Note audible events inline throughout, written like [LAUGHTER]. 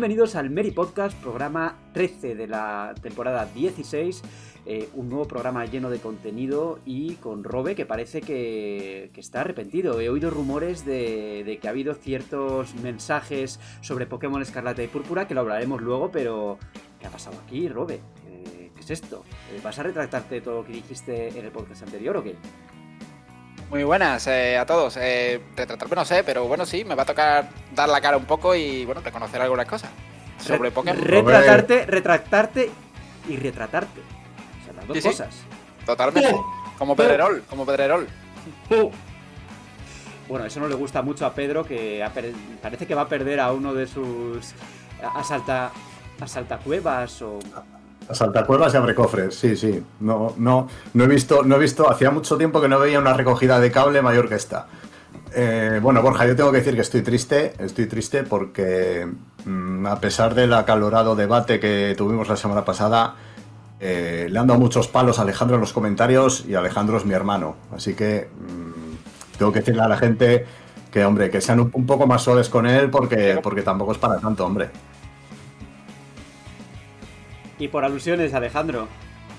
Bienvenidos al Mary Podcast, programa 13 de la temporada 16. eh, un nuevo programa lleno de contenido y con Robe que parece que, está arrepentido. He oído rumores de, de que ha habido ciertos mensajes sobre Pokémon Escarlata y Púrpura que lo hablaremos luego, pero ¿qué ha pasado aquí, Robe? Eh, ¿Qué es esto? Eh, ¿Vas a retractarte de todo lo que dijiste en el podcast anterior o qué? Muy buenas eh, a todos. Eh, retratarme no sé, pero bueno, sí, me va a tocar dar la cara un poco y bueno, reconocer algunas cosas sobre Re- Pokémon. Retratarte, retractarte y retratarte. O sea, las dos Sí, sí. cosas. Totalmente. Como Pedrerol, como Pedrerol. Bueno, eso no le gusta mucho a Pedro, que parece que va a perder a uno de sus asalta, asaltacuevas o... Saltacuevas y abre cofres, sí, sí. No, no, no he visto, no he visto, hacía mucho tiempo que no veía una recogida de cable mayor que esta. Eh, bueno, Borja, yo tengo que decir que estoy triste, estoy triste porque mm, a pesar del acalorado debate que tuvimos la semana pasada, eh, le han dado muchos palos a Alejandro en los comentarios y Alejandro es mi hermano. Así que mm, tengo que decirle a la gente que, hombre, que sean un, un poco más suaves con él porque, porque tampoco es para tanto, hombre. Y por alusiones, Alejandro,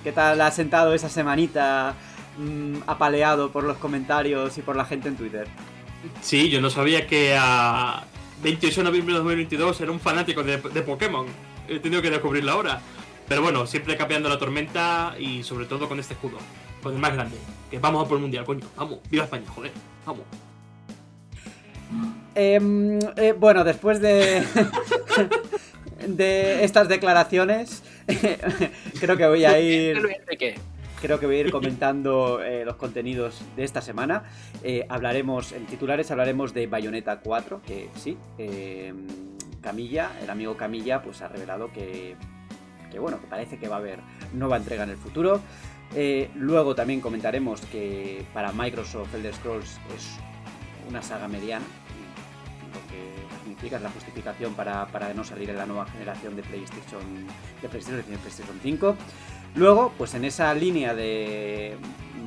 ¿qué tal ha sentado esa semanita mm, apaleado por los comentarios y por la gente en Twitter? Sí, yo no sabía que a 28 de noviembre de 2022 era un fanático de, de Pokémon. He tenido que descubrirlo ahora. Pero bueno, siempre cambiando la tormenta y sobre todo con este escudo. Con el más grande. Que vamos a por el mundial, coño. Vamos, viva España, joder. Vamos. Em, eh, bueno, después de, [LAUGHS] de estas declaraciones, [LAUGHS] creo que voy a ir... Creo que voy a ir comentando eh, los contenidos de esta semana. Eh, hablaremos, en titulares hablaremos de Bayonetta 4, que sí, eh, Camilla, el amigo Camilla, pues ha revelado que, que, bueno, que parece que va a haber nueva entrega en el futuro. Eh, luego también comentaremos que para Microsoft Elder Scrolls es una saga mediana, lo que la justificación para, para no salir en la nueva generación de PlayStation, de PlayStation, de PlayStation 5. Luego, pues en esa línea de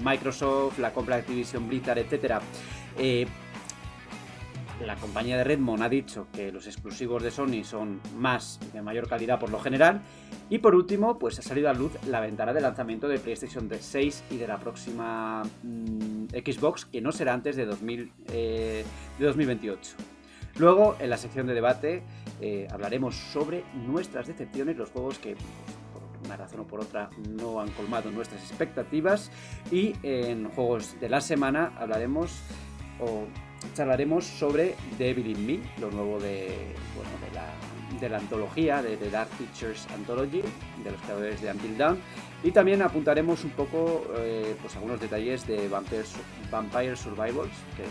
Microsoft, la compra de Activision Blizzard, etcétera, eh, la compañía de Redmond ha dicho que los exclusivos de Sony son más y de mayor calidad por lo general. Y por último, pues ha salido a luz la ventana de lanzamiento de PlayStation 6 y de la próxima mm, Xbox, que no será antes de, 2000, de 2028. Luego, en la sección de debate, eh, hablaremos sobre nuestras decepciones, los juegos que por una razón o por otra no han colmado nuestras expectativas. Y en juegos de la semana hablaremos o charlaremos sobre Devil in Me, lo nuevo de, bueno, de, la, de la antología, de The Dark Pictures Anthology, de los creadores de Until Dawn. Y también apuntaremos un poco eh, pues algunos detalles de Vampire, Vampire Survivals, que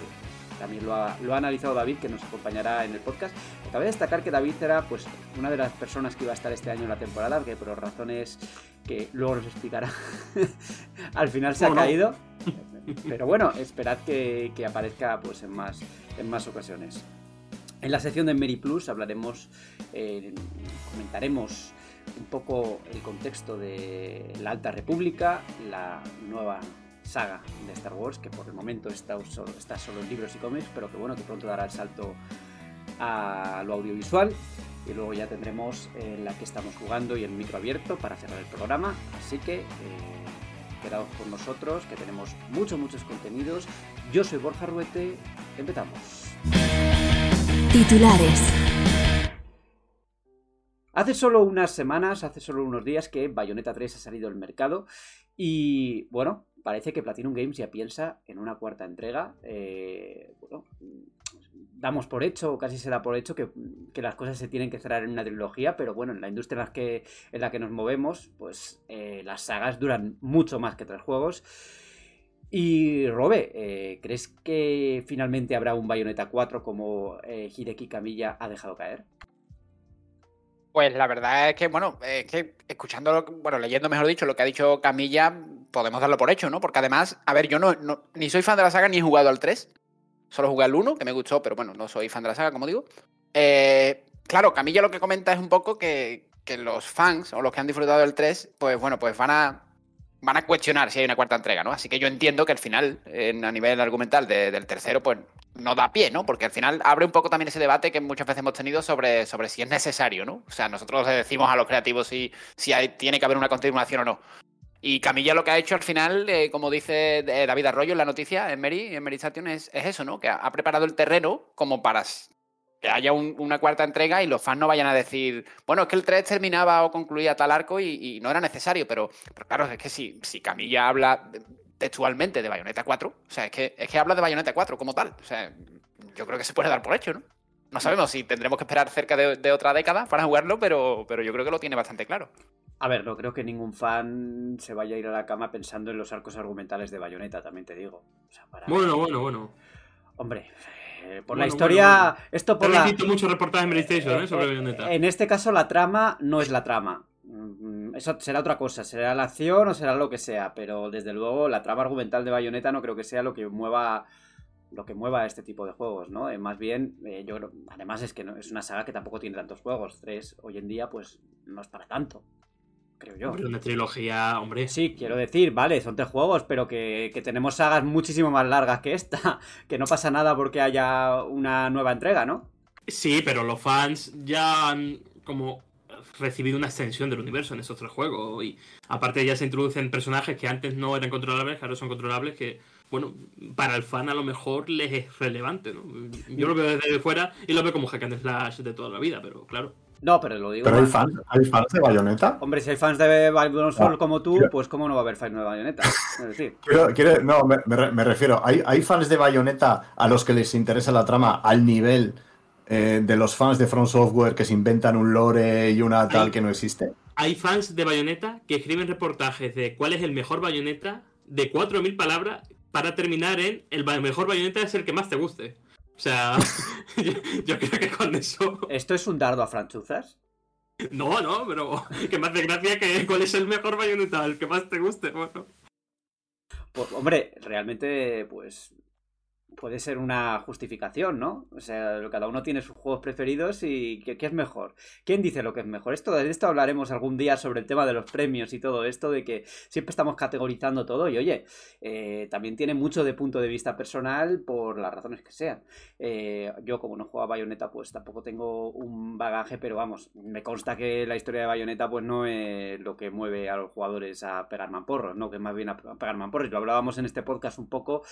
también lo ha, lo ha, analizado David, que nos acompañará en el podcast. Cabe destacar que David era pues una de las personas que iba a estar este año en la temporada, que por razones que luego nos explicará, [LAUGHS] al final se ha no. caído. Pero bueno, esperad que, que aparezca pues en más, en más ocasiones. En la sección de Mary Plus hablaremos, eh, comentaremos un poco el contexto de la Alta República, la nueva saga de Star Wars, que por el momento está solo, está solo en libros y cómics, pero que bueno, que pronto dará el salto a lo audiovisual. Y luego ya tendremos eh, la que estamos jugando y el micro abierto para cerrar el programa. Así que eh, quedaos con nosotros, que tenemos muchos, muchos contenidos. Yo soy Borja Ruete, empezamos. Titulares. Hace solo unas semanas, hace solo unos días que Bayonetta 3 ha salido al mercado y bueno, parece que Platinum Games ya piensa en una cuarta entrega. Eh, bueno, damos por hecho, o casi se da por hecho, que, que, las cosas se tienen que cerrar en una trilogía, pero bueno, en la industria en la que, en la que nos movemos, pues eh, las sagas duran mucho más que tres juegos. Y Robe, eh, ¿crees que finalmente habrá un Bayonetta 4 como eh, Hideki Kamiya ha dejado caer? Pues la verdad es que, bueno, es que escuchando, bueno, leyendo mejor dicho lo que ha dicho Camilla, podemos darlo por hecho, ¿no? Porque además, a ver, yo no, no- ni soy fan de la saga ni he jugado al 3. Solo jugué al 1, que me gustó, pero bueno, no soy fan de la saga, como digo. Eh, claro, Camilla lo que comenta es un poco que, que los fans o los que han disfrutado del 3, pues bueno, pues van a, van a cuestionar si hay una cuarta entrega, ¿no? Así que yo entiendo que al final, a nivel argumental de- del tercero, pues no da pie, ¿no? Porque al final abre un poco también ese debate que muchas veces hemos tenido sobre, sobre si es necesario, ¿no? O sea, nosotros le decimos a los creativos si, si hay- tiene que haber una continuación o no. Y Camilla lo que ha hecho al final, eh, como dice eh, David Arroyo en la noticia, en Mary, en Mary Station, es, es eso, ¿no? Que ha, preparado el terreno como para haya un- una cuarta entrega y los fans no vayan a decir, bueno, es que el 3 terminaba o concluía tal arco y, y no era necesario, pero, pero claro, es que si, si Camilla habla textualmente de Bayonetta 4, o sea, es que, es que habla de Bayonetta 4 como tal, o sea, yo creo que se puede dar por hecho, ¿no? No sabemos si tendremos que esperar cerca de, de otra década para jugarlo, pero, pero yo creo que lo tiene bastante claro. A ver, no creo que ningún fan se vaya a ir a la cama pensando en los arcos argumentales de Bayonetta, también te digo. O sea, para- Bueno, bueno, bueno. Hombre, eh, por Bueno, la historia. bueno, bueno. Esto por la. visto muchos reportajes en PlayStation, Eh, ¿eh? Sobre eh, Bayonetta. En este caso, la trama no es la trama. Mm, Eso será otra cosa, será la acción o será lo que sea, pero desde luego la trama argumental de Bayonetta no creo que sea lo que mueva lo que mueva este tipo de juegos, ¿no? Eh, más bien, eh, yo creo- además es que no, es una saga que tampoco tiene tantos juegos, tres hoy en día pues no es para tanto, creo yo. Hombre, una trilogía, hombre. Sí, quiero decir, vale, son tres juegos, pero que, que tenemos sagas muchísimo más largas que esta, [LAUGHS] que no pasa nada porque haya una nueva entrega, ¿no? Sí, pero los fans ya han como recibido una extensión del universo en esos tres juegos. Y aparte ya se introducen personajes que antes no eran controlables, que ahora son controlables, que, bueno, para el fan a lo mejor les es relevante, ¿no? Yo lo veo desde fuera y lo veo como hack and slash de toda la vida, pero claro. No, pero lo digo. Pero hay fans, hay fans de Bayonetta. Hombre, si hay fans de Babylon Soul Ah, como tú, pues cómo no va a haber fans de Bayonetta. [LAUGHS] Es decir, Quiero- quiero- no, me, me re- me refiero, ¿hay, hay fans de Bayonetta a los que les interesa la trama al nivel eh, de los fans de From Software que se inventan un lore y una tal que no existe? Hay fans de Bayonetta que escriben reportajes de cuál es el mejor Bayonetta de 4.000 palabras para terminar en el mejor Bayonetta es el que más te guste. O sea, yo, [LAUGHS] yo creo que con eso... ¿esto es un dardo a franchuzas? No, no, pero que me hace gracia que cuál es el mejor Bayonetta, el que más te guste. Bueno, Pues, hombre, realmente, pues puede ser una justificación, ¿no? O sea, cada uno tiene sus juegos preferidos y ¿qué, es mejor? ¿Quién dice lo que es mejor? Esto, de esto hablaremos algún día sobre el tema de los premios y todo esto, de que siempre estamos categorizando todo y oye, eh, también tiene mucho de punto de vista personal por las razones que sean. Eh, yo como no juego a Bayonetta, pues tampoco tengo un bagaje, pero vamos, me consta que la historia de Bayonetta pues no es lo que mueve a los jugadores a pegar mamporros, ¿no? Que más bien a pegar mamporros. Lo hablábamos en este podcast un poco,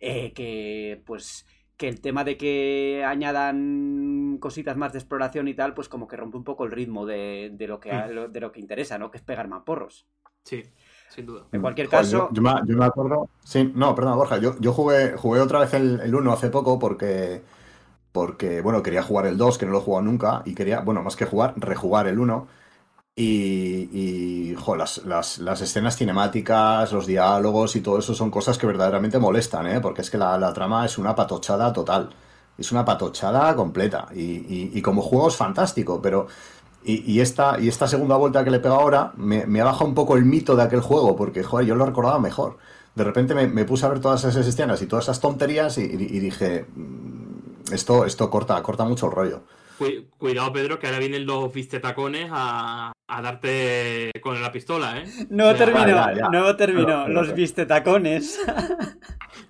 eh, que pues que el tema de que añadan cositas más de exploración y tal, pues como que rompe un poco el ritmo de, de lo, que, Mm. de lo que interesa, ¿no? Que es pegar mamporros. sí, sin duda. En cualquier Joder, caso... Yo, yo me, yo me acuerdo. Sí, no, perdona, Borja. Yo, yo jugué, jugué otra vez el, el 1 hace poco porque. Porque, bueno, quería jugar el 2, que no lo he jugado nunca. Y quería, bueno, más que jugar, rejugar el 1. Y, y las, escenas cinemáticas, los diálogos y todo eso son cosas que verdaderamente molestan, ¿eh? Porque es que la, trama es una patochada total. Es una patochada completa. Y, y- como juego es fantástico, pero. Y, esta, y esta segunda vuelta que le pego ahora me, me ha bajado un poco el mito de aquel juego, porque, yo lo recordaba mejor. De repente me, puse a ver todas esas escenas y todas esas tonterías y, dije, "Mm, esto, esto corta mucho el rollo. Cu- cuidado, Pedro, que ahora vienen los vistetacones a, a darte con la pistola, ¿eh? No Ya, terminó, ya, ya. no terminó. Los vistetacones.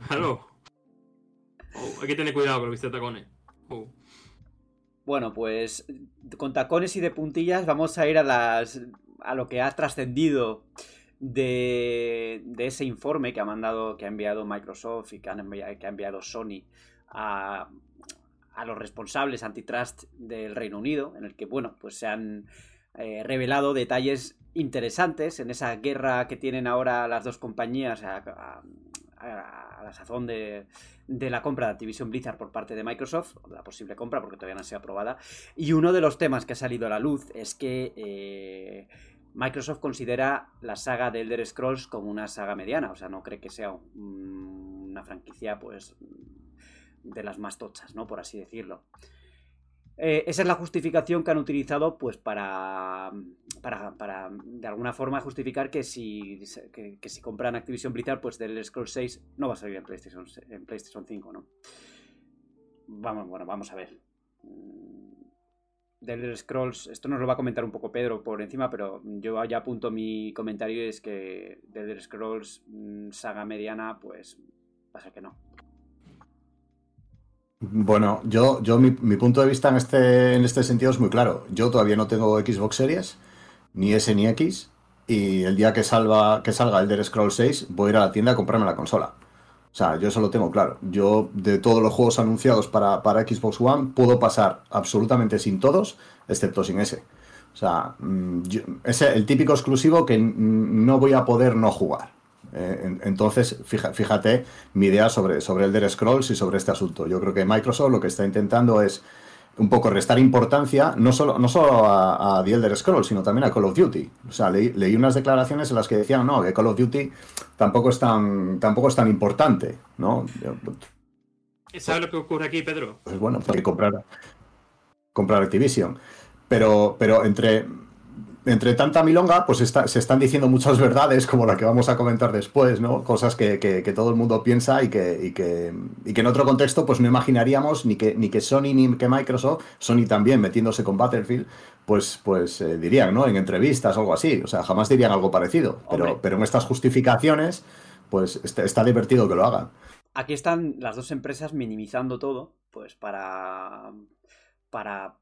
Claro. Oh, hay que tener cuidado con los vistetacones. Oh. Bueno, pues con tacones y de puntillas vamos a ir a las a lo que ha trascendido de, de ese informe que ha mandado, que ha enviado Microsoft y que, han que ha enviado Sony a, a los responsables antitrust del Reino Unido, en el que, bueno, pues se han eh, revelado detalles interesantes en esa guerra que tienen ahora las dos compañías a, la sazón de, de la compra de Activision Blizzard por parte de Microsoft, la posible compra, porque todavía no ha sido aprobada. Y uno de los temas que ha salido a la luz es que eh, Microsoft considera la saga de Elder Scrolls como una saga mediana, o sea, no cree que sea una franquicia, pues, de las más tochas, ¿no? Por así decirlo. Eh, esa es la justificación que han utilizado, pues, para, para, de alguna forma, justificar que si, que, si compran Activision Blizzard, pues del Scrolls 6 no va a salir en PlayStation, en PlayStation 5, ¿no? Vamos, bueno, vamos a ver. Del Scrolls, esto nos lo va a comentar un poco Pedro por encima, pero yo ya apunto mi comentario es que Del Scrolls mm, saga mediana, pues pasa que no. Bueno, yo, yo mi, punto de vista en este, en este sentido es muy claro. Yo todavía no tengo Xbox Series, ni S ni X, y el día que, salva, que salga Elder Scrolls 6 voy a ir a la tienda a comprarme la consola. O sea, yo eso lo tengo claro. Yo, de todos los juegos anunciados para, Xbox One, puedo pasar absolutamente sin todos, excepto sin ese. O sea, mm, es el típico exclusivo que no voy a poder no jugar. Eh, entonces, fíjate mi idea sobre, sobre Elder Scrolls y sobre este asunto. Yo creo que Microsoft lo que está intentando es un poco restar importancia no solo, no solo a, The Elder Scrolls, sino también a Call of Duty. O sea, leí, unas declaraciones en las que decían, no, que Call of Duty tampoco es tan, tampoco es tan importante, ¿no? ¿Sabes lo que ocurre aquí, Pedro? Pues bueno, hay que comprar, comprar Activision. Pero, pero entre entre tanta milonga, pues se están diciendo muchas verdades, como la que vamos a comentar después, ¿no? Cosas que, todo el mundo piensa y que, que, en otro contexto, pues no imaginaríamos ni que, ni que Sony ni que Microsoft, Sony también metiéndose con Battlefield, pues, pues eh, dirían, ¿no? En entrevistas o algo así. O sea, jamás dirían algo parecido. Pero, pero en estas justificaciones, pues está, está divertido que lo hagan. Aquí están las dos empresas minimizando todo, pues para. para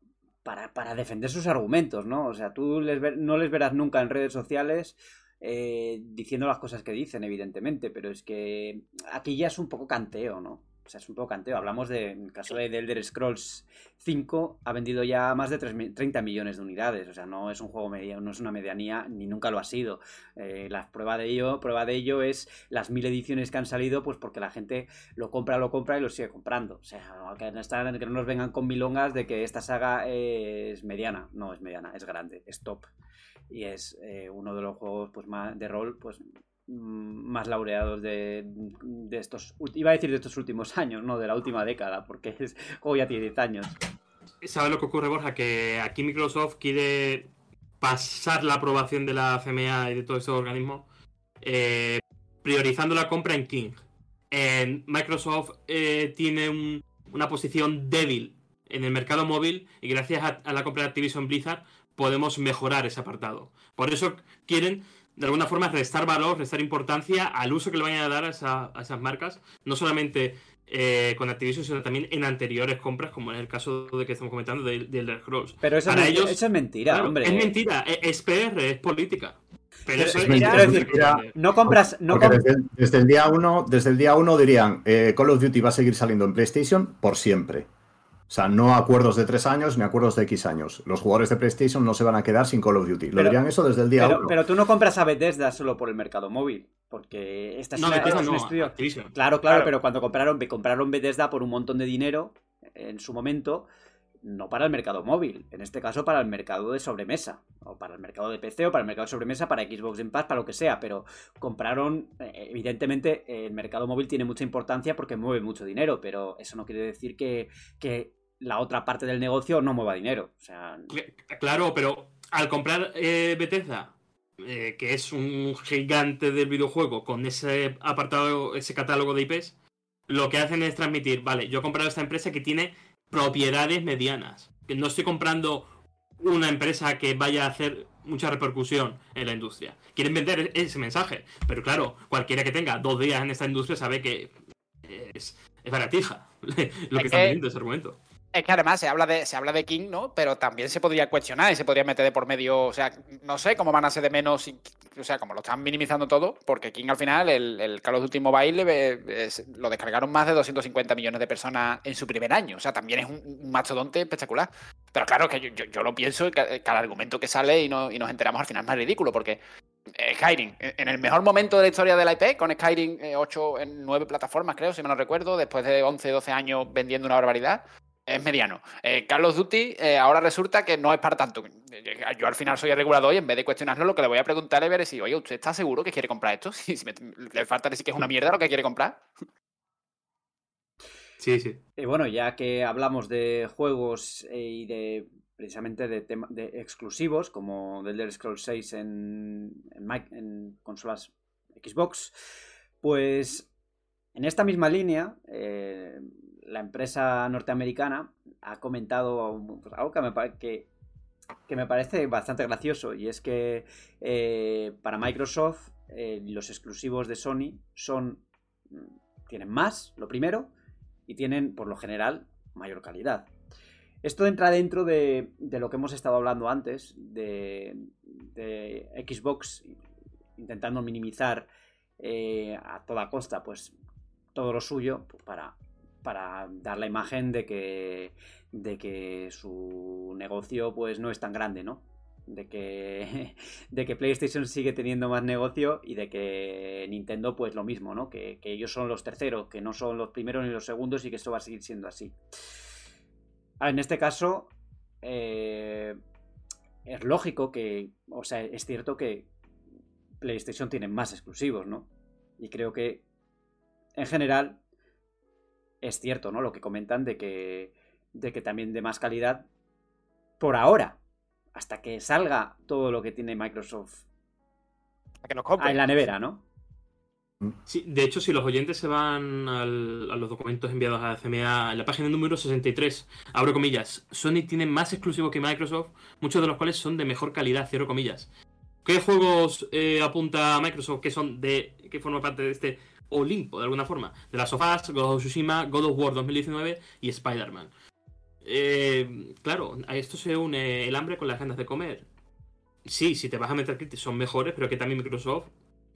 para, defender sus argumentos, ¿no? O sea, tú no les verás nunca en redes sociales eh, diciendo las cosas que dicen, evidentemente, pero es que aquí ya es un poco canteo, ¿no? O sea, es un poco canteo. Hablamos de, en el caso de Elder Scrolls 5, ha vendido ya más de 30 millones de unidades. O sea, no es un juego media, no es una medianía, ni nunca lo ha sido. Eh, la prueba de ello, prueba de ello es las mil ediciones que han salido, pues porque la gente lo compra, lo compra y lo sigue comprando. O sea, que no, que no nos vengan con milongas de que esta saga es mediana. No es mediana, es grande, es top. Y es eh, uno de los juegos pues, más de rol pues más laureados de, estos, iba a decir de estos últimos [LAUGHS] años, no de la última década, porque es juego ya tiene 10 años. ¿Sabes lo que ocurre, Borja? Que aquí Microsoft quiere pasar la aprobación de la CMA y de todos estos organismos, eh, priorizando la compra en King. Microsoft eh, tiene una posición débil en el mercado móvil y gracias a, a la compra de Activision Blizzard podemos mejorar ese apartado. Por eso quieren de alguna forma restar valor, restar importancia al uso que le vayan a dar a, esas marcas, no solamente eh, con Activision, sino también en anteriores compras, como en el caso de que estamos comentando de, Elder Scrolls. Pero eso, es, ellos, es mentira, hombre. Es mentira, es, PR, es política. Pero, eso es, mentira. no compras. No desde, el, día uno, desde el día uno dirían: eh, Call of Duty va a seguir saliendo en PlayStation por siempre. O sea, no acuerdos de tres años ni acuerdos de X años. Los jugadores de PlayStation no se van a quedar sin Call of Duty. Lo dirían eso desde el día pero, Pero tú no compras a Bethesda solo por el mercado móvil. Porque esta es, no, un estudio. Claro, claro, pero cuando compraron, compraron Bethesda por un montón de dinero en su momento, no para el mercado móvil, en este caso para el mercado de sobremesa, o para el mercado de PC, o para el mercado de sobremesa, para Xbox Game Pass, para lo que sea, pero compraron, eh, evidentemente el mercado móvil tiene mucha importancia porque mueve mucho dinero, pero eso no quiere decir que, que la otra parte del negocio no mueva dinero. O sea... Claro, pero al comprar eh, Bethesda, eh, que es un gigante del videojuego, con ese apartado, ese catálogo de IPs, lo que hacen es transmitir, vale, yo he comprado esta empresa que tiene propiedades medianas. Que no estoy comprando una empresa que vaya a hacer mucha repercusión en la industria. Quieren vender ese mensaje, pero claro, cualquiera que tenga dos días en esta industria sabe que es, es baratija [LAUGHS] lo que, está vendiendo ese argumento. Es que además se habla de, se habla de King, ¿no? Pero también se podría cuestionar y se podría meter de por medio. O sea, no sé cómo van a ser de menos. o sea, como lo están minimizando todo, porque King al final, el, el Call of Duty Mobile, lo descargaron más de 250 millones de personas en su primer año. O sea, también es un, mastodonte espectacular. Pero claro, que yo, lo pienso, que cada argumento que sale y, no, y nos enteramos al final es más ridículo, porque eh, Skyrim, en el mejor momento de la historia de la IP, con Skyrim 8 eh, en 9 plataformas, creo, si me no recuerdo, después de 11, 12 años vendiendo una barbaridad es mediano. Eh, Carlos Duty eh, ahora resulta que no es para tanto. Yo al final soy el regulador y en vez de cuestionarlo, lo que le voy a preguntar es ver si, oye, ¿usted está seguro que quiere comprar esto? [LAUGHS] Si, le falta decir que es una mierda lo que quiere comprar. Sí, sí. Y bueno, ya que hablamos de juegos eh, y de precisamente de, de exclusivos, como The Elder Scrolls 6 en, en, en, consolas Xbox, pues en esta misma línea, eh, la empresa norteamericana ha comentado algo que me, que, me parece bastante gracioso, y es que eh, para Microsoft eh, los exclusivos de Sony son tienen más, lo primero, y tienen, por lo general, mayor calidad. Esto entra dentro de, lo que hemos estado hablando antes, de, Xbox intentando minimizar eh, a toda costa pues todo lo suyo pues, para, para dar la imagen de que, de que su negocio pues no es tan grande, ¿no? de que, [LAUGHS] de que PlayStation sigue teniendo más negocio y de que Nintendo pues lo mismo, ¿no? Que, ellos son los terceros, que no son los primeros ni los segundos y que esto va a seguir siendo así. En este caso, eh, es lógico que, o sea, es cierto que PlayStation tiene más exclusivos, ¿no? Y creo que, en general, es cierto, ¿no? Lo que comentan de que, de que también de más calidad por ahora hasta que salga todo lo que tiene Microsoft que nos en la nevera, ¿no? Sí, de hecho, si los oyentes se van a los documentos enviados a CMA, en la página número 63, abro comillas, Sony tiene más exclusivos que Microsoft, muchos de los cuales son de mejor calidad, cierro comillas. ¿Qué juegos eh, apunta Microsoft que son de que forman parte de este Olimpo, de alguna forma? De las sofás, God of Tsushima, God of War 2019 y Spider-Man. Eh, claro, a esto se une el hambre con las ganas de comer. Sí, si te vas a meter críticas son mejores, pero que también Microsoft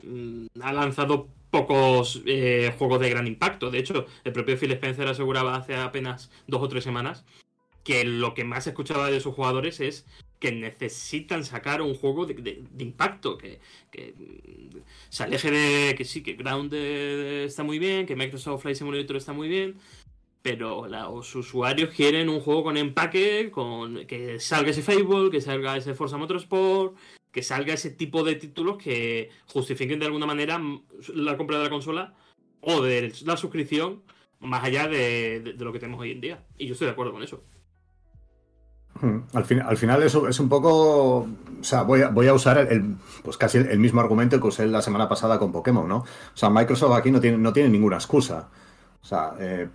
mm, ha lanzado pocos eh, juegos de gran impacto. De hecho, el propio Phil Spencer aseguraba hace apenas dos o tres semanas que lo que más escuchaba de sus jugadores es que necesitan sacar un juego de, impacto, que, mm, se aleje de que sí, que Ground está muy bien, que Microsoft Flight Simulator está muy bien, pero los usuarios quieren un juego con empaque, con que salga ese Fable, que salga ese Forza Motorsport, que salga ese tipo de títulos que justifiquen de alguna manera la compra de la consola o de la suscripción más allá de, lo que tenemos hoy en día. Y yo estoy de acuerdo con eso. Hmm. Al, al final eso es un poco, o sea, voy a, voy a usar el, pues casi el, mismo argumento que usé la semana pasada con Pokémon, ¿no? O sea, Microsoft aquí no tiene, no tiene ninguna excusa. O sea, eh,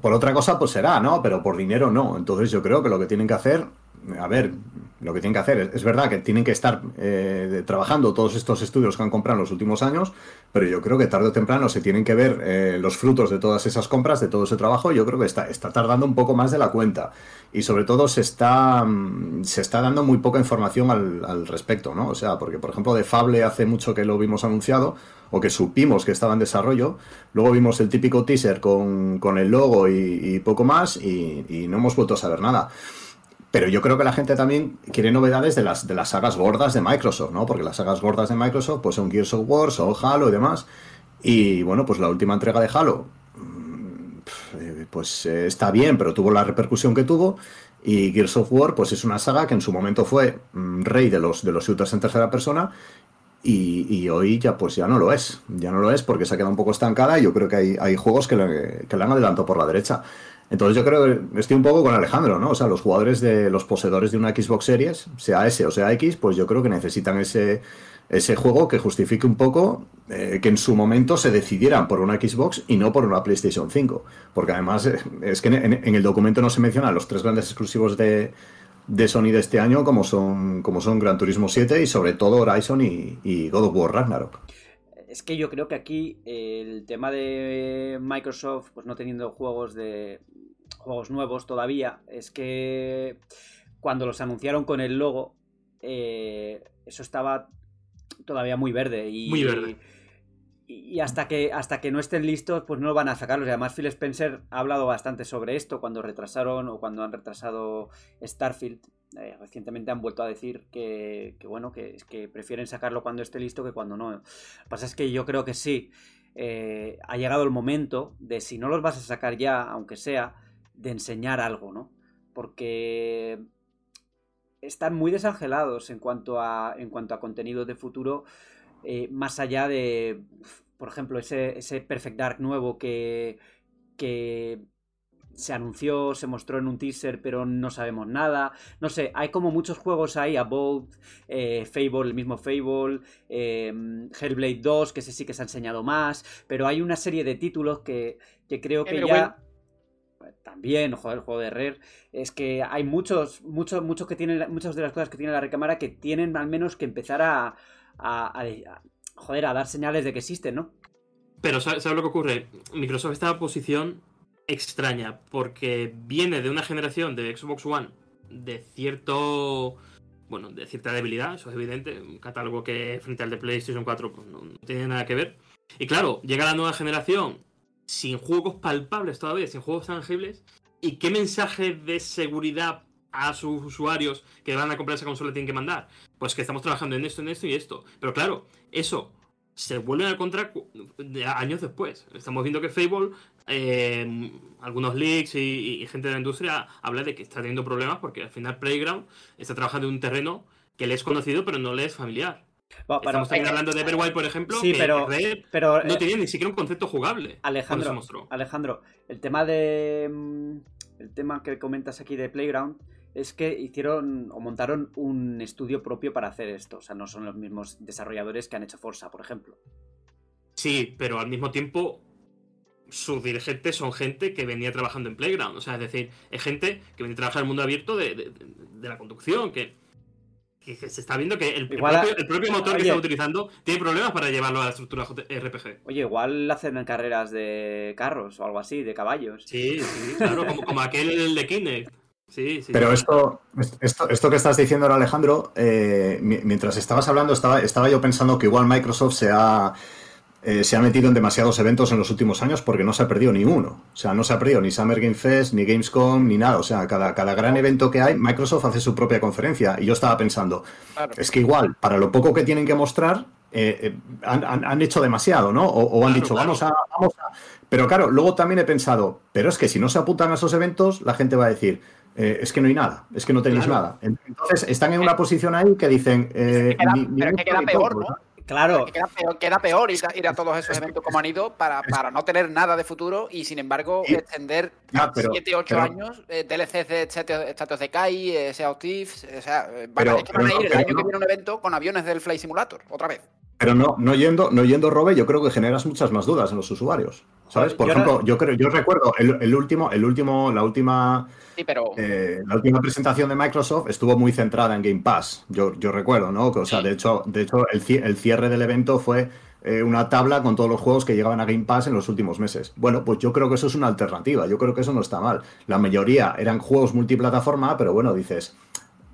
por otra cosa, pues será, ¿no? Pero por dinero no. Entonces yo creo que lo que tienen que hacer, a ver, lo que tienen que hacer es, verdad que tienen que estar eh, trabajando todos estos estudios que han comprado en los últimos años, pero yo creo que tarde o temprano se tienen que ver eh, los frutos de todas esas compras, de todo ese trabajo. Yo creo que está, está tardando un poco más de la cuenta y sobre todo se está, mm, se está dando muy poca información al, al respecto, ¿no? O sea, porque por ejemplo de Fable hace mucho que lo vimos anunciado o que supimos que estaba en desarrollo. Luego vimos el típico teaser con, el logo y, poco más y, no hemos vuelto a saber nada. Pero yo creo que la gente también quiere novedades de las, de las sagas gordas de Microsoft, ¿no? Porque las sagas gordas de Microsoft pues son Gears of War, son Halo y demás. Y bueno, pues la última entrega de Halo mm, pues eh, está bien, pero tuvo la repercusión que tuvo. Y Gears of War, pues es una saga que en su momento fue mm, rey de los, de los shooters en tercera persona y, hoy ya pues ya no lo es, ya no lo es porque se ha quedado un poco estancada y yo creo que hay, hay juegos que que le han adelantado por la derecha. Entonces yo creo que estoy un poco con Alejandro, ¿no? O sea, los jugadores de los poseedores de una Xbox Series, sea S o sea X, pues yo creo que necesitan ese, ese juego que justifique un poco eh, que en su momento se decidieran por una Xbox y no por una PlayStation 5. Porque además eh, es que en, el documento no se mencionan los tres grandes exclusivos de, de Sony de este año, como son, como son Gran Turismo 7 y sobre todo Horizon y, God of War Ragnarok. Es que yo creo que aquí el tema de Microsoft, pues no teniendo juegos de juegos nuevos todavía, es que cuando los anunciaron con el logo, eh, eso estaba todavía muy verde y muy verde y hasta que, hasta que no estén listos, pues no van a sacarlos. Y además Phil Spencer ha hablado bastante sobre esto cuando retrasaron o cuando han retrasado Starfield. Eh, recientemente han vuelto a decir que, bueno, que, que prefieren sacarlo cuando esté listo que cuando no. Lo que pasa es que yo creo que sí. Eh, ha llegado el momento de si no los vas a sacar ya, aunque sea, de enseñar algo, ¿no? Porque están muy desangelados en cuanto a, en cuanto a contenidos de futuro, eh, más allá de, por ejemplo, ese, ese Perfect Dark nuevo que, que se anunció, se mostró en un teaser, pero no sabemos nada. No sé, hay como muchos juegos ahí, About, eh, Fable, el mismo Fable, eh, Hellblade 2, que ese sí que se ha enseñado más, pero hay una serie de títulos que, que creo que ya... También, joder, el juego de Rare. Es que hay muchos, muchos, muchos que tienen, muchas de las cosas que tiene la recámara que tienen al menos que empezar a, a, a- joder, a dar señales de que existen, ¿no? Pero ¿sabes sabes lo que ocurre? Microsoft está en una posición extraña porque viene de una generación de Xbox One de cierto bueno, de cierta debilidad, eso es evidente, un catálogo que frente al de PlayStation 4 pues, no tiene nada que ver. Y claro, llega la nueva generación sin juegos palpables todavía, sin juegos tangibles, y qué mensaje de seguridad a sus usuarios que van a comprar esa consola tienen que mandar. Pues que estamos trabajando en esto, en esto y esto. Pero claro, eso se vuelve a de- años después. Estamos viendo que Fable, eh, algunos leaks y, y gente de la industria habla de que está teniendo problemas porque al final Playground está trabajando en un terreno que le es conocido pero no le es familiar. Va, pero- Estamos hablando de Everwild, por ejemplo, Sí, que pero- no eh, tenía ni siquiera un concepto jugable. Alejandro. Alejandro, el tema de. mm, El tema que comentas aquí de Playground es que hicieron o montaron un estudio propio para hacer esto. O sea, no son los mismos desarrolladores que han hecho Forza, por ejemplo. Sí, pero al mismo tiempo sus dirigentes son gente que venía trabajando en Playground. O sea, es decir, es gente que venía a trabajar en el mundo abierto de, de- de la conducción, que, que- que se está viendo que el, el propio, el propio motor que está utilizando tiene problemas para llevarlo a la estructura J- RPG. Oye, igual hacen carreras de carros o algo así, de caballos. Sí, sí, claro, como, como aquel de Kinect. Sí, sí. Pero esto, esto, esto que estás diciendo ahora, Alejandro, eh, mi- mientras estabas hablando, estaba, estaba yo pensando que igual Microsoft se ha, eh, se ha metido en demasiados eventos en los últimos años porque no se ha perdido ni uno. O sea, no se ha perdido ni Summer Game Fest, ni Gamescom, ni nada. O sea, cada, cada gran evento que hay, Microsoft hace su propia conferencia. Y yo estaba pensando, Claro. es que igual, para lo poco que tienen que mostrar, eh, eh, han, han- han hecho demasiado, ¿no? O, o han Claro, dicho, claro. vamos a, vamos a. Pero claro, luego también he pensado, pero es que si no se apuntan a esos eventos, la gente va a decir, eh, es que no hay nada, es que no tenéis Claro. nada. Entonces están en una posición ahí que dicen. eh, ni- ni pero es que queda ni peor, poco, ¿no? Claro, Que Queda peor, queda peor ir, a, ir a todos esos eventos como han ido para, para no tener nada de futuro y sin embargo Y- extender Ya, pero- 7, 8 pero- años eh, DLCs de Status de Kai, eh, Sea of Thieves, o sea, eh, van, Pero- es que van a no, ir el año no. que viene un evento con aviones del Flight Simulator, otra vez. Pero no, no yendo, no yendo, Robe, yo creo que generas muchas más dudas en los usuarios. ¿Sabes? Por Yo ejemplo, yo creo, yo recuerdo el, el último, el último, la última, Sí, pero eh, la última presentación de Microsoft estuvo muy centrada en Game Pass. Yo, yo recuerdo, ¿no? Que, O sea, de hecho, de hecho, el cierre del evento fue eh, una tabla con todos los juegos que llegaban a Game Pass en los últimos meses. Bueno, pues yo creo que eso es una alternativa. Yo creo que eso no está mal. La mayoría eran juegos multiplataforma, pero bueno, dices,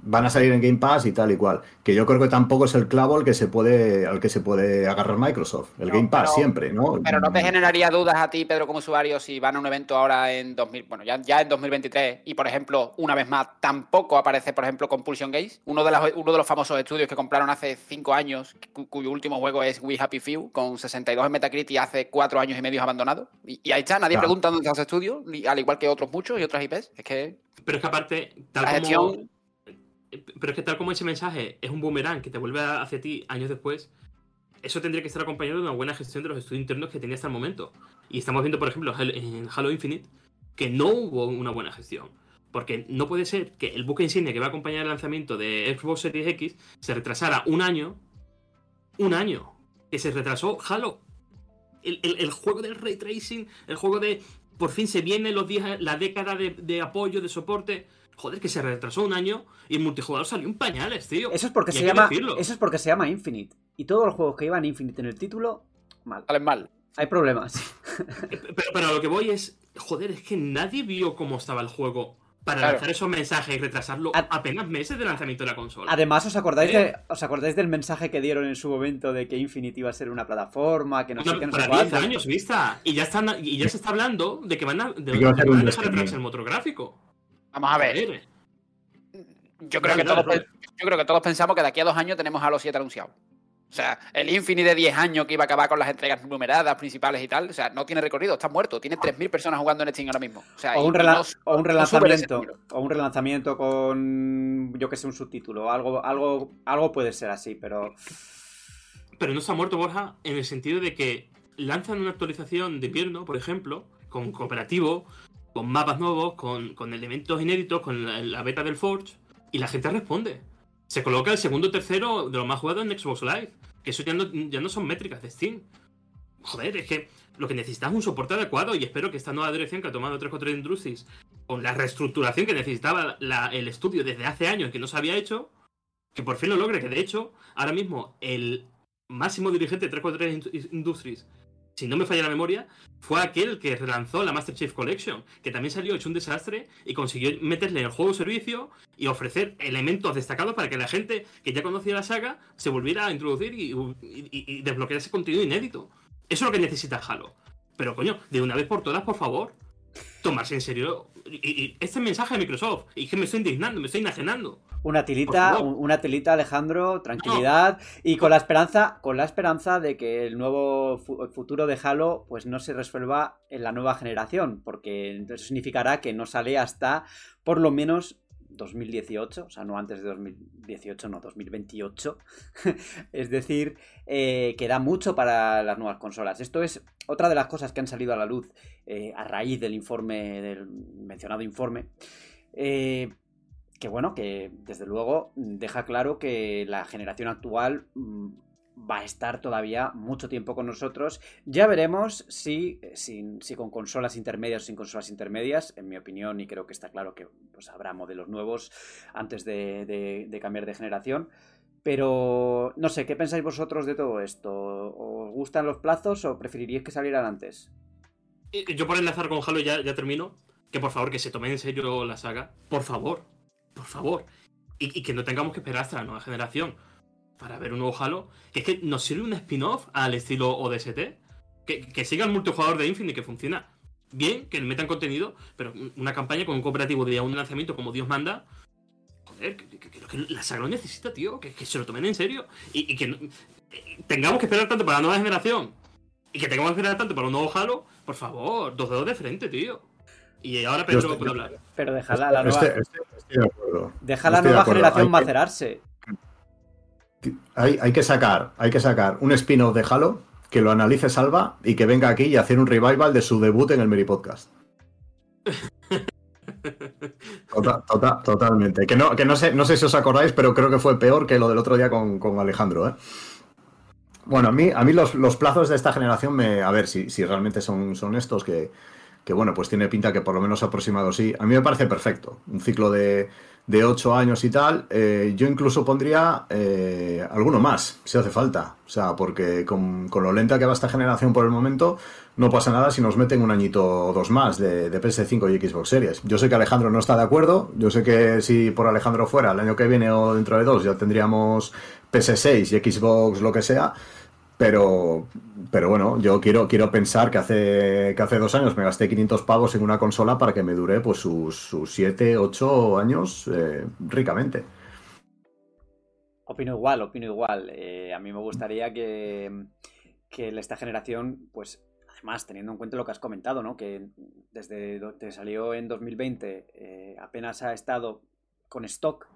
van a salir en Game Pass y tal y cual. Que yo creo que tampoco es el clavo al que se puede, al que se puede agarrar Microsoft. El No, Game Pass pero- siempre, ¿no? Pero no te generaría dudas a ti, Pedro, como usuario, si van a un evento ahora en 2000, bueno, ya, ya en 2023 y, por ejemplo, una vez más, tampoco aparece, por ejemplo, Compulsion Games, uno de, las- uno de los famosos estudios que compraron hace cinco años, cu- cuyo último juego es We Happy Few, con 62 en Metacritic y hace cuatro años y medio abandonado. Y, y ahí está, nadie Claro. pregunta dónde está ese estudio, al igual que otros muchos y otras IPs. Es que Pero es que aparte, tal la como. Pero es que tal como ese mensaje es un boomerang que te vuelve hacia ti años después, eso tendría que estar acompañado de una buena gestión de los estudios internos que tenía hasta el momento. Y estamos viendo, por ejemplo, en Halo Infinite, que no hubo una buena gestión. Porque no puede ser que el buque insignia que va a acompañar el lanzamiento de Xbox Series X se retrasara un año. Un año. Que se retrasó Halo. El, el- juego del ray tracing, el juego de. Por fin se viene los días, la década de apoyo, de soporte. Joder, que se retrasó un año y el multijugador salió en pañales, tío. eso es porque Y se llama. Eso es porque se llama Infinite. Y todos los juegos que llevan Infinite en el título, mal. Salen mal. Hay problemas. Pero, pero a lo que voy es, joder, es que nadie vio cómo estaba el juego para Claro. lanzar esos mensajes y retrasarlo A- apenas meses de lanzamiento de la consola. Además, ¿os acordáis, Eh. de, ¿os acordáis del mensaje que dieron en su momento de que Infinite iba a ser una plataforma, que no sé qué, no sé para 10 cuánto? años vista. Y ya, están, y ya se está hablando de que van a, de, que va a de ser que un van a dejar streaming. atrás el motor gráfico. Vamos a ver. Yo creo, que todos, yo creo que todos pensamos que de aquí a dos años tenemos Halo 7 anunciado. O sea, el Infinity de 10 años que iba a acabar con las entregas numeradas principales y tal, o sea, no tiene recorrido, está muerto. Tiene 3.000 personas jugando en Steam ahora mismo. O, sea, O un, rela- no- o relanzamiento. O un relanzamiento con, yo que sé, un subtítulo. Algo, algo, algo puede ser así, pero... Pero no se ha muerto Borja en el sentido de que lanzan una actualización de invierno, por ejemplo, con cooperativo, con mapas nuevos, con, con elementos inéditos, con la, beta del Forge, y la gente responde. Se coloca el segundo o tercero de los más jugados en Xbox Live. Que eso ya no, ya no son métricas de Steam. Joder, es que lo que necesitas es un soporte adecuado y espero que esta nueva dirección que ha tomado 343 Industries, con la reestructuración que necesitaba el estudio desde hace años que no se había hecho, que por fin lo logre. Que de hecho, ahora mismo el máximo dirigente de 343 Ind- Industries, si no me falla la memoria, fue aquel que relanzó la Master Chief Collection, que también salió hecho un desastre y consiguió meterle el juego servicio y ofrecer elementos destacados para que la gente que ya conocía la saga se volviera a introducir y, y- y- y desbloquear ese contenido inédito. Eso es lo que necesita Halo. Pero coño, de una vez por todas, por favor, tomarse en serio. Y, y- este mensaje de Microsoft, y que me estoy indignando, me estoy enajenando. Una tilita, una tilita, Alejandro, tranquilidad. Y con la esperanza, con la esperanza de que el nuevo fu- futuro de Halo pues no se resuelva en la nueva generación, porque eso significará que no sale hasta por lo menos 2018, o sea, no antes de 2018, no, 2028. [LAUGHS] es decir, eh, queda mucho para las nuevas consolas. Esto es otra de las cosas que han salido a la luz eh, a raíz del informe, del mencionado informe. Eh, que bueno, que desde luego deja claro que la generación actual mm, va a estar todavía mucho tiempo con nosotros. Ya veremos si, si, si con consolas intermedias o sin consolas intermedias, en mi opinión, y creo que está claro que pues, habrá modelos nuevos antes de, cambiar de generación. Pero no sé, ¿qué pensáis vosotros de todo esto? ¿Os gustan los plazos o preferiríais que salieran antes? Eh, Yo por enlazar con Halo ya, ya termino. Que por favor, que se tome en serio la saga. Por favor. Por favor. Y que no tengamos que esperar hasta la nueva generación para ver un nuevo Halo. Que es que nos sirve un spin-off al estilo ODST. Que, que siga el multijugador de Infinite que funciona bien, que le metan contenido, pero una campaña con un cooperativo de un lanzamiento como Dios manda. Joder, que, que- que- que la saga lo necesita, tío. Que, que se lo tomen en serio. Y, y que no- eh, tengamos que esperar tanto para la nueva generación y que tengamos que esperar tanto para un nuevo Halo, por favor, dos dedos de frente, tío. Y ahora Pedro puede hablar. Pero déjala la nueva, estoy de acuerdo. deja la de nueva generación Hay que- macerarse. Hay, que sacar, hay que sacar un spin-off de Halo que lo analice Salva y que venga aquí y hacer un revival de su debut en el Meri Podcast. Tota- tota- totalmente. Que, no, que no, sé, no sé si os acordáis, pero creo que fue peor que lo del otro día con, con Alejandro. ¿eh? Bueno, a mí, a mí los, los plazos de esta generación, me, a ver si, si realmente son, son estos, que, que bueno, pues tiene pinta que por lo menos aproximado sí. A mí me parece perfecto. Un ciclo de, de 8 años y tal. eh, yo incluso pondría eh, alguno más, si hace falta. O sea, porque con, con lo lenta que va esta generación por el momento, no pasa nada si nos meten un añito o dos más de, de PS5 y Xbox Series. Yo sé que Alejandro no está de acuerdo. Yo sé que si por Alejandro fuera el año que viene o dentro de dos ya tendríamos PS6 y Xbox lo que sea. Pero, pero bueno, yo quiero, quiero pensar que hace, que hace dos años me gasté 500 pavos en una consola para que me dure pues sus, sus 7, 8 años eh, ricamente. Opino igual, opino igual. Eh, a mí me gustaría que, que esta generación, pues, además, teniendo en cuenta lo que has comentado, ¿no? Que desde que salió en 2020 eh, apenas ha estado con stock,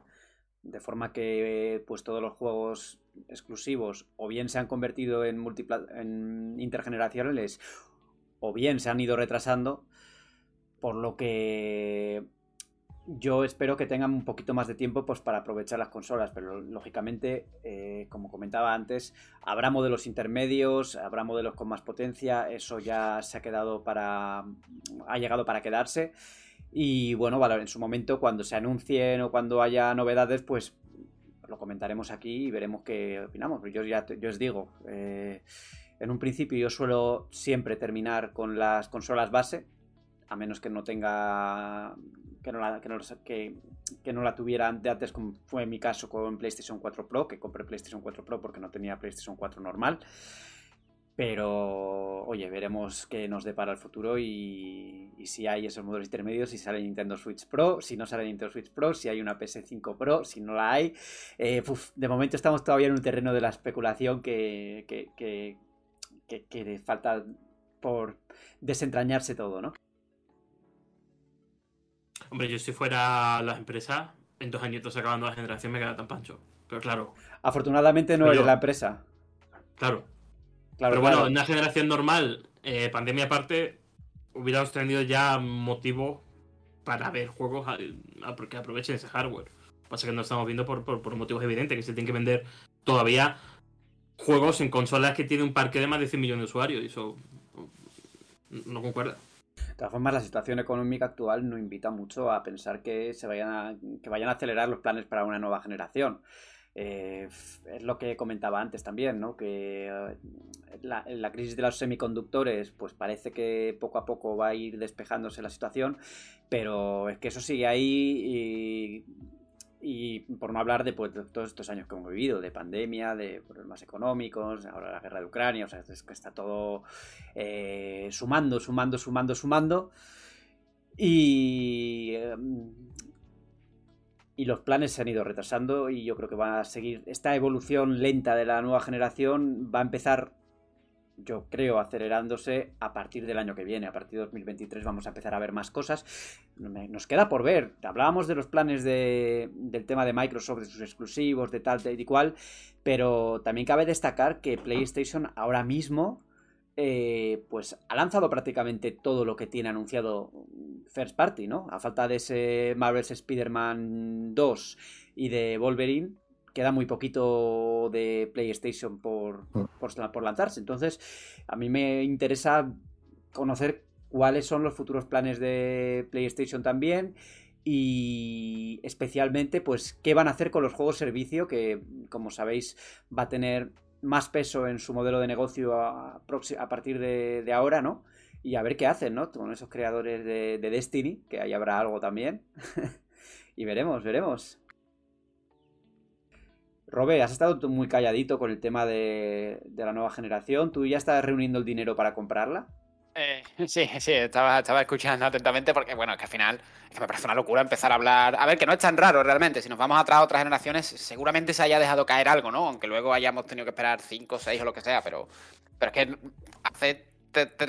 de forma que pues todos los juegos exclusivos o bien se han convertido en, en intergeneracionales o bien se han ido retrasando, por lo que yo espero que tengan un poquito más de tiempo pues, para aprovechar las consolas, pero lógicamente, eh, como comentaba antes, habrá modelos intermedios, habrá modelos con más potencia, eso ya se ha quedado para. ha llegado para quedarse. Y bueno, en su momento, cuando se anuncien o cuando haya novedades, pues lo comentaremos aquí y veremos qué opinamos. Yo ya yo os digo, eh, en un principio yo suelo siempre terminar con las consolas base, a menos que no tenga que no la, que no, que, no la tuviera antes, como fue mi caso con PlayStation 4 Pro, que compré PlayStation 4 Pro porque no tenía PlayStation 4 normal. Pero, oye, veremos qué nos depara el futuro y, si hay esos modelos intermedios, si sale Nintendo Switch Pro, si no sale Nintendo Switch Pro, si hay una PS5 Pro, si no la hay. Eh, uf, de momento estamos todavía en un terreno de la especulación que, que, que, que, que falta por desentrañarse todo, ¿no? Hombre, yo si fuera las empresas, en dos añitos acabando la generación me queda tan pancho. Pero claro, Afortunadamente no Pero eres yo- la empresa. claro. Claro, Pero bueno, claro. en una generación normal, eh, pandemia aparte, hubiéramos tenido ya motivo para ver juegos a- a- que aprovechen ese hardware. Pasa que no estamos viendo por, por, por motivos evidentes, que se tienen que vender todavía juegos en consolas que tienen un parque de más de 100 millones de usuarios. Y eso no concuerda. De todas formas, la situación económica actual no invita mucho a pensar que se vayan a, que vayan a acelerar los planes para una nueva generación. Eh, es lo que comentaba antes también, ¿no? Que eh, la, la crisis de los semiconductores, pues parece que poco a poco va a ir despejándose la situación, pero es que eso sigue ahí y, por no hablar de, pues, todos estos años que hemos vivido, de pandemia, de problemas económicos, ahora la guerra de Ucrania, o sea, es que está todo eh, sumando, sumando, sumando, sumando. Y, eh, y los planes se han ido retrasando y yo creo que va a seguir esta evolución lenta de la nueva generación va a empezar yo creo acelerándose a partir del año que viene a partir de 2023 vamos a empezar a ver más cosas. Nos queda por ver. Hablábamos de los planes de- del tema de Microsoft de sus exclusivos de tal tal y cual pero también cabe destacar que PlayStation ahora mismo eh, pues ha lanzado prácticamente todo lo que tiene anunciado First Party, ¿no? A falta de ese Marvel's Spider-Man 2 y de Wolverine, queda muy poquito de PlayStation por, por, por lanzarse. Entonces, a mí me interesa conocer cuáles son los futuros planes de PlayStation también y especialmente pues qué van a hacer con los juegos servicio que como sabéis va a tener más peso en su modelo de negocio a, partir de, ahora, ¿no? Y a ver qué hacen, ¿no? Con esos creadores de, de Destiny, que ahí habrá algo también. [LAUGHS] y veremos, veremos. Robe, has estado muy calladito con el tema de la nueva generación. ¿Tú ya estás reuniendo el dinero para comprarla? Eh, [LAUGHS] sí, sí, estaba, estaba escuchando atentamente porque, bueno, es que al final es que me parece una locura empezar a hablar. A ver, que no es tan raro realmente. Si nos vamos atrás a otras generaciones, seguramente se haya dejado caer algo, ¿no? Aunque luego hayamos tenido que esperar 5, 6 o lo que sea, pero, pero es que hace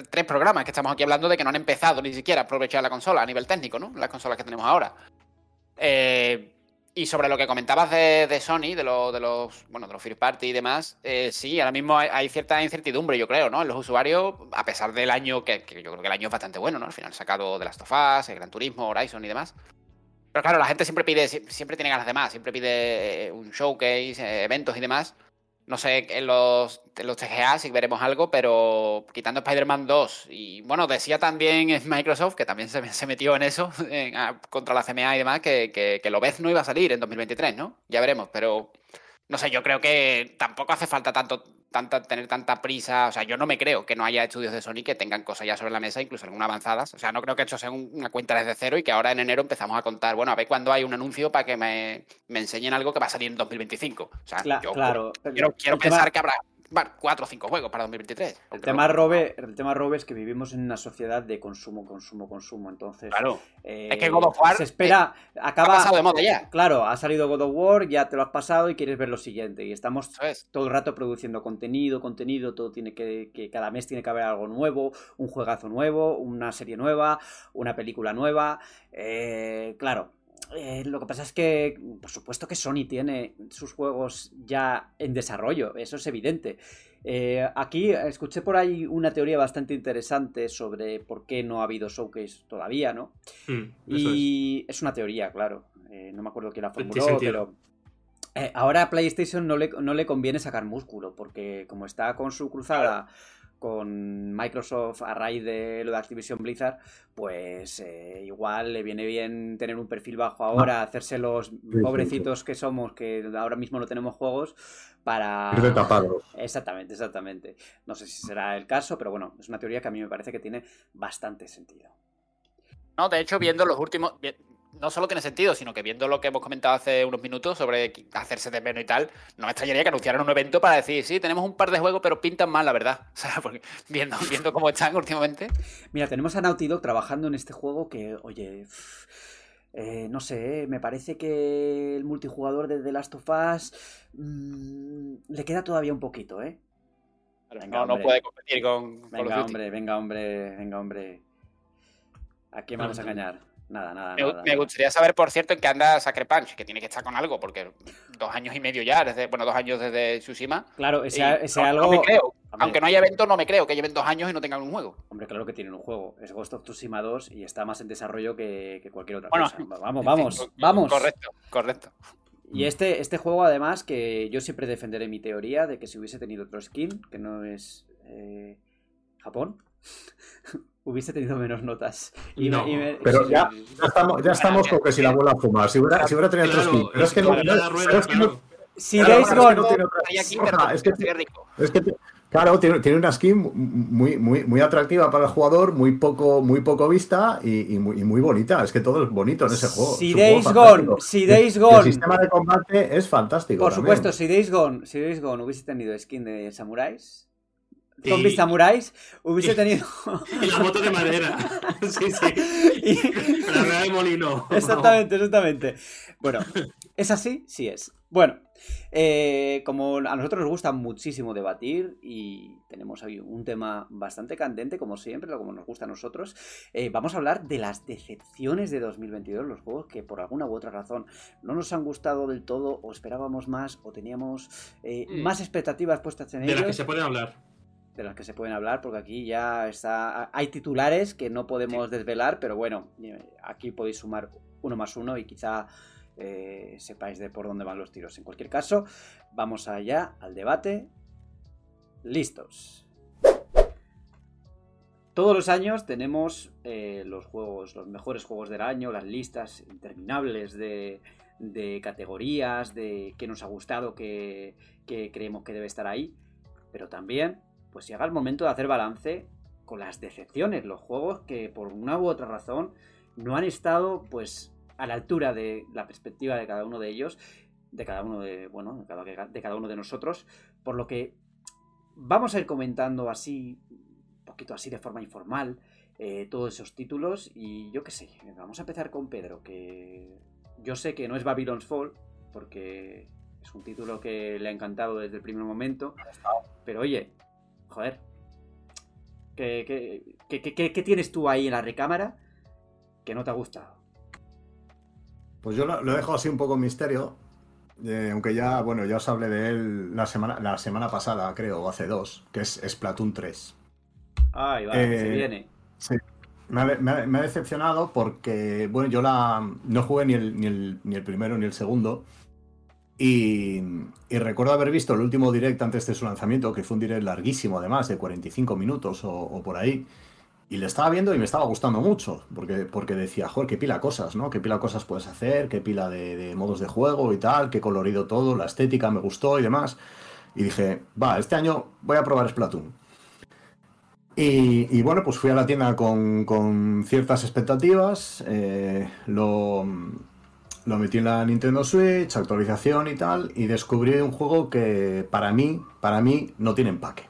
tres programas que estamos aquí hablando de que no han empezado ni siquiera a aprovechar la consola a nivel técnico, ¿no? Las consolas que tenemos ahora. Eh, y sobre lo que comentabas de, Sony, de, lo- de los bueno, de los first party y demás, eh, sí, ahora mismo hay, cierta incertidumbre, yo creo, ¿no? En los usuarios, a pesar del año, que, yo creo que el año es bastante bueno, ¿no? Al final sacado de Last of Us, el Gran Turismo, Horizon y demás. Pero claro, la gente siempre pide, sie- siempre tiene ganas de más, siempre pide eh, un showcase, eh, eventos y demás. No sé, en los, los TGA si veremos algo, pero quitando Spider-Man 2, y bueno, decía también Microsoft, que también se, se metió en eso, [LAUGHS] en- a- contra la CMA y demás, que, que, que Lobez no iba a salir en 2023, ¿no? Ya veremos, pero no sé, yo creo que tampoco hace falta tanto tanta, tener tanta prisa. O sea, yo no me creo que no haya estudios de Sony que tengan cosas ya sobre la mesa, incluso algunas avanzadas. O sea, no creo que esto sea un- una cuenta desde cero y que ahora en enero empezamos a contar, bueno, a ver cuándo hay un anuncio para que me, me enseñen algo que va a salir en 2025. O sea, Cla- yo claro. quiero, pensar que habrá bueno, cuatro o cinco juegos para 2023. El tema, no- Robe, el tema Robe es que vivimos en una sociedad de consumo, consumo, consumo. Entonces, Claro. eh, Es que God of War, se espera, Ha acaba. pasado de moda ya. Claro, ha salido God of War, ya te lo has pasado y quieres ver lo siguiente. Y estamos es. todo el rato produciendo contenido, contenido, todo tiene que, que cada mes tiene que haber algo nuevo, un juegazo nuevo, una serie nueva, una película nueva. Eh, claro, eh, lo que pasa es que, por supuesto que Sony tiene sus juegos ya en desarrollo, eso es evidente. Eh, aquí escuché por ahí una teoría bastante interesante sobre por qué no ha habido showcase todavía, ¿no? Mm, es. Y es. una teoría, claro. Eh, no me acuerdo quién la formuló, pero. ahora a PlayStation no le, no le conviene sacar músculo, porque como está con su cruzada con Microsoft a raíz de lo de Activision Blizzard, pues eh, igual le viene bien tener un perfil bajo ahora, hacerse los pobrecitos que somos, que ahora mismo no tenemos juegos, para... Ir de tapados. Exactamente, exactamente. No sé si será el caso, pero bueno, es una teoría que a mí me parece que tiene bastante sentido. No, de hecho, viendo los últimos. No solo tiene sentido, sino que viendo lo que hemos comentado hace unos minutos sobre hacerse de menos y tal, no me extrañaría que anunciaran un evento para decir, sí, tenemos un par de juegos, pero pintan mal, la verdad. [LAUGHS] O sea, porque viendo, viendo cómo están últimamente. Mira, tenemos a Naughty Dog trabajando en este juego que, oye, eh, no sé, me parece que el multijugador de The Last of Us mmm, le queda todavía un poquito, ¿eh? Venga, no, no, puede competir con. Venga, hombre, venga, hombre, venga, hombre. ¿A quién vamos a engañar? Nada, nada, me, nada. Me gustaría saber, por cierto, en qué anda Sacre Punch, que tiene que estar con algo, porque dos años y medio ya, desde, bueno, dos años desde Tsushima. Claro, ese, ese no, algo. No me creo. Hombre. Aunque no haya evento, no me creo que lleven dos años y no tengan un juego. Hombre, claro que tienen un juego. Es Ghost of Tsushima 2 y está más en desarrollo que, que cualquier otra bueno, cosa. Vamos, vamos, fin, [LAUGHS] vamos. Correcto, correcto. Y este, este juego, además, que yo siempre defenderé mi teoría de que si hubiese tenido otro skin, que no es eh, Japón, [LAUGHS] hubiese tenido menos notas. Y no, me, pero sí, ya, ya, estamos, ya estamos con que si la vuelve a fumar. Si hubiera, si hubiera tenido claro, otro skin. Pero es que no. Rueda, es que no si Days Gone. Es que, es que Claro, tiene, tiene, una skin muy, muy, muy atractiva para el jugador, muy poco, muy poco vista y, y, muy, y muy, bonita. Es que todo es bonito en ese juego. Si Days Gone, si Days Gone. El sistema de combate es fantástico. Por también. supuesto, si Days Gone, si Days Gone hubiese tenido skin de samuráis, zombies samuráis, hubiese tenido. [LAUGHS] y la moto de madera. [LAUGHS] sí, sí. Y... La rueda de molino. Exactamente, exactamente. Bueno, ¿es así? Sí es. Bueno, eh, como a nosotros nos gusta muchísimo debatir y tenemos ahí un tema bastante candente, como siempre, como nos gusta a nosotros, eh, vamos a hablar de las decepciones de 2022, los juegos que por alguna u otra razón no nos han gustado del todo, o esperábamos más, o teníamos eh, mm. más expectativas puestas en ellos. De las que se pueden hablar. De las que se pueden hablar, porque aquí ya está. Hay titulares que no podemos sí. desvelar, pero bueno, aquí podéis sumar uno más uno y quizá eh, sepáis de por dónde van los tiros. En cualquier caso, vamos allá al debate. Listos. Todos los años tenemos eh, los juegos, los mejores juegos del año, las listas interminables de, de categorías, de qué nos ha gustado, qué, qué creemos que debe estar ahí. Pero también, pues llega el momento de hacer balance con las decepciones, los juegos que por una u otra razón no han estado, pues, a la altura de la perspectiva de cada uno de ellos, de cada uno de, bueno, de cada, de cada uno de nosotros, por lo que vamos a ir comentando así, un poquito así de forma informal, eh, todos esos títulos. Y yo qué sé, vamos a empezar con Pedro, que yo sé que no es Babylon's Fall, porque es un título que le ha encantado desde el primer momento, pero oye, joder, ¿qué, qué, qué, qué tienes tú ahí en la recámara que no te ha gustado? Pues yo lo, lo dejo así un poco en misterio, eh, aunque ya, bueno, ya os hablé de él la semana, la semana pasada, creo, o hace dos, que es Splatoon 3. Ay, va, eh, se viene. Sí. Me ha, me, ha, me ha, decepcionado porque, bueno, yo la no jugué ni el, ni el, ni el primero ni el segundo. Y, recuerdo haber visto el último direct antes de su lanzamiento, que fue un direct larguísimo, además, de 45 minutos o, por ahí. Y le estaba viendo y me estaba gustando mucho, porque, porque decía, joder, qué pila cosas, ¿no? Qué pila cosas puedes hacer, qué pila de, modos de juego y tal, qué colorido todo, la estética me gustó y demás. Y dije, va, este año voy a probar Splatoon. Y, y bueno, pues fui a la tienda con, con ciertas expectativas, eh, lo, lo metí en la Nintendo Switch, actualización y tal, y descubrí un juego que para mí, para mí, no tiene empaque.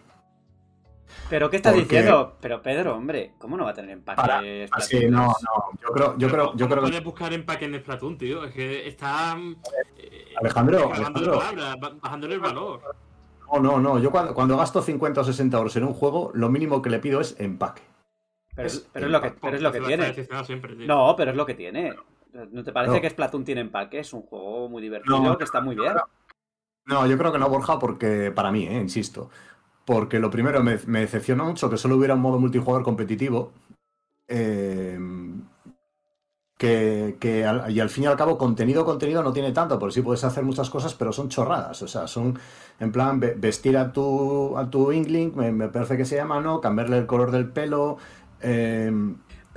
¿Pero qué estás Porque... diciendo? Pero Pedro, hombre, ¿cómo no va a tener empaque? Para... Así, no, no. Yo creo, yo creo, yo creo puedes buscar empaque en Splatoon, tío. Es que está. Eh, Alejandro, Alejandro. Palabras, bajándole el valor. No, no, no. Yo cuando, cuando, gasto 50 o 60 euros en un juego, lo mínimo que le pido es empaque. Pero es, pero es lo que, pero es lo que tiene. Siempre, no, pero es lo que tiene. ¿No te parece no. que Splatoon tiene empaque? Es un juego muy divertido, no, que está muy bien. No, yo creo que no, Borja, porque para mí, eh, insisto, porque lo primero me, me, decepcionó mucho que solo hubiera un modo multijugador competitivo. Eh, que, que al, y al fin y al cabo, contenido, contenido no tiene tanto, porque sí puedes hacer muchas cosas, pero son chorradas. O sea, son en plan vestir a tu, a tu Inkling, me, me parece que se llama, ¿no? Cambiarle el color del pelo. Eh,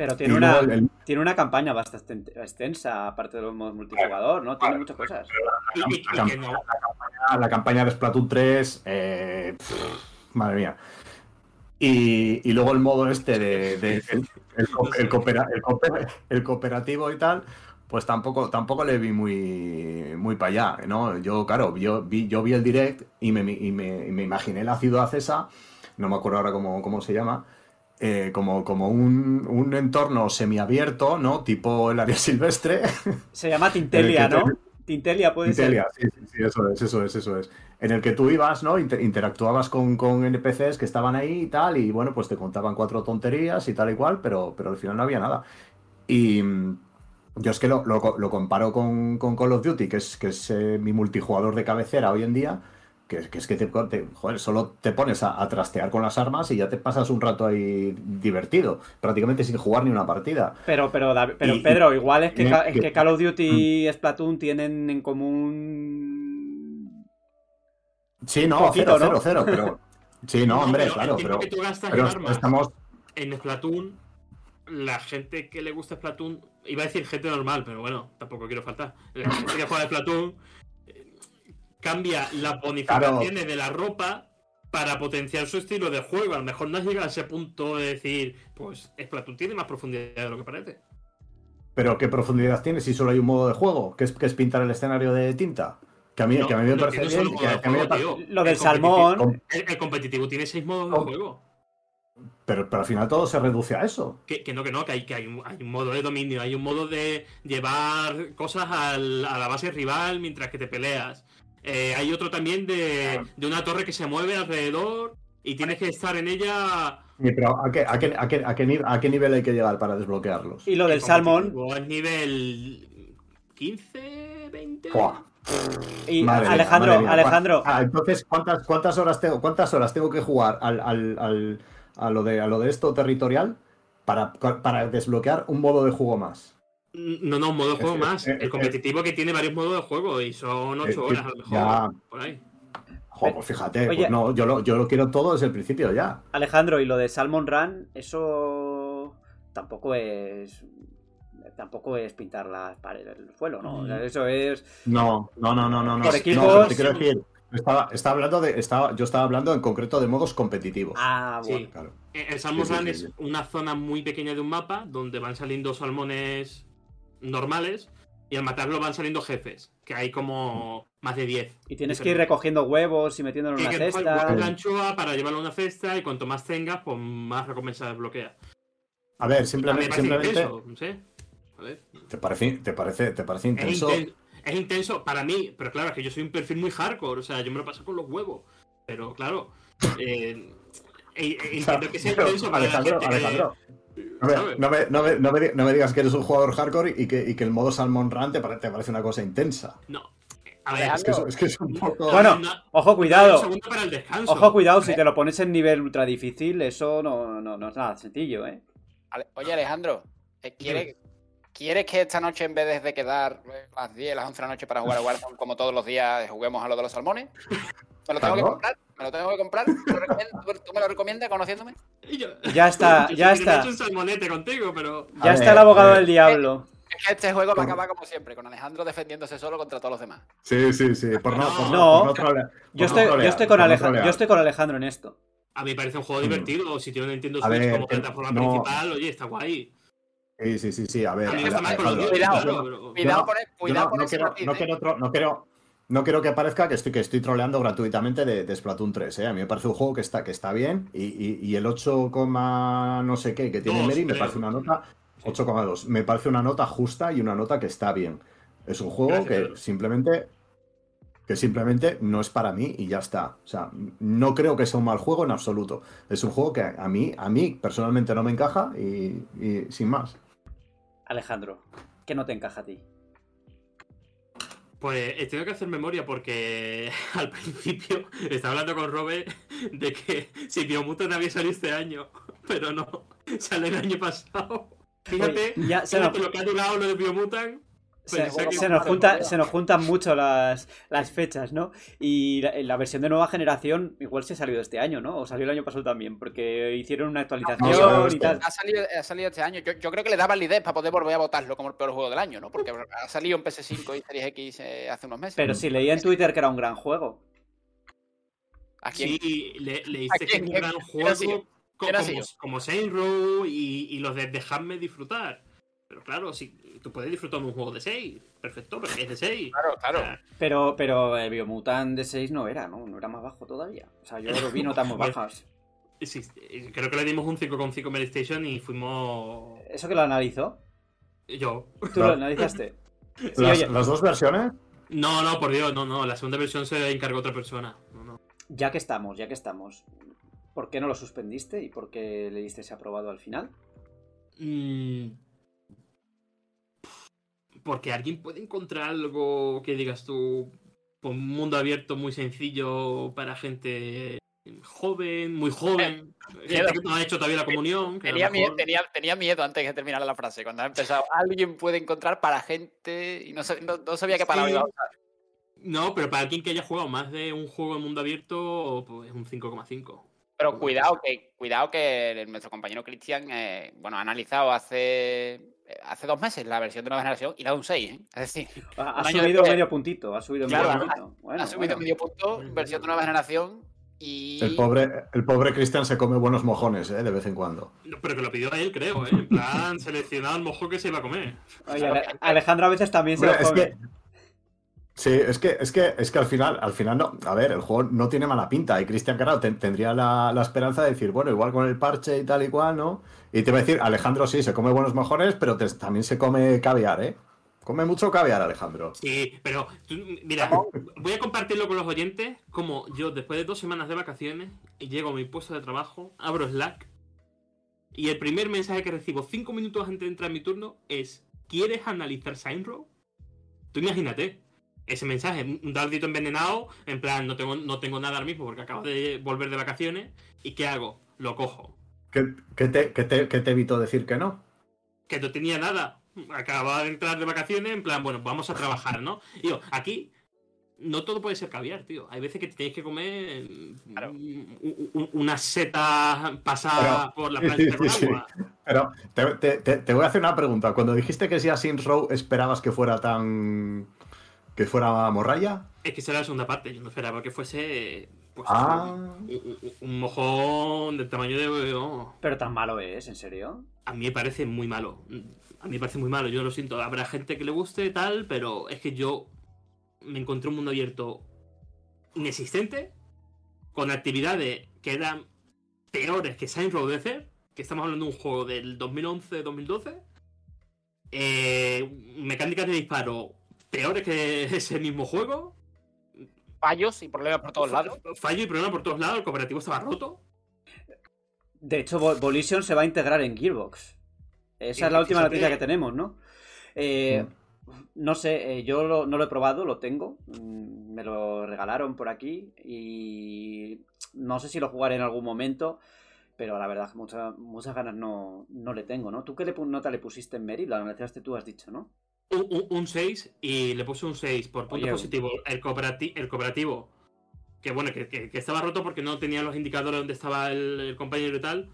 pero tiene una, el... tiene una campaña bastante extensa, aparte de los modos multijugador, ¿no? Tiene muchas cosas. La, la, la, campaña, la campaña de Splatoon 3, eh, pff, madre mía. Y, y, luego el modo este de, de el, el, el, coopera, el, cooperativo y tal, pues tampoco, tampoco le vi muy, muy para allá, ¿no? Yo, claro, yo vi, yo vi el direct y me, y me, y me imaginé la ciudad esa, no me acuerdo ahora cómo, cómo se llama, eh, como, como un, un entorno semiabierto, ¿no? Tipo el área [LAUGHS] silvestre. Se llama Tintelia, ¿no? Tintelia puede Intelia, sí, sí, sí, eso es, eso es, eso es. En el que tú ibas, ¿no? Inter- interactuabas con, con NPCs que estaban ahí y tal, y bueno, pues te contaban cuatro tonterías y tal y cual, pero, pero al final no había nada. Y mm, yo es que lo, lo comparo con, con Call of Duty, que es, que es eh, mi multijugador de cabecera hoy en día, que, que es que te, te- joder, solo te pones a, a trastear con las armas y ya te pasas un rato ahí divertido, prácticamente sin jugar ni una partida. Pero, pero, David- pero Y- y- Pedro, igual es que, y- Ca- es y- que Call of Duty y Splatoon tienen en común. Sí, no, Poquito, cero, ¿no? cero, cero, pero... [LAUGHS] Sí, no, hombre, pero claro, el pero... que tú gastas Pero en armas estamos, en Splatoon, la gente que le gusta Splatoon, iba a decir gente normal, pero bueno, tampoco quiero faltar. La gente que juega Splatoon cambia las bonificaciones de la ropa para potenciar su estilo de juego. A lo mejor no has llegado a ese punto de decir, pues Splatoon tiene más profundidad de lo que parece. Pero ¿qué profundidad tiene si solo hay un modo de juego? Que es, que es pintar el escenario de tinta. Que a mí, No, que a mí me no, parece bien. que a- mí tío. Lo del El competitivo- salmón. El, el competitivo tiene seis modos de Com- juego. pero, pero al final todo se reduce a eso. Que, que no, que no, que hay, que hay, un, hay un modo de dominio, hay un modo de llevar cosas al- a la base rival mientras que te peleas. Eh, hay otro también de, de una torre que se mueve alrededor y tienes que estar en ella. Sí, Pero ¿a qué, a, qué, a, qué, a, qué, ni- a qué nivel hay que llegar para desbloquearlos? Y lo del El salmón. Es nivel 15, 20. Buah, Y madre Alejandro, mía. Alejandro, Ah, entonces, ¿cuántas, cuántas, horas tengo, ¿cuántas horas tengo que jugar al, al, al- a, lo de, a lo de esto territorial para, para desbloquear un modo de juego más? No, no, un modo de juego Es más. es El competitivo que tiene varios modos de juego y son 8 Es que horas a lo mejor. ya- Por ahí. Jo, pues fíjate, Oye. pues no, yo, lo, yo lo quiero todo desde el principio ya. Alejandro, y lo de Salmon Run, eso tampoco es. Tampoco es pintar las paredes, el suelo, ¿no? O sea, eso es. No, no, no, no, no. no. Por No, equipos- pero te quiero decir, estaba, estaba hablando de, estaba, yo estaba hablando en concreto de modos competitivos. Ah, Sí. bueno. Claro. El Salmon Sí, sí, Run sí, es una zona muy pequeña de un mapa donde van saliendo salmones normales y al matarlo van saliendo jefes, que hay como más de 10. Y tienes que ir recogiendo huevos y metiéndolo en Tienes una que cesta. de anchoa para llevarlo a una cesta y cuanto más tengas, pues más recompensas desbloquea. A ver, simplemente, simplemente intenso, no sé. A ver. ¿te, parece, te, parece, ¿te parece Es, intenso? inten- es intenso para mí, pero claro, es que yo soy un perfil muy hardcore, o sea, yo me lo paso con los huevos. Pero claro, eh, eh, [LAUGHS] eh, entiendo [LAUGHS] que sea Pero, intenso para la Alejandro, gente que- Alejandro, no me, no me- no me- no me di- no me digas que eres un jugador hardcore y que, y que el modo Salmon Run te, pare- te parece una cosa intensa. No. A ver, Es que es, es que es un poco... Bueno, Ojo, cuidado. segundo para el descanso. Ojo, cuidado, si te lo pones en nivel ultra difícil, eso no, no, no es nada sencillo, ¿eh? Oye, Alejandro, eh, ¿quieres, ¿quieres que esta noche, en vez de quedar eh, a las 10, las 11 de la noche para jugar a Warzone, como todos los días, juguemos a lo de los salmones? [LAUGHS] ¿Me lo tengo que comprar? ¿Me lo tengo que comprar? ¿Tú, me lo recomiendas conociéndome? Yo- [LAUGHS] Ya está, yo ya me he está. hecho un salmonete contigo, pero. A Ya ver, está el abogado del diablo. Es que este juego va a acabar como siempre, con Alejandro defendiéndose solo contra todos los demás. Sí, sí, sí. Por no, por No. por no trolea- Yo no estoy, yo con no Alejandro, trolear. yo estoy con Alejandro en esto. A mí me parece un juego Mm. divertido. Si tiene un Nintendo A Switch ver, como que- plataforma no. principal, oye, está guay. Sí, sí, sí, sí. A ver, A mí me está con los Cuidado. Cuidado no- con, yo cuidado no, con no quiero, matiz, no ¿eh? quiero tro- no quiero- no quiero que parezca que estoy, que estoy troleando gratuitamente de, de Splatoon 3. ¿eh? A mí me parece un juego que está, que está bien y, y- y el 8, no sé qué que tiene Meri me parece una nota 8,2. Me parece una nota justa y una nota que está bien. Es un juego Gracias, que Pedro. simplemente que simplemente no es para mí y ya está. O sea, no creo que sea un mal juego en absoluto. Es un juego que a mí, a mí personalmente no me encaja y, y sin más. Alejandro, ¿qué no te encaja a ti? Pues he tenido que hacer memoria porque [LAUGHS] al principio estaba hablando con Robert de que si Biomutant había salido este año, [LAUGHS] pero no, sale el año pasado. Fíjate, Oye, ya se lo que ha durado lo de Biomutant. Se, nos junta- se nos juntan mucho las, las fechas, ¿no? Y la, la versión de nueva generación igual se ha salido este año, ¿no? O salió el año pasado también, porque hicieron una No, actualización y tal. Ha salido, ha salido este año. Yo, yo creo que le da validez para poder volver a votarlo como el peor juego del año, ¿no? Porque ha salido en PS5 y Series X eh, hace unos meses. Pero sí, leía en Twitter que era un gran juego. ¿A quién? Sí, le, le ¿A hice que es un ¿Quién- gran juego co- ¿Quién ha como, como Saint Row y, y los de Dejadme disfrutar. Pero claro, si tú puedes disfrutar de un juego de 6, perfecto, pero es de 6. Claro, claro. O sea, Pero, pero el Biomutant de 6 no era, ¿no? No era más bajo todavía. O sea, yo lo vi notas [LAUGHS] muy bajas. sí, creo que le dimos un 5,5 en Station y fuimos. ¿Eso que lo analizó? Yo. ¿Tú lo analizaste? [LAUGHS] Sí, Las, dos versiones. No, no, por Dios, no, no. La segunda versión se encargó otra persona. No, no. ya que estamos, ya que estamos, ¿por qué no lo suspendiste y por qué le diste ese aprobado al final? Mm. Porque alguien puede encontrar algo que digas tú, un mundo abierto muy sencillo para gente joven, muy joven, gente que no ha hecho todavía la comunión. que Tenía, mie- mejor- tenía, tenía miedo antes de terminar la frase, cuando ha empezado. Alguien puede encontrar para gente y no, sab- no, no sabía qué palabra Sí. iba a usar. No, pero para alguien que haya jugado más de un juego en mundo abierto, pues un 5,5. Pero cuidado que, cuidado que nuestro compañero Cristian, eh, bueno, ha analizado hace, eh, hace dos meses la versión de nueva generación y ha dado un 6, ¿eh? Es decir, [LAUGHS] Ha, subido después. medio puntito, ha subido Claro, medio ha- puntito. Bueno, ha subido bueno. medio punto, versión de nueva generación y... El pobre, el pobre Cristian se come buenos mojones, ¿eh? De vez en cuando. Pero que lo pidió a él, creo, ¿eh? En plan, [LAUGHS] seleccionado el mojo que se iba a comer. Oye, Alejandro a veces también se lo es come. que. Sí, es que, es que, es que al final, al final no. A ver, el juego no tiene mala pinta. Y Cristian, claro, ten- tendría la, la esperanza de decir, bueno, igual con el parche y tal y cual, ¿no? Y te va a decir, Alejandro sí, se come buenos mojones, pero también se come caviar, ¿eh? Come mucho caviar, Alejandro. Sí, pero mira, voy a compartirlo con los oyentes como yo después de dos semanas de vacaciones llego a mi puesto de trabajo, abro Slack y el primer mensaje que recibo cinco minutos antes de entrar en mi turno es ¿Quieres analizar Sign Row? Tú imagínate ese mensaje, un dardito envenenado, en plan no tengo, no tengo nada ahora mismo porque acabo de volver de vacaciones y ¿qué hago? Lo cojo. ¿Qué, qué te, qué te- qué te evitó decir que no? que no tenía nada. Acababa de entrar de vacaciones, en plan, bueno, vamos a trabajar, ¿no? Y yo, aquí no todo puede ser caviar, tío. Hay veces que te tienes que comer mm, Claro. una seta pasada Pero- por la plancha sí, con sí, agua. Pero te, te- voy a hacer una pregunta. Cuando dijiste que si a Saints Row esperabas que fuera tan. que fuera morralla. Es que será la segunda parte. Yo no esperaba que fuese pues, Ah. un, un- un mojón del tamaño de. oh, Pero tan malo es, ¿en serio? a mí me parece muy malo. A mí me parece muy malo. Yo lo siento. Habrá gente que le guste tal, pero es que yo me encontré un mundo abierto inexistente, con actividades que eran peores que Saints Row DC, que estamos hablando de un juego del 2011-2012. Eh, mecánicas de disparo peores que [LAUGHS] ese mismo juego. Fallos y problemas por todos lados. Fallo y problema por todos lados. El cooperativo estaba roto. De hecho, Vo- Volition se va a integrar en Gearbox. Esa es la última noticia que tenemos, ¿no? Eh, Mm. no sé, eh, yo lo- no lo he probado, lo tengo. Mm, Me lo regalaron por aquí y no sé si lo jugaré en algún momento, pero la verdad, muchas muchas ganas no, no le tengo, ¿no? ¿Tú qué le, nota le pusiste en Mary? Lo analizaste tú, has dicho, ¿no? Un, un- un 6 y le puse un 6 por punto Oye. positivo. El, cooperati- el cooperativo, que bueno, que, que- que estaba roto porque no tenía los indicadores donde estaba el, el compañero y tal.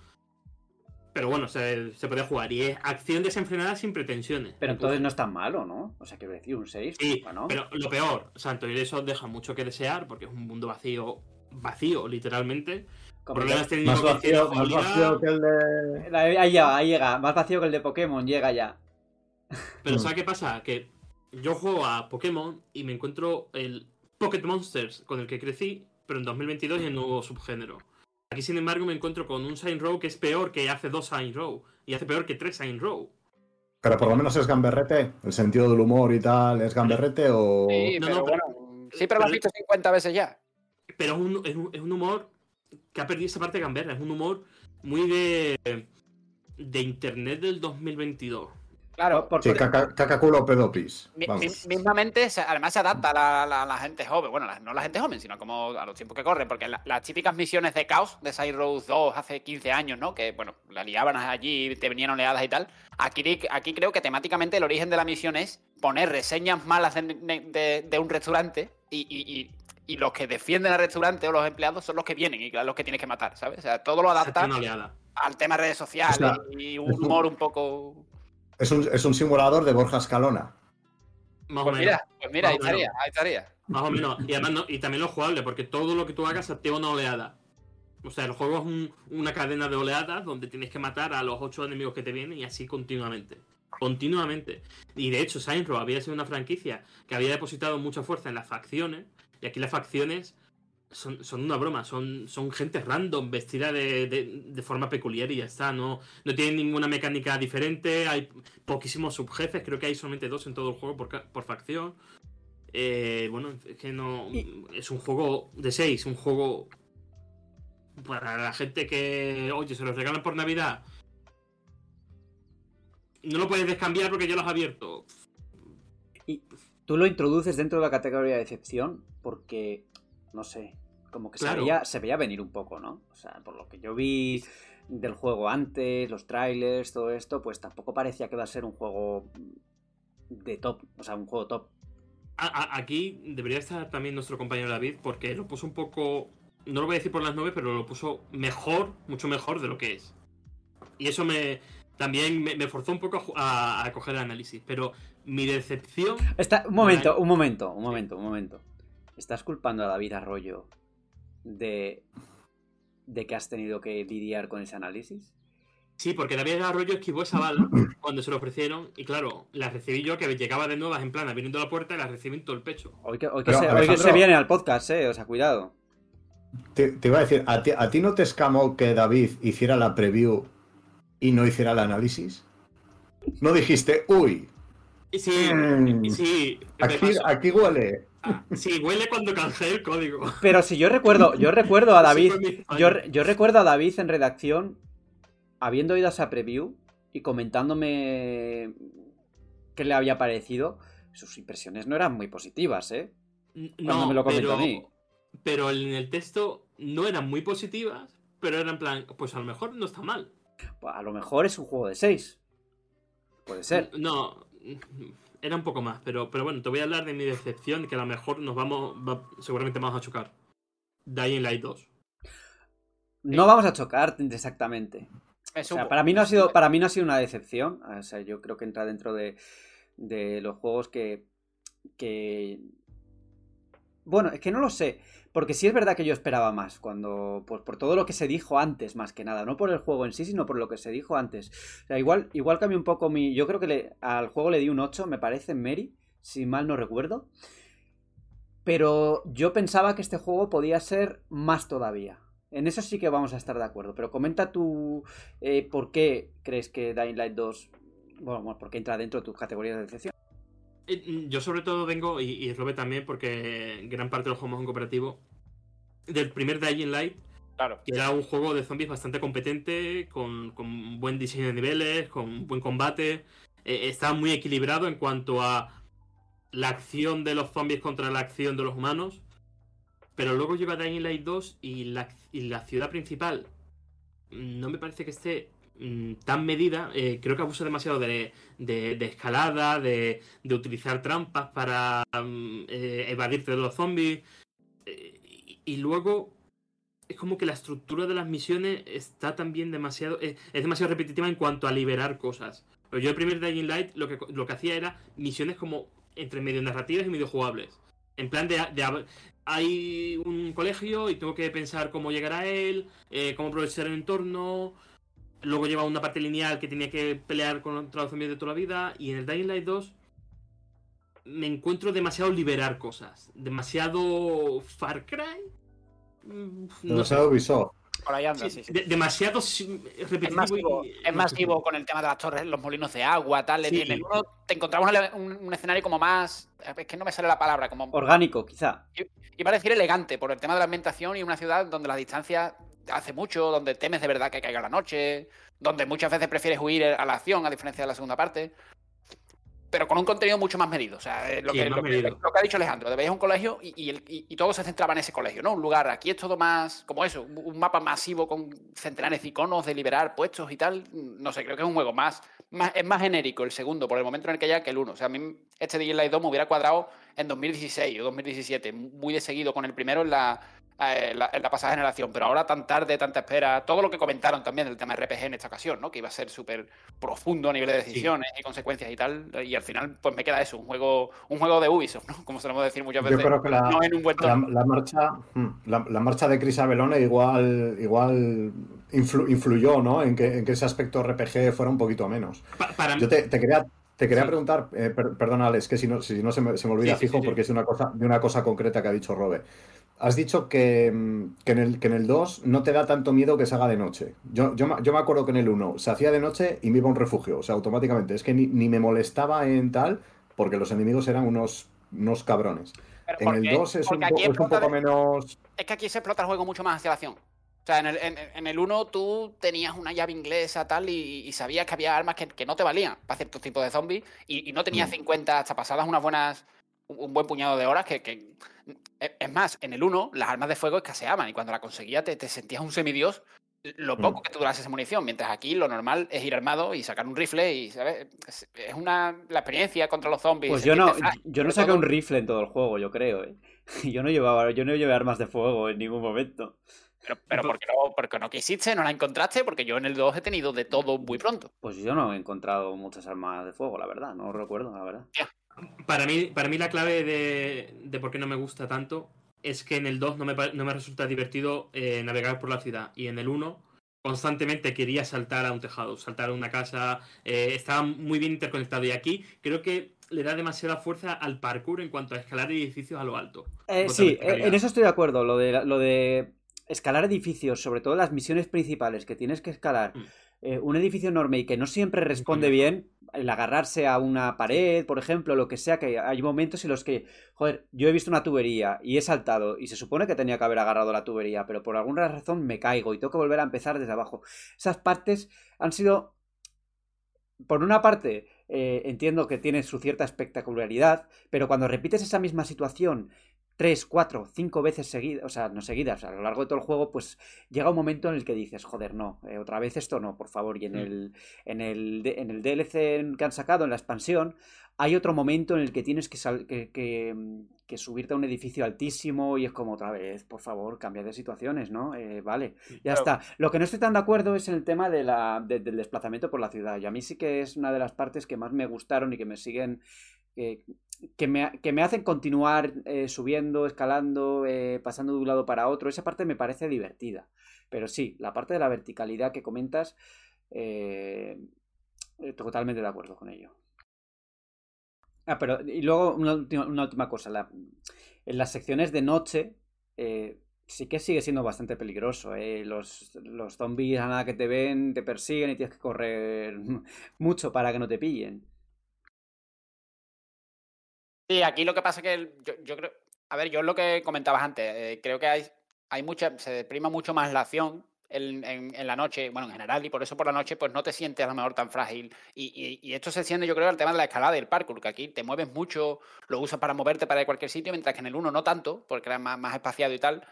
Pero bueno, se, se podía jugar. Y es acción desenfrenada sin pretensiones. Pero entonces no es tan malo, ¿no? O sea, que decir un 6, Sí, bueno. pero lo peor, Santo, y eso deja mucho que desear porque es un mundo vacío, vacío, literalmente. Como Problemas técnicos Más vacío, más vacío que el de. Ahí llega, ahí llega. Más vacío que el de Pokémon, llega ya. Pero Mm. ¿sabes qué pasa? Que yo juego a Pokémon y me encuentro el Pocket Monsters con el que crecí, pero en 2022 y en nuevo subgénero. Aquí, sin embargo, me encuentro con un Sign Row que es peor que hace dos Sign Row y hace peor que tres Sign Row. Pero por lo menos es gamberrete. El sentido del humor y tal, ¿es gamberrete o.? Sí, no, pero no, pero- bueno, sí, pero lo has visto 50 veces ya. Pero es un, es un- es un humor que ha perdido esa parte gamberra. Es un humor muy de, de internet del 2022. Claro, Por- Sí, por- caca, caca culo pedo pis. Mi- Vamos. mi- mismamente, además se adapta a la, la- la gente joven. Bueno, la- no la gente joven, sino como a los tiempos que corren. Porque la- las típicas misiones de caos de Side Road 2 hace 15 años, ¿no? Que, bueno, la liaban allí, te venían oleadas y tal. Aquí, aquí creo que temáticamente el origen de la misión es poner reseñas malas de, de- de un restaurante y, y- y- y los que defienden al restaurante o los empleados son los que vienen y los que tienes que matar, ¿sabes? O sea, todo lo Esa adapta tiene una oleada. al tema de redes sociales O sea, y un humor un poco... Es un, es un simulador de Borja Escalona. Más o Pues menos. mira, pues mira, ahí o estaría, ahí estaría. Más o menos. Y además no- y también lo jugable, porque todo lo que tú hagas activa una oleada. O sea, el juego es un- una cadena de oleadas donde tienes que matar a los ocho enemigos que te vienen y así continuamente. continuamente. Y de hecho, Saints Row había sido una franquicia que había depositado mucha fuerza en las facciones, y aquí las facciones son, son una broma, son, son gente random, vestida de, de- de forma peculiar y ya está, no, no tienen ninguna mecánica diferente, hay poquísimos subjefes, creo que hay solamente dos en todo el juego por, por facción. Eh, bueno, es que no. Es un juego de 6, un juego para la gente que, oye, se los regalan por Navidad. No lo puedes descambiar porque ya lo has abierto. Y tú lo introduces dentro de la categoría de decepción porque, no sé, como que se, veía, se veía venir un poco, ¿no? O sea, por lo que yo vi del juego antes, los trailers, todo esto, pues tampoco parecía que iba a ser un juego de top, o sea, un juego top. Aquí debería estar también nuestro compañero David porque lo puso un poco. No lo voy a decir por las nubes, pero lo puso mejor, mucho mejor de lo que es. Y eso me. También me, me forzó un poco a, a coger el análisis. Pero mi decepción. Está, un momento, un momento, un momento, un momento. ¿Estás culpando a David Arroyo de, de que has tenido que lidiar con ese análisis? Sí, porque David Arroyo esquivó esa bala cuando se lo ofrecieron. Y claro, la recibí yo, que llegaba de nuevas en plan abriendo la puerta y la recibí en todo el pecho. Hoy que, hoy que Pero, se, hoy que Alejandro- se viene al podcast, eh, o sea, cuidado. Te, te iba a decir, ¿a ti, ¿a ti no te escamó que David hiciera la preview y no hiciera el análisis? ¿No dijiste, uy, sí, sí. aquí, aquí huele? Sí, huele cuando canjeé el código. Pero si yo recuerdo, yo recuerdo a David, yo, yo recuerdo a David en redacción habiendo oído esa preview y comentándome qué le había parecido. Sus impresiones no eran muy positivas, ¿eh? No, me lo comentó pero, a mí. pero en el texto no eran muy positivas, pero era en plan, pues a lo mejor no está mal. Pues a lo mejor es un juego de 6. Puede ser. No, era un poco más, pero, pero bueno, te voy a hablar de mi decepción, que a lo mejor nos vamos, va- seguramente vamos a chocar. Dying Light 2. No vamos a chocar exactamente. Me O sea, para mí no ha sido, para mí no ha sido una decepción. O sea, yo creo que entra dentro de, de los juegos que, que. Bueno, es que no lo sé. Porque sí es verdad que yo esperaba más. Cuando. Pues por todo lo que se dijo antes, más que nada. No por el juego en sí, sino por lo que se dijo antes. O sea, igual, igual cambió un poco mi. Yo creo que al juego le di un 8, me parece, Mary. Si mal no recuerdo. Pero yo pensaba que este juego podía ser más todavía. En eso sí que vamos a estar de acuerdo. Pero comenta tú eh, por qué crees que Dying Light 2. Bueno, bueno, por qué entra dentro de tus categorías de decepción. Eh, Yo sobre todo vengo, y, y Robe también, porque gran parte de los juegos en cooperativo, del primer Dying Light, Claro. que era un juego de zombies bastante competente, con, con buen diseño de niveles, con buen combate. Eh, estaba muy equilibrado en cuanto a la acción de los zombies contra la acción de los humanos. Pero luego llega Dying Light 2 y la, y la ciudad principal mm, no me parece que esté mm, tan medida. Eh, creo que abusa demasiado de, de- escalada, de, de utilizar trampas para mm, eh, evadirte de los zombies. Eh, y, luego es como que la estructura de las misiones está también demasiado. Es, demasiado repetitiva en cuanto a liberar cosas. Yo el primer Dying Light lo que, lo que hacía era misiones como entre medio narrativas y medio jugables. En plan de, de hay un colegio y tengo que pensar cómo llegar a él, cómo aprovechar el entorno. Luego lleva una parte lineal que tenía que pelear contra los zombies de toda la vida. Y en el Dying Light 2 me encuentro demasiado liberar cosas. Demasiado Far Cry. Mm, No. Demasiado Ubisoft. Por ahí anda, Sí, sí, sí. de- demasiado si- repetitivo. Es masivo, y- es masivo con el tema de las torres, los molinos de agua, tal. Sí. En el uno te encontramos un, escenario como más. Es que no me sale la palabra, como. Orgánico, quizá. Iba a decir elegante, por el tema de la ambientación y una ciudad donde la distancia hace mucho, donde temes de verdad que caiga la noche, donde muchas veces prefieres huir a la acción, a diferencia de la segunda parte. Pero con un contenido mucho más medido. O sea, eh, lo, Sí, que, lo, que, medido. lo que ha dicho Alejandro, de veías un colegio y, y el- y- y todo se centraba en ese colegio, ¿no? Un lugar, aquí es todo más como eso, un un mapa masivo con centenares de iconos de liberar puestos y tal. No sé, creo que es un juego más, más es más genérico el segundo, por el momento en el que ya que el uno. O sea, a mí este Light 2 me hubiera cuadrado en 2016 o 2017, muy de seguido con el primero en la, eh, en, la, en, la, pasada generación, pero ahora tan tarde, tanta espera, todo lo que comentaron también del tema RPG en esta ocasión, ¿no? Que iba a ser súper profundo a nivel de decisiones sí. y consecuencias y tal, y al final pues me queda eso, un juego, un juego de Ubisoft, ¿no? [LAUGHS] Como solemos decir muchas veces. Yo creo que la, no en un buen la, la, marcha, hmm, la, la, marcha de Chris Abelone igual, igual influ, influyó, ¿no? En que, en que, ese aspecto RPG fuera un poquito menos. Pa, para Yo te, te quería te quería sí. preguntar, eh, per, perdona, Alex, que si no, si no se, me, se me olvida sí, fijo, sí, porque es de una, cosa, de una cosa concreta que ha dicho Robe. Has dicho que, que, en el, que en el 2 no te da tanto miedo que se haga de noche. Yo, yo, yo me acuerdo que en el 1 se hacía de noche y me iba a un refugio, o sea, automáticamente. Es que ni, ni me molestaba en tal, porque los enemigos eran unos, unos cabrones. En el 2 es, un, es un poco de... menos. Es que aquí se explota el juego mucho más hacia la acción. O sea, en el, en, en el 1 tú tenías una llave inglesa tal y, y sabías que había armas que, que, no te valían para ciertos tipos de zombies y, y no tenías mm. 50 hasta pasadas unas buenas un buen puñado de horas que, que, es más, en el 1 las armas de fuego escaseaban y cuando la conseguías te, te sentías un semidios lo poco mm. que te durase esa munición, mientras aquí lo normal es ir armado y sacar un rifle y, ¿sabes? Es una la experiencia contra los zombies. Pues yo no, yo no saqué un rifle en todo el juego, yo creo, ¿eh? [LAUGHS] Yo no llevaba, yo no llevé armas de fuego en ningún momento. Pero, pero porque, no, porque no quisiste, no la encontraste, porque yo en el 2 he tenido de todo muy pronto. Pues yo no he encontrado muchas armas de fuego, la verdad, no recuerdo, la verdad. Yeah. Para mí, para mí la clave de, de, por qué no me gusta tanto es que en el 2 no me, no me resulta divertido eh, navegar por la ciudad y en el 1 constantemente quería saltar a un tejado, saltar a una casa, eh, estaba muy bien interconectado y aquí creo que le da demasiada fuerza al parkour en cuanto a escalar edificios a lo alto. Eh, sí, en eso estoy de acuerdo, lo de, lo de escalar edificios, sobre todo las misiones principales que tienes que escalar. Mm eh, un edificio enorme y que no siempre responde bien, el agarrarse a una pared, por ejemplo, lo que sea, que hay momentos en los que, joder, yo he visto una tubería y he saltado y se supone que tenía que haber agarrado la tubería, pero por alguna razón me caigo y tengo que volver a empezar desde abajo. Esas partes han sido, por una parte, eh, entiendo que tiene su cierta espectacularidad, pero cuando repites esa misma situación tres, cuatro, cinco veces seguidas, o sea, no seguidas, a lo largo de todo el juego, pues llega un momento en el que dices, joder, no, eh, otra vez esto no, por favor. Y en, mm. el, en, el, en el DLC que han sacado, en la expansión, hay otro momento en el que tienes que, que, que, que, subirte a un edificio altísimo y es como otra vez, por favor, cambia de situaciones, ¿no? Eh, vale, ya claro. está. Lo que no estoy tan de acuerdo es en el tema de la, de, del desplazamiento por la ciudad. Y a mí sí que es una de las partes que más me gustaron y que me siguen eh, que, me, que, me, hacen continuar eh, subiendo, escalando, eh, pasando de un lado para otro. Esa parte me parece divertida. Pero sí, la parte de la verticalidad que comentas, eh, totalmente de acuerdo con ello. Ah, pero y luego una última, cosa. La, en las secciones de noche eh, sí que sigue siendo bastante peligroso. ¿eh? Los, los zombies a nada que te ven te persiguen y tienes que correr [LAUGHS] mucho para que no te pillen. Sí, aquí lo que pasa es que yo, creo. A ver, yo lo que comentabas antes, eh, creo que hay, hay mucha. Se prima mucho más la acción en, en, en, la noche, bueno, en general, y por eso por la noche, pues no te sientes a lo mejor tan frágil. Y, y, esto se siente, yo creo, al tema de la escalada y el parkour, que aquí te mueves mucho, lo usas para moverte para cualquier sitio, mientras que en el 1 no tanto, porque era más, más espaciado y tal.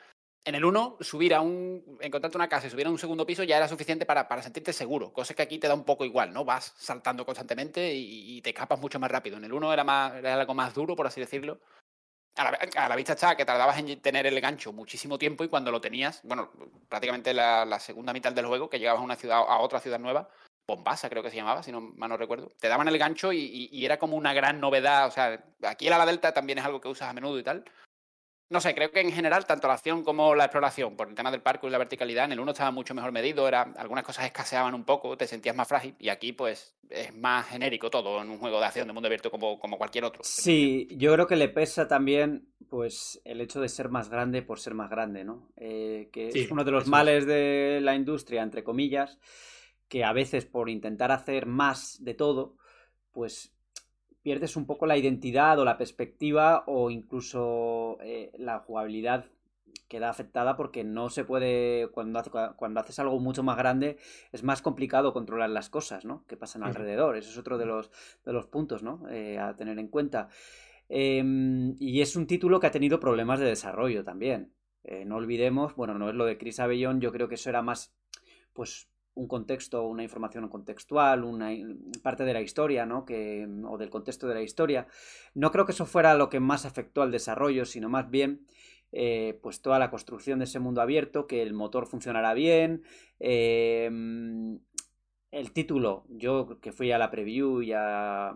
En el 1, subir a un. encontrarte una casa y subir a un segundo piso ya era suficiente para, para sentirte seguro. Cosa que aquí te da un poco igual, ¿no? Vas saltando constantemente y, te escapas mucho más rápido. En el 1 era, más, era algo más duro, por así decirlo. A la, la, vista está que tardabas en tener el gancho muchísimo tiempo y cuando lo tenías, bueno, prácticamente la, la segunda mitad del juego, que llegabas a una ciudad, a otra ciudad nueva, Bombasa creo que se llamaba, si no mal no recuerdo, te daban el gancho y, y, era como una gran novedad, o sea, aquí el ala delta también es algo que usas a menudo y tal, no sé, creo que en general, tanto la acción como la exploración, por el tema del parkour y la verticalidad, en el 1 estaba mucho mejor medido, era, algunas cosas escaseaban un poco, te sentías más frágil, y aquí, pues, es más genérico todo en un juego de acción de mundo abierto como, como cualquier otro. Sí, yo creo que le pesa también, pues, el hecho de ser más grande por ser más grande, ¿no? Eh, que sí, es uno de los males de la industria, entre comillas, que a veces por intentar hacer más de todo, pues pierdes un poco la identidad o la perspectiva o incluso eh, la jugabilidad queda afectada porque no se puede cuando, hace, cuando haces algo mucho más grande es más complicado controlar las cosas ¿no? que pasan alrededor eso es otro de los, de los puntos ¿no? eh, a tener en cuenta eh, y es un título que ha tenido problemas de desarrollo también eh, no olvidemos bueno no es lo de Chris Abellón yo creo que eso era más pues un contexto, una información contextual, una parte de la historia, ¿no? Que, o del contexto de la historia. No creo que eso fuera lo que más afectó al desarrollo, sino más bien eh, pues toda la construcción de ese mundo abierto, que el motor funcionara bien. em, el título, yo que fui a la preview y a,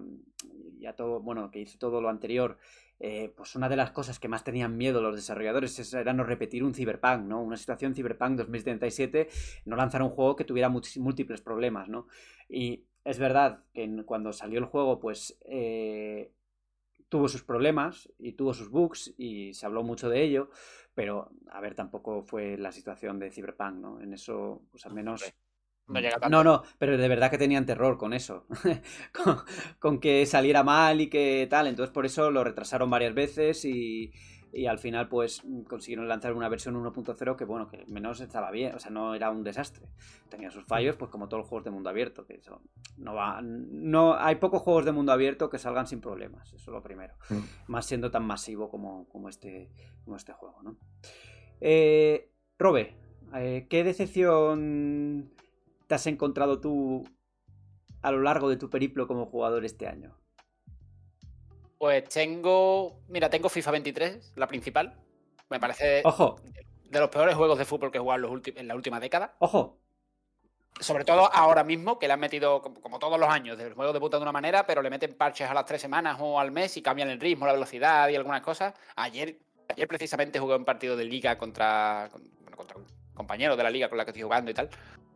y a todo, bueno, que hice todo lo anterior, eh, pues una de las cosas que más tenían miedo los desarrolladores es- era no repetir un Cyberpunk, ¿no? Una situación Cyberpunk 2077, no lanzar un juego que tuviera múltiples problemas, ¿no? Y es verdad que cuando salió el juego, pues eh, tuvo sus problemas y tuvo sus bugs y se habló mucho de ello, pero a ver, tampoco fue la situación de Cyberpunk, ¿no? En eso, pues al menos... No llega tanto. No, no, pero de verdad que tenían terror con eso. [LAUGHS] con, con que saliera mal y que tal. Entonces por eso lo retrasaron varias veces y, y al final pues consiguieron lanzar una versión 1.0 que bueno, que menos estaba bien. O sea, no era un desastre. Tenía sus fallos pues como todos los juegos de mundo abierto. Que eso no va... No, hay pocos juegos de mundo abierto que salgan sin problemas. Eso es lo primero. Mm. Más siendo tan masivo como, como, este, como este juego, ¿no? Eh, Robe, eh, ¿qué decepción te has encontrado tú a lo largo de tu periplo como jugador este año? Pues tengo. Mira, tengo FIFA 23, la principal. Me parece Ojo, de los peores juegos de fútbol que he jugado en, la última década. ojo. Sobre todo ahora mismo, que le han metido, como, todos los años, el juego debuta de una manera, pero le meten parches a las tres semanas o al mes y cambian el ritmo, la velocidad y algunas cosas. Ayer, ayer precisamente jugué un partido de liga contra, con- bueno, contra un compañero de la liga con la que estoy jugando y tal.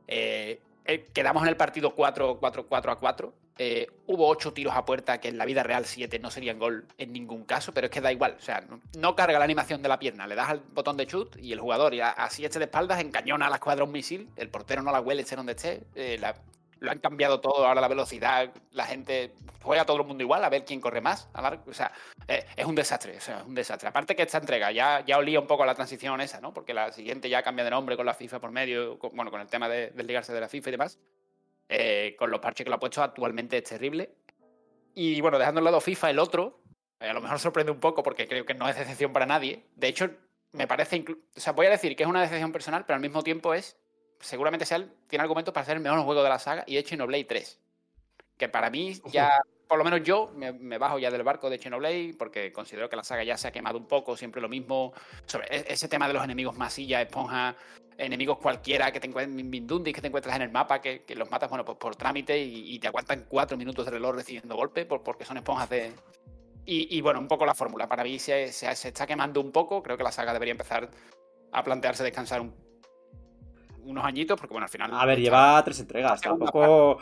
Eh, eh, quedamos en el partido 4, 4, 4 a 4. Eh, hubo 8 tiros a puerta que en la vida real 7 no serían gol en ningún caso, pero es que da igual. O sea, no, no carga la animación de la pierna, le das al botón de shoot y el jugador, ya así este de espaldas, encañona a la escuadra un misil. El portero no la huele, esté donde esté. eh, la- lo han cambiado todo, ahora la velocidad, la gente juega todo el mundo igual, a ver quién corre más. a o sea, eh, es un desastre, es un desastre. Aparte que esta entrega ya, ya olía un poco a la transición esa, ¿no? Porque la siguiente ya cambia de nombre con la FIFA por medio, con- bueno, con el tema de desligarse de la FIFA y demás. Eh, con los parches que lo ha puesto actualmente es terrible. Y bueno, dejando a lado FIFA, el otro, eh, a lo mejor sorprende un poco porque creo que no es decepción para nadie. De hecho, me parece, o sea, voy a decir que es una decepción personal, pero al mismo tiempo es, seguramente sea el- tiene argumentos para ser el mejor juego de la saga y es Xenoblade 3. Que para mí ya, por lo menos yo, me, me bajo ya del barco de Xenoblade porque considero que la saga ya se ha quemado un poco, siempre lo mismo. Sobre e- ese tema de los enemigos masilla, esponja, enemigos cualquiera que te encuentres, que te encuentras en el mapa, que, que los matas, bueno, pues por trámite y, y te aguantan cuatro minutos de reloj recibiendo golpes por- porque son esponjas de. Y, y, bueno, un poco la fórmula. Para mí se, se- se está quemando un poco. Creo que la saga debería empezar a plantearse descansar un- unos añitos, porque bueno, al final. A ver, lleva tres entregas. Tampoco.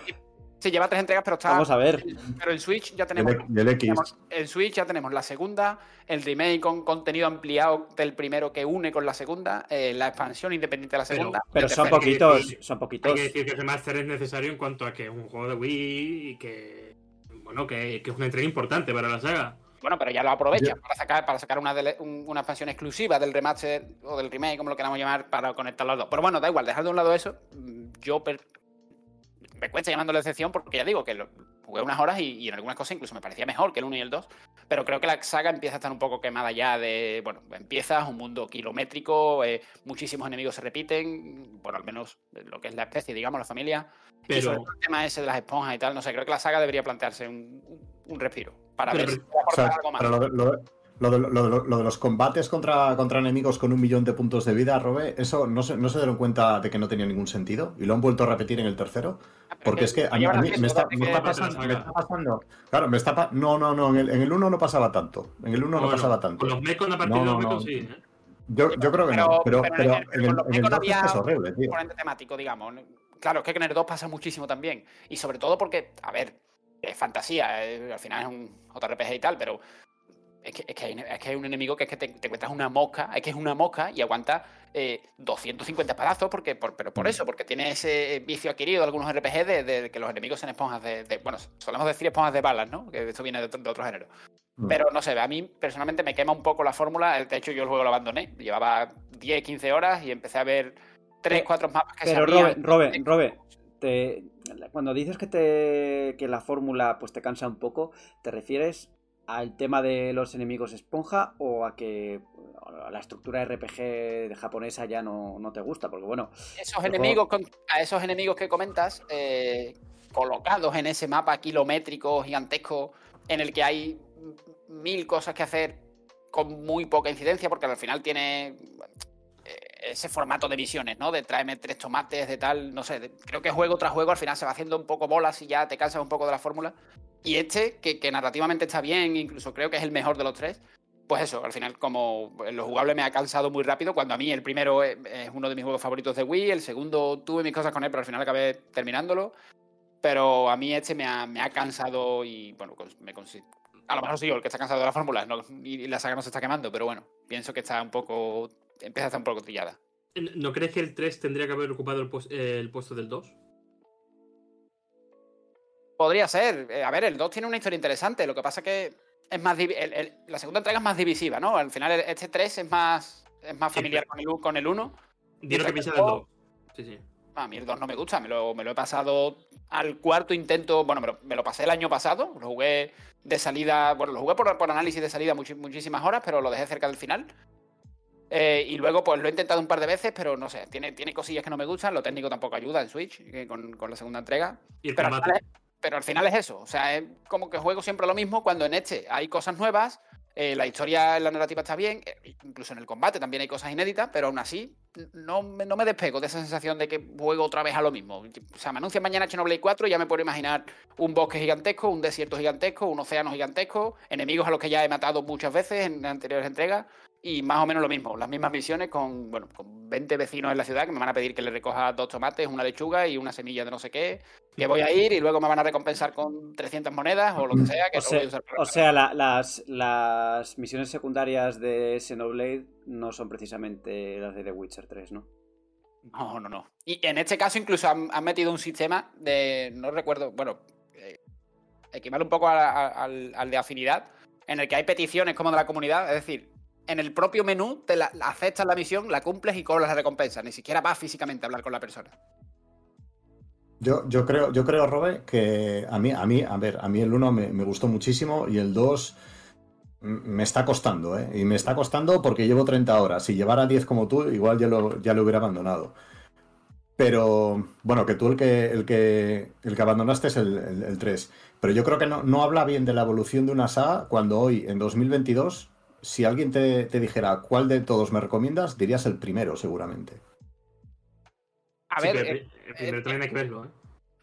Sí, lleva tres entregas, pero está. Vamos a ver. Pero en Switch ya tenemos. el, y el X. tenemos- En Switch ya tenemos la segunda, el remake con contenido ampliado del primero que une con la segunda, eh, la expansión independiente de la segunda. Pero el son poquitos. decir- Son Hay poquitos. que decir que ese máster es necesario en cuanto a que es un juego de Wii y que. Bueno, que, que es una entrega importante para la saga. Bueno, pero ya lo aprovechan para sacar, para sacar una, dele- un- una expansión exclusiva del remaster o del remake, como lo queramos llamar, para conectar los dos. Pero bueno, da igual, dejar de un lado eso. mm, Yo per- me cuesta llamándolo excepción porque ya digo que lo, jugué unas horas y, y en algunas cosas incluso me parecía mejor que el 1 y el 2. Pero creo que la saga empieza a estar un poco quemada ya de, bueno, empiezas un mundo kilométrico, eh, muchísimos enemigos se repiten, bueno, al menos lo que es la especie, digamos, la familia. Y sobre Pero. todo el tema ese de las esponjas y tal, no sé, creo que la saga debería plantearse un, un- un respiro para Pero- ver si O sea, algo más. pero lo de, lo lo lo de- lo de los combates contra, contra enemigos con un millón de puntos de vida, Robe, eso no se, no se dieron cuenta de que no tenía ningún sentido y lo han vuelto a repetir en el tercero. Porque es que a mí, a mí me, está, me está pasando, me está pasando- Claro, me está pa- No, no, no, en el, en el 1 no pasaba tanto. En el 1 no bueno, pasaba tanto. Con los mecos, a partir No, de los no, mecos, no. sí. ¿eh? Yo, yo creo que Pero- no, pero, pero pero en el- en el, con los en el mecos 2 es horrible, tío. temático, digamos. Claro, es que en el 2 pasa muchísimo también. Y sobre todo porque, a ver, es fantasía, eh, al final es un JRPG y tal, pero es que, es que, hay, es que hay un enemigo que es que te, te encuentras una mosca, es que es una mosca y aguanta eh, 250 espadazos, porque, por, pero por Mm. eso, porque tiene ese vicio adquirido de algunos RPG de, de que los enemigos son esponjas de, de- Bueno, solemos decir esponjas de balas, ¿no? Que esto viene de, otro- género. Mm. Pero no sé, a mí personalmente me quema un poco la fórmula. De hecho, yo el juego lo abandoné. Llevaba 10, 15 horas y empecé a ver 3, 4 mapas que se Pero abrían. Robe, Robe, Robe, te- cuando dices que te que la fórmula pues te cansa un poco, ¿te refieres al tema de los enemigos esponja o a que a la estructura RPG japonesa ya no, no te gusta? Porque bueno, Esos enemigos, a esos enemigos que comentas, eh, colocados en ese mapa kilométrico gigantesco en el que hay mil cosas que hacer con muy poca incidencia, porque al final tiene ese formato de misiones, ¿no? De tráeme tres tomates, de tal, no sé. creo que juego tras juego al final se va haciendo un poco bolas y ya te cansas un poco de la fórmula. Y este, que, narrativamente está bien, incluso creo que es el mejor de los tres, pues eso, al final como lo jugable me ha cansado muy rápido, cuando a mí el primero es, uno de mis juegos favoritos de Wii, el segundo tuve mis cosas con él, pero al final acabé terminándolo. Pero a mí este me ha, me ha cansado y, bueno, me a lo mejor soy yo el que está cansado de la fórmula no- y la saga no se está quemando, pero bueno, pienso que está un poco, empieza a estar un poco trillada. ¿No crees que el 3 tendría que haber ocupado el, eh, puesto del 2? Podría ser. Eh, a ver, el 2 tiene una historia interesante. Lo que pasa que es más divi- el- el- la segunda entrega es más divisiva, ¿no? Al final este 3 es más, es más familiar con el, u- con el 1. Di lo que al del juego- 2. Sí, sí. A mí el 2 no me gusta, me lo, me lo he pasado al cuarto intento. Bueno, me lo, me lo pasé el año pasado, lo jugué de salida. Bueno, lo jugué por, por análisis de salida muchísimas horas, pero lo dejé cerca del final. Eh, y luego, pues lo he intentado un par de veces, pero no sé, tiene, tiene cosillas que no me gustan. Lo técnico tampoco ayuda en Switch eh, con, con la segunda entrega. Y el Pero al, final es, pero al final es eso. O sea, es como que juego siempre lo mismo cuando en este hay cosas nuevas. eh, la historia, la narrativa está bien. incluso en el combate también hay cosas inéditas. Pero aún así, no me, no me despego de esa sensación de que juego otra vez a lo mismo. O sea, me anuncian mañana Xenoblade 4 y ya me puedo imaginar un bosque gigantesco, un desierto gigantesco, un océano gigantesco, enemigos a los que ya he matado muchas veces en anteriores entregas. Y más o menos lo mismo, las mismas misiones con, bueno, con 20 vecinos en la ciudad que me van a pedir que les recoja dos tomates, una lechuga y una semilla de no sé qué, que voy a ir y luego me van a recompensar con 300 monedas o lo que sea, que O no voy a sea, usar para o sea, la- las, las misiones secundarias de Xenoblade no son precisamente las de The Witcher 3, ¿no? No, no, no. Y en este caso incluso han, han metido un sistema de, no recuerdo, bueno, eh, equivale un poco a- a- al, al de afinidad, en el que hay peticiones como de la comunidad, es decir, en el propio menú te aceptas la misión, la cumples y cobras la recompensa, ni siquiera vas físicamente a hablar con la persona. Yo, creo, yo creo, Robe, que a mí, a mí, a ver, a mí el 1 me, gustó muchísimo y el 2 m- me está costando, ¿eh? Y me está costando porque llevo 30 horas. Si llevara 10 como tú, igual ya lo, ya lo hubiera abandonado. Pero, bueno, que tú el que, el que, el que abandonaste es el, el- el 3. Pero yo creo que no, no habla bien de la evolución de una saga cuando hoy, en 2022, si alguien te, te dijera cuál de todos me recomiendas, dirías el primero, seguramente. A ver, el, eh, el primero eh, también hay que verlo, ¿eh?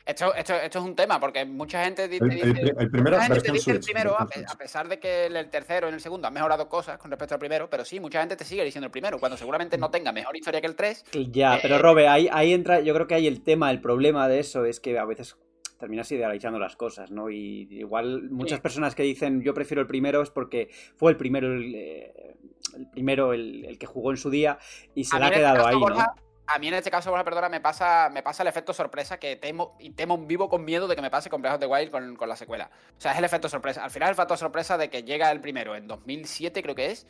esto, esto, esto es un tema, porque mucha gente dice... el pri- el primero gente te dice el Switch. primero, a, pesar de que el, el tercero y el segundo han mejorado cosas con respecto al primero, pero sí, mucha gente te sigue diciendo el primero, cuando seguramente no tenga mejor historia que el 3. Ya, Eh, pero Robe, ahí, ahí entra, yo creo que ahí el tema, el problema de eso es que a veces terminas idealizando las cosas, ¿no? Y igual muchas Sí. personas que dicen yo prefiero el primero es porque fue el primero el, eh, el primero el, el que jugó en su día y se le ha este quedado ahí, ¿no? A mí en este caso, Borja, perdona, me pasa, me pasa el efecto sorpresa que temo y temo vivo con miedo de que me pase con Breath of the Wild con, con la secuela. O sea, es el efecto sorpresa. Al final el efecto sorpresa de que llega el primero en 2007, creo que es.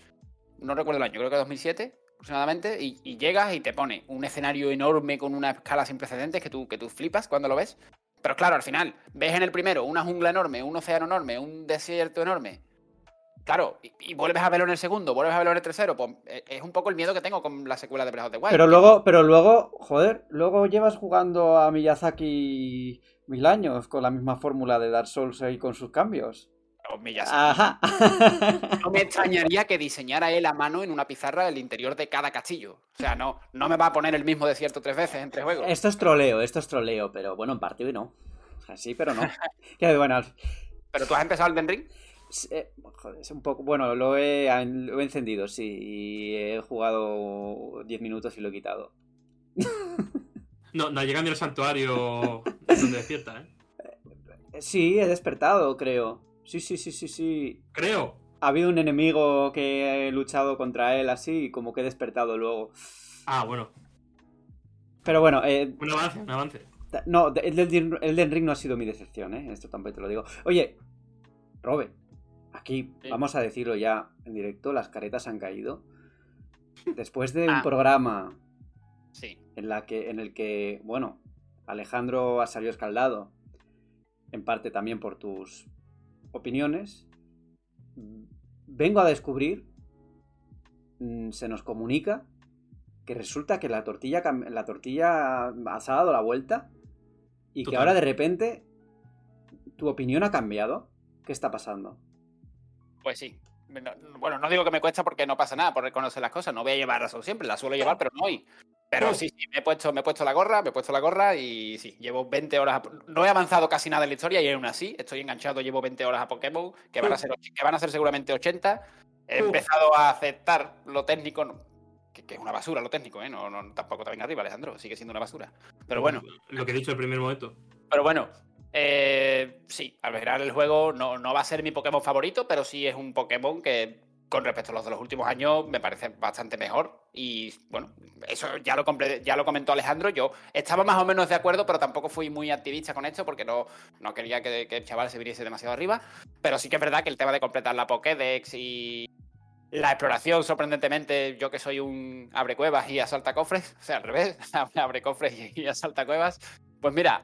No recuerdo el año, creo que 2007 aproximadamente. Y, y llegas y te pone un escenario enorme con una escala sin precedentes que tú, que tú flipas cuando lo ves. Pero claro, al final, ves en el primero una jungla enorme, un océano enorme, un desierto enorme. Claro, y, vuelves a verlo en el segundo, vuelves a verlo en el tercero, pues eh, es un poco el miedo que tengo con la secuela de Breath of the Wild. Pero luego, pero luego, joder, luego llevas jugando a Miyazaki mil años con la misma fórmula de Dark Souls y con sus cambios. Miyazaki. Ajá. [LAUGHS] No me extrañaría que diseñara él a mano en una pizarra el interior de cada castillo. O sea, no, no me va a poner el mismo desierto tres veces entre juegos. Esto es troleo, esto es troleo, pero bueno, en parte no. O sea, sí, pero no. [LAUGHS] Que bueno, Pero tú has empezado el Den Ring. eh, joder, es un poco. Bueno, lo he, lo he encendido, sí. Y he jugado 10 minutos y lo he quitado. [LAUGHS] No, no llegando al santuario donde despierta, ¿eh? Sí, he despertado, creo. Sí, sí, sí, sí, sí. Creo. Ha habido un enemigo que he luchado contra él así y como que he despertado luego. Ah, bueno. Pero bueno, eh, Un avance, un avance. No, el Elden Ring no ha sido mi decepción, ¿eh? Esto tampoco te lo digo. Oye, Robe, aquí Sí. vamos a decirlo ya en directo, las caretas han caído. Después de un Ah. programa Sí. en, la que, en el que, bueno, Alejandro ha salido escaldado, en parte también por tus opiniones, vengo a descubrir, mm, se nos comunica que resulta que la tortilla, la tortilla dado la vuelta y que ahora de repente tu opinión ha cambiado. ¿Qué está pasando? Pues sí. no- bueno, no digo que me cuesta porque no pasa nada por reconocer las cosas. No voy a llevar razón siempre, la suelo llevar, pero no hoy. Pero sí, sí, me he, puesto, me he puesto la gorra, me he puesto la gorra y sí, llevo 20 horas. a- No he avanzado casi nada en la historia y aún así estoy enganchado, llevo 20 horas a Pokémon, que van a ser, och- que van a ser seguramente 80. He Uf. empezado a aceptar lo técnico, no- que, que es una basura lo técnico, ¿eh? No, no, tampoco te venga arriba, Alejandro, sigue siendo una basura. Pero bueno, Lo que he dicho el primer momento. pero bueno, eh, sí, al ver el juego no, no va a ser mi Pokémon favorito, pero sí es un Pokémon que con respecto a los de los últimos años me parece bastante mejor. Y bueno, eso ya lo, ya lo comentó Alejandro. Yo estaba más o menos de acuerdo, pero tampoco fui muy activista con esto porque no, no quería que, que el chaval se viniese demasiado arriba. Pero sí que es verdad que el tema de completar la Pokédex y la exploración, sorprendentemente, yo que soy un abre cuevas y asalta cofres, o sea, al revés, [LAUGHS] abre cofres y asalta cuevas, pues mira,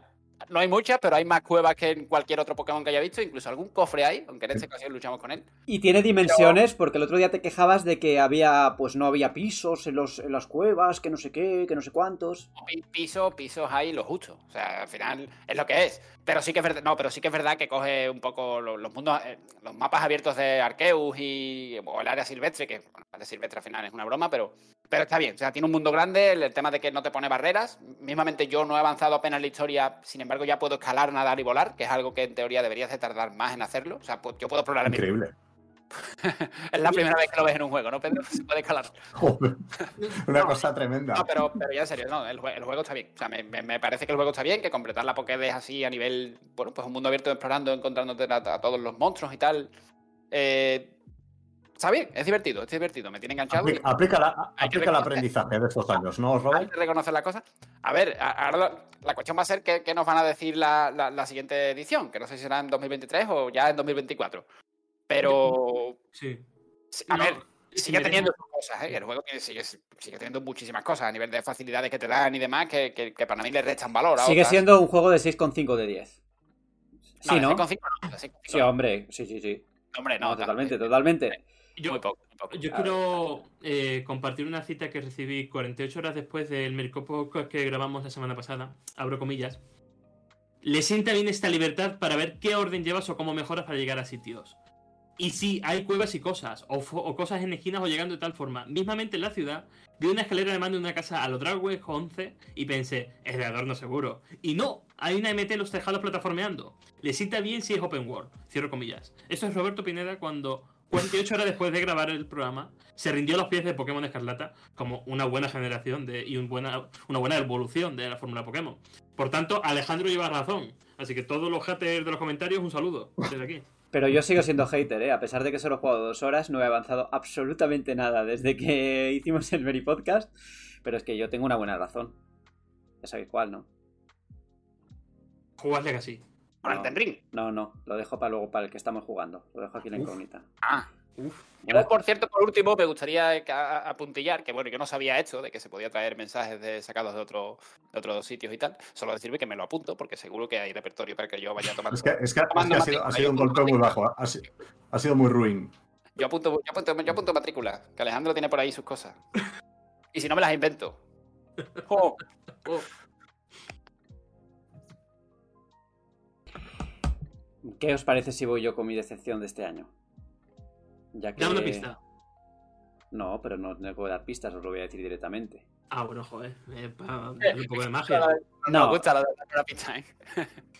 no hay muchas, pero hay más cuevas que en cualquier otro Pokémon que haya visto, incluso algún cofre hay, aunque en esta ocasión luchamos con él. Y tiene dimensiones, porque el otro día te quejabas de que había, pues no había pisos en, los, en las cuevas, que no sé qué, que no sé cuántos. Pi- Pisos, pisos hay lo justo. O sea, al final es lo que es. Pero sí que es verdad, no, pero sí que es verdad que coge un poco los, mundos, eh, los mapas abiertos de Arceus y o el área silvestre, que bueno, el área silvestre al final es una broma, pero, pero está bien. O sea, tiene un mundo grande, el, tema de que no te pone barreras. Mismamente yo no he avanzado apenas en la historia, sin embargo ya puedo escalar, nadar y volar, que es algo que en teoría deberías de tardar más en hacerlo. O sea, pu- yo puedo explorar el mismo. Es la primera vez que lo ves en un juego, ¿no, Pedro? [LAUGHS] Se puede escalar. Joder, Una No, cosa tremenda. No, pero, pero ya en serio, no, el, jue- el juego está bien. O sea, me, me- parece que el juego está bien, que completar la Pokédex así a nivel, bueno, pues un mundo abierto explorando, encontrándote a, a todos los monstruos y tal. Eh, está bien, es divertido, es divertido, me tiene enganchado. Aplica, aplica la- Hay aplica el aprendizaje de estos años, ¿no, hay Robert? que reconocer la cosa. A ver, ahora la, la cuestión va a ser qué, qué nos van a decir la, la- la siguiente edición, que no sé si será en 2023 o ya en 2024. Pero, Sí. a No, ver, sigue teniendo sus cosas, ¿eh? El juego sigue, sigue teniendo muchísimas cosas a nivel de facilidades que te dan y demás que, que- que para mí le restan valor. a Sigue otras. siendo un juego de 6,5 de 10. Sí, de ¿no? 6,5 no, de 6,5 Sí, hombre, sí, sí, sí. Hombre, no, totalmente, totalmente. Yo, Muy poco, muy poco. Yo quiero eh, compartir una cita que recibí 48 horas después del Mercopo que grabamos la semana pasada. Abro comillas. Le sienta bien esta libertad para ver qué orden llevas o cómo mejoras para llegar a sitios. Y sí, hay cuevas y cosas, o, cosas en esquinas o llegando de tal forma. Mismamente en la ciudad, vi una escalera de mando de una casa a lo Dragway 11 y pensé, es de adorno seguro. Y no, hay una MT en los tejados plataformeando. Le sienta bien si es open world. Cierro comillas. Eso es Roberto Pineda cuando 48 horas después de grabar el programa, se rindió a los pies de Pokémon Escarlata como una buena generación de, y un buena, una buena evolución de la fórmula Pokémon. Por tanto, Alejandro lleva razón. Así que todos los haters de los comentarios, un saludo desde aquí. Pero yo sigo siendo hater, ¿eh? A pesar de que solo he jugado dos horas, no he avanzado absolutamente nada desde que [LAUGHS] hicimos el Very Podcast. Pero es que yo tengo una buena razón. Ya sabéis cuál, ¿no? Jugas Legacy. Con No. Elden Ring. No, no, lo dejo para luego, para el que estamos jugando. Lo dejo aquí en la incógnita. Ah. Uf. Yo, por cierto, por último, me gustaría apuntillar que, bueno, yo no sabía esto, de que se podía traer mensajes de, sacados de, otro, de otros sitios y tal. Solo decirme que me lo apunto, porque seguro que hay repertorio para que yo vaya tomando. Es que, es que- es que ha, sido, ha matrícula, sido un yo golpe muy bajo. Ha, si- ha sido muy ruin. Yo apunto, yo, apunto, yo apunto matrícula, que Alejandro tiene por ahí sus cosas. Y si no, me las invento. [LAUGHS] Oh, oh. ¿Qué os parece si voy yo con mi decepción de este año? Ya que... Dame una pista. No, pero no, no puedo dar pistas, os lo voy a decir directamente. Ah, bueno, joder. eh, para darle un poco de magia. No, No. gusta la de la pista, ¿eh?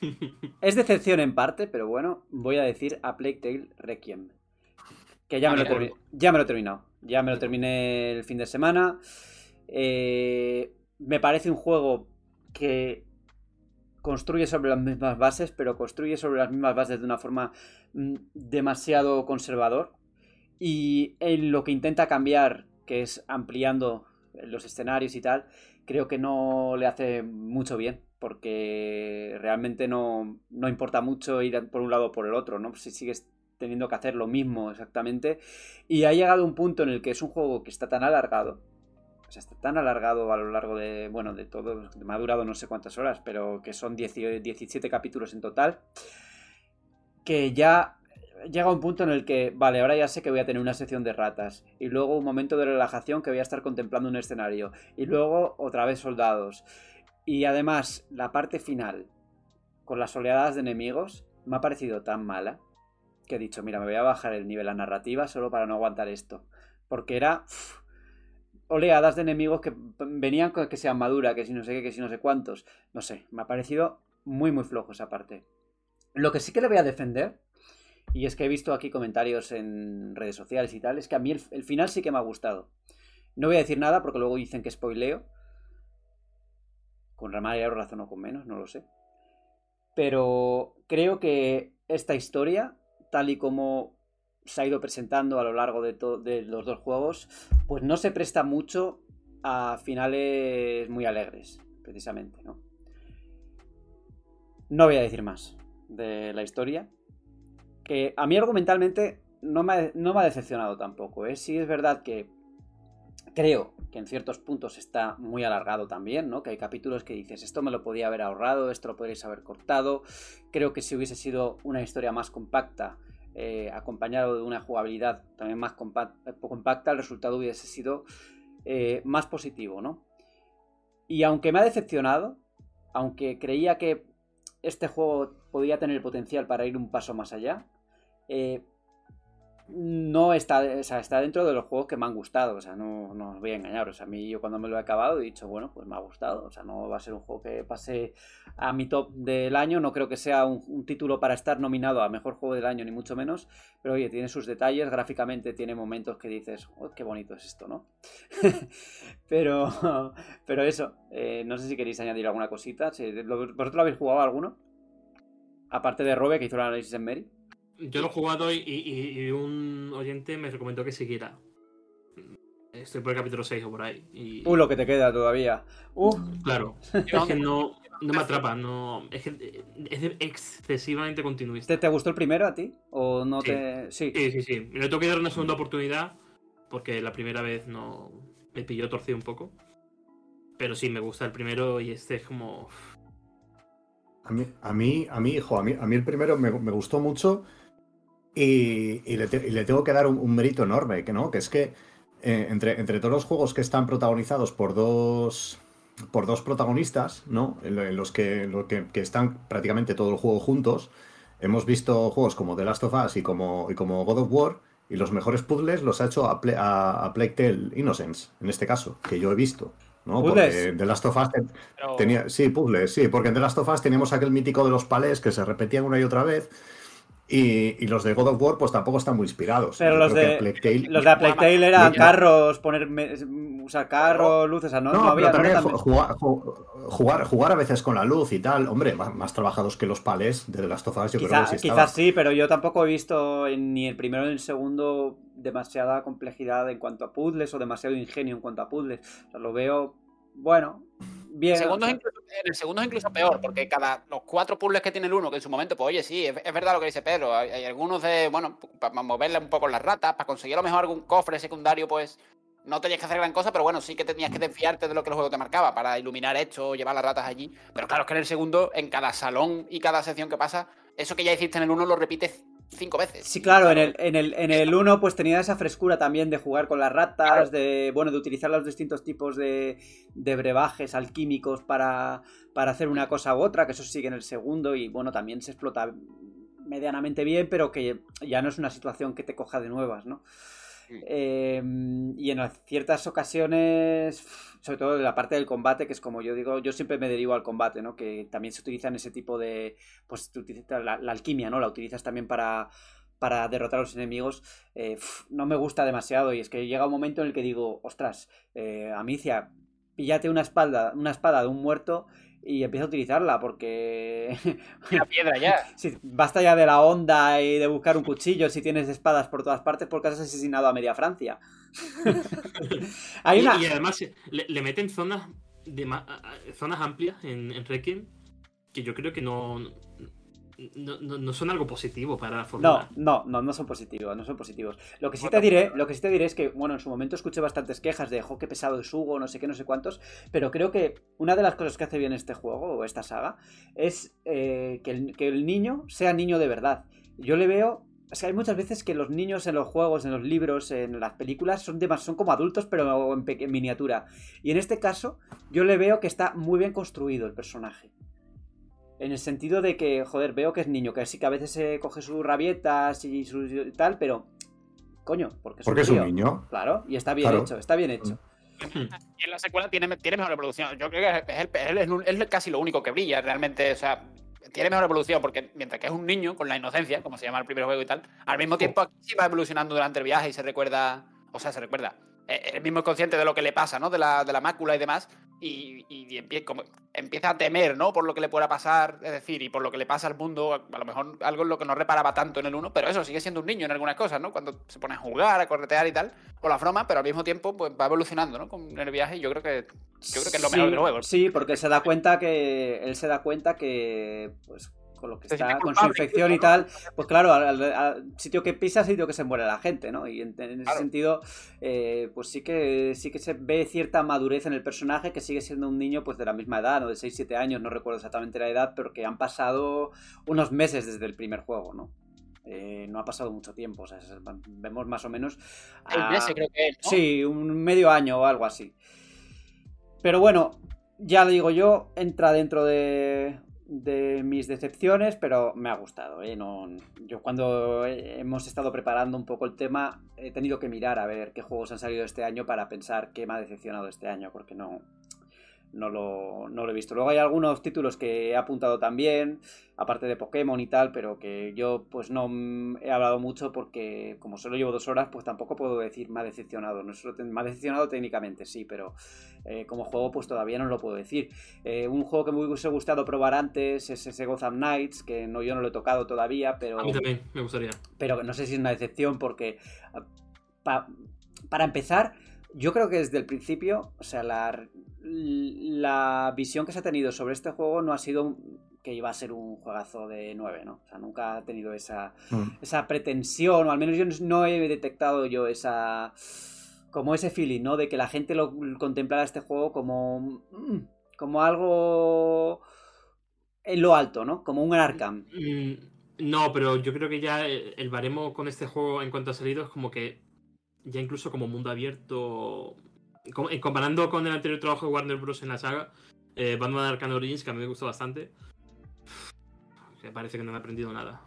[LAUGHS] Es decepción en parte, pero bueno, voy a decir a Plague Tale Requiem. Que ya Ah, me, lo termi- ya me lo he terminado. Ya me lo terminé el fin de semana. Eh, me parece un juego que construye sobre las mismas bases, pero construye sobre las mismas bases de una forma mm, demasiado conservador. Y en lo que intenta cambiar, que es ampliando los escenarios y tal, creo que no le hace mucho bien, porque realmente no, no importa mucho ir por un lado o por el otro, ¿no? Si sigues teniendo que hacer lo mismo exactamente. Y ha llegado un punto en el que es un juego que está tan alargado, o sea, está tan alargado a lo largo de, bueno, de todo, me ha durado no sé cuántas horas, pero que son 10 17 capítulos en total, que ya llega un punto en el que, vale, ahora ya sé que voy a tener una sección de ratas, y luego un momento de relajación que voy a estar contemplando un escenario, y luego otra vez soldados. Y además, la parte final, con las oleadas de enemigos, me ha parecido tan mala, que he dicho, mira, me voy a bajar el nivel a narrativa solo para no aguantar esto. Porque era oleadas de enemigos que venían con que sean madura, que si no sé qué, que si no sé cuántos. No sé, me ha parecido muy, muy flojo esa parte. Lo que sí que le voy a defender, y es que he visto aquí comentarios en redes sociales y tal, es que a mí el, final sí que me ha gustado. No voy a decir nada porque luego dicen que spoileo. Con mayor razón o con menos, no lo sé. Pero creo que esta historia, tal y como se ha ido presentando a lo largo de, de, los dos juegos, pues no se presta mucho a finales muy alegres, precisamente, ¿no? No voy a decir más de la historia. Que a mí argumentalmente no me ha, no me ha decepcionado tampoco. ¿eh? Sí es verdad que creo que en ciertos puntos está muy alargado también, ¿no? Que hay capítulos que dices, esto me lo podía haber ahorrado, esto lo podríais haber cortado. Creo que si hubiese sido una historia más compacta, eh, acompañado de una jugabilidad también más compacta, el resultado hubiese sido eh, más positivo, ¿no? Y aunque me ha decepcionado, aunque creía que este juego podía tener el potencial para ir un paso más allá, eh, no está, o sea, está dentro de los juegos que me han gustado, o sea, no, no os voy a engañar, o sea, a mí yo cuando me lo he acabado he dicho, bueno, pues me ha gustado, o sea, no va a ser un juego que pase a mi top del año, no creo que sea un, título para estar nominado a mejor juego del año, ni mucho menos, pero oye, tiene sus detalles, gráficamente tiene momentos que dices, oh, qué bonito es esto, ¿no? [LAUGHS] pero, [LAUGHS] pero eso, eh, no sé si queréis añadir alguna cosita, ¿vosotros lo habéis jugado alguno? Aparte de Robe, que hizo el análisis en Mary. Yo lo he jugado y, y, y, un oyente me recomendó que siguiera. Estoy por el capítulo 6 o por ahí. Y... Uh, lo que te queda todavía. Uh. Claro. [LAUGHS] es que no, no me atrapa. No, es que es excesivamente continuista. ¿Te, ¿Te, gustó el primero a ti? ¿O no sí. te.? Sí, sí, sí. sí. Le tengo que dar una segunda oportunidad porque la primera vez no. Me pilló torcido un poco. Pero sí, me gusta el primero y este es como. A mí, a mí, a mí, hijo, a mí, a mí el primero me, me gustó mucho. Y, y, le te, y, le, tengo que dar un, un, mérito enorme, que no, que es que eh, entre, entre, todos los juegos que están protagonizados por dos por dos protagonistas, ¿no? En, en los que, lo que, que, están prácticamente todo el juego juntos, hemos visto juegos como The Last of Us y como, y como God of War, y los mejores puzzles los ha hecho a, Play, a, a Plague Tale Innocence, en este caso, que yo he visto. ¿no? Porque The Last of Us Pero... tenía. Sí, puzzles, sí, porque en The Last of Us teníamos aquel mítico de los palés que se repetían una y otra vez. Y, y, los de God of War, pues tampoco están muy inspirados. Pero los de, Plague Tale, los de Plague Tale eran no, carros, poner, usar carros, luces, o sea, no, no, no había. Pero también no jugar, jugar, jugar, a veces con la luz y tal, hombre, más, más trabajados que los palés de of Us, yo Quizá, creo que sí. Quizás sí, pero yo tampoco he visto en, ni el primero ni el segundo demasiada complejidad en cuanto a puzzles o demasiado ingenio en cuanto a puzzles. O sea, lo veo, bueno, bien. El segundo, es incluso, el segundo es incluso peor, porque cada los cuatro puzzles que tiene el uno, que en su momento, pues oye, sí, es, es verdad lo que dice Pedro. Hay, hay, algunos de, bueno, para moverle un poco las ratas, para conseguir a lo mejor algún cofre secundario, pues no tenías que hacer gran cosa, pero bueno, sí que tenías que desfiarte de lo que el juego te marcaba para iluminar esto, llevar las ratas allí. Pero claro, es que en el segundo, en cada salón y cada sección que pasa, eso que ya hiciste en el uno lo repites cinco veces. Sí, claro, en el, en el, en el 1 pues tenía esa frescura también de jugar con las ratas, claro. de bueno, de utilizar los distintos tipos de, de brebajes alquímicos para, para hacer una cosa u otra, que eso sigue en el segundo y bueno, también se explota medianamente bien, pero que ya no es una situación que te coja de nuevas, ¿no? Eh, y en ciertas ocasiones, sobre todo en la parte del combate, que es como yo digo, yo siempre me derivo al combate, ¿no? Que también se utiliza en ese tipo de. Pues la, la alquimia, ¿no? La utilizas también para, para derrotar a los enemigos, eh, no me gusta demasiado. Y es que llega un momento en el que digo, ostras, eh, Amicia, píllate una espada, una espada de un muerto y empieza a utilizarla porque [LAUGHS] la piedra ya. Sí, basta ya de la onda y de buscar un cuchillo si tienes espadas por todas partes porque has asesinado a media Francia. [LAUGHS] Hay una... y, y, además le, le, meten zonas de zonas amplias en, en Requiem que yo creo que no no, no, no, son algo positivo para la fórmula. No, no, no, no son positivos, no son positivos. Lo que sí te diré, lo que sí te diré es que, bueno, en su momento escuché bastantes quejas de, jo, qué pesado es Hugo, no sé qué, no sé cuántos, pero creo que una de las cosas que hace bien este juego, o esta saga, es eh, que, el, que el niño sea niño de verdad. Yo le veo es que hay muchas veces que los niños en los juegos, en los libros, en las películas son, de, son como adultos, pero en, en, miniatura. Y en este caso, yo le veo que está muy bien construido el personaje. En el sentido de que, joder, veo que es niño, que sí que a veces se coge sus rabietas y su y tal, pero. Coño, porque es, Porque un, es un niño. Claro, y está bien Claro. hecho, está bien hecho. Y en la secuela tiene, tiene mejor evolución. Yo creo que es, el- es el- es el- casi lo único que brilla realmente. O sea, tiene mejor evolución porque mientras que es un niño con la inocencia, como se llama el primer juego y tal, al mismo tiempo aquí sí va evolucionando durante el viaje y se recuerda. O sea, se recuerda. Eh, Él mismo es consciente de lo que le pasa, ¿no? De la, de la mácula y demás. Y, y empie- como- empieza a temer, ¿no? Por lo que le pueda pasar, es decir, y por lo que le pasa al mundo. A lo mejor algo en lo que no reparaba tanto en el uno, pero eso sigue siendo un niño en algunas cosas, ¿no? Cuando se pone a jugar, a corretear y tal, o la broma, pero al mismo tiempo pues va evolucionando, ¿no? Con el viaje y yo creo que yo creo que es lo mejor del juego. Sí, porque se da cuenta que. Él se da cuenta que. Pues con lo que Se está, con su infección y tal, pues claro, al, sitio que pisa, sitio que se muere la gente, ¿no? Y en, en ese Claro. sentido, eh, pues sí que sí que se ve cierta madurez en el personaje, que sigue siendo un niño pues de la misma edad, ¿no? De 6-7 años, no recuerdo exactamente la edad, pero que han pasado unos meses desde el primer juego, ¿no? Eh, no ha pasado mucho tiempo, o sea, vemos más o menos... A- meses creo que es, ¿no? Sí, un medio año o algo así. Pero bueno, ya lo digo yo, entra dentro de, de mis decepciones, pero me ha gustado. ¿eh? No, yo cuando he- hemos estado preparando un poco el tema, he tenido que mirar a ver qué juegos han salido este año para pensar qué me ha decepcionado este año, porque no, no, lo, no lo he visto. Luego hay algunos títulos que he apuntado también, aparte de Pokémon y tal, pero que yo pues no he hablado mucho porque como solo llevo dos horas, pues tampoco puedo decir me ha decepcionado. No solo me ha decepcionado técnicamente, sí, pero eh, como juego pues todavía no lo puedo decir. Eh, un juego que me hubiese gustado probar antes es ese Gotham Knights, que no, yo no lo he tocado todavía, pero A mí también, me gustaría. pero no sé si es una decepción porque ah, pa- para empezar, yo creo que desde el principio, o sea, la, la visión que se ha tenido sobre este juego no ha sido que iba a ser un juegazo de 9, ¿no? O sea, nunca ha tenido esa, Mm. esa pretensión, o al menos yo no he detectado yo esa... como ese feeling, ¿no? De que la gente lo contemplara este juego como... mm, como algo en lo alto, ¿no? Como un Arkham. Mm, no, pero yo creo que ya el baremo con este juego en cuanto ha salido es como que ya incluso como mundo abierto, comparando con el anterior trabajo de Warner Bros. en la saga, eh, Batman Arkham Origins, que a mí me gustó bastante, me parece que no han aprendido nada.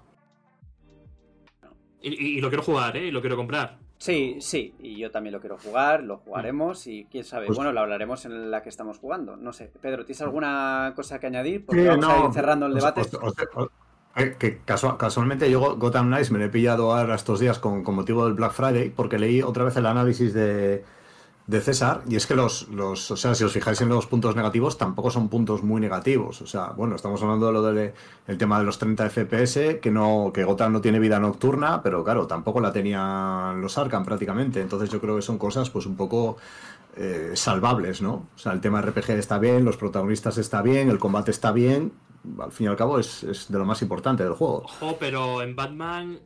Y, y- y lo quiero jugar, ¿eh? Y lo quiero comprar. Sí, sí, y yo también lo quiero jugar, lo jugaremos y quién sabe, Pues- bueno, lo hablaremos en la que estamos jugando. No sé, Pedro, ¿tienes alguna cosa que añadir? Porque Sí, vamos a no, ir cerrando el debate. os- os- os- eh, que casua- casualmente yo Go- Gotham Knights me lo he pillado ahora estos días con, con motivo del Black Friday porque leí otra vez el análisis de, de César y es que los, los, o sea, si os fijáis en los puntos negativos tampoco son puntos muy negativos. O sea, bueno, estamos hablando de lo del el tema de los 30 FPS, que no, que Gotham no tiene vida nocturna, pero claro, tampoco la tenían los Arkham prácticamente. Entonces yo creo que son cosas pues un poco eh, salvables, ¿no? O sea, el tema RPG está bien, los protagonistas está bien, el combate está bien. Al fin y al cabo es, es de lo más importante del juego. Ojo, pero en Batman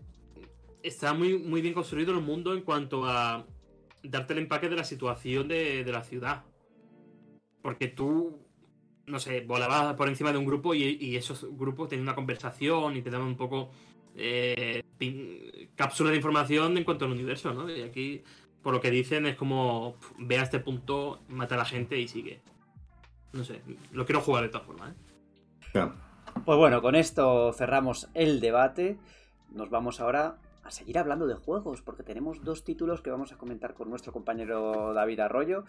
está muy, muy bien construido el mundo en cuanto a darte el empaque de la situación de, de la ciudad. Porque tú, no sé, volabas por encima de un grupo y, y esos grupos tenían una conversación y te daban un poco eh, pin- cápsula de información en cuanto al universo, ¿no? Y aquí, por lo que dicen, es como pf, ve a este punto, mata a la gente y sigue. No sé, lo quiero jugar de todas formas, ¿eh? Pues bueno, con esto cerramos el debate. Nos vamos ahora seguir hablando de juegos, porque tenemos dos títulos que vamos a comentar con nuestro compañero David Arroyo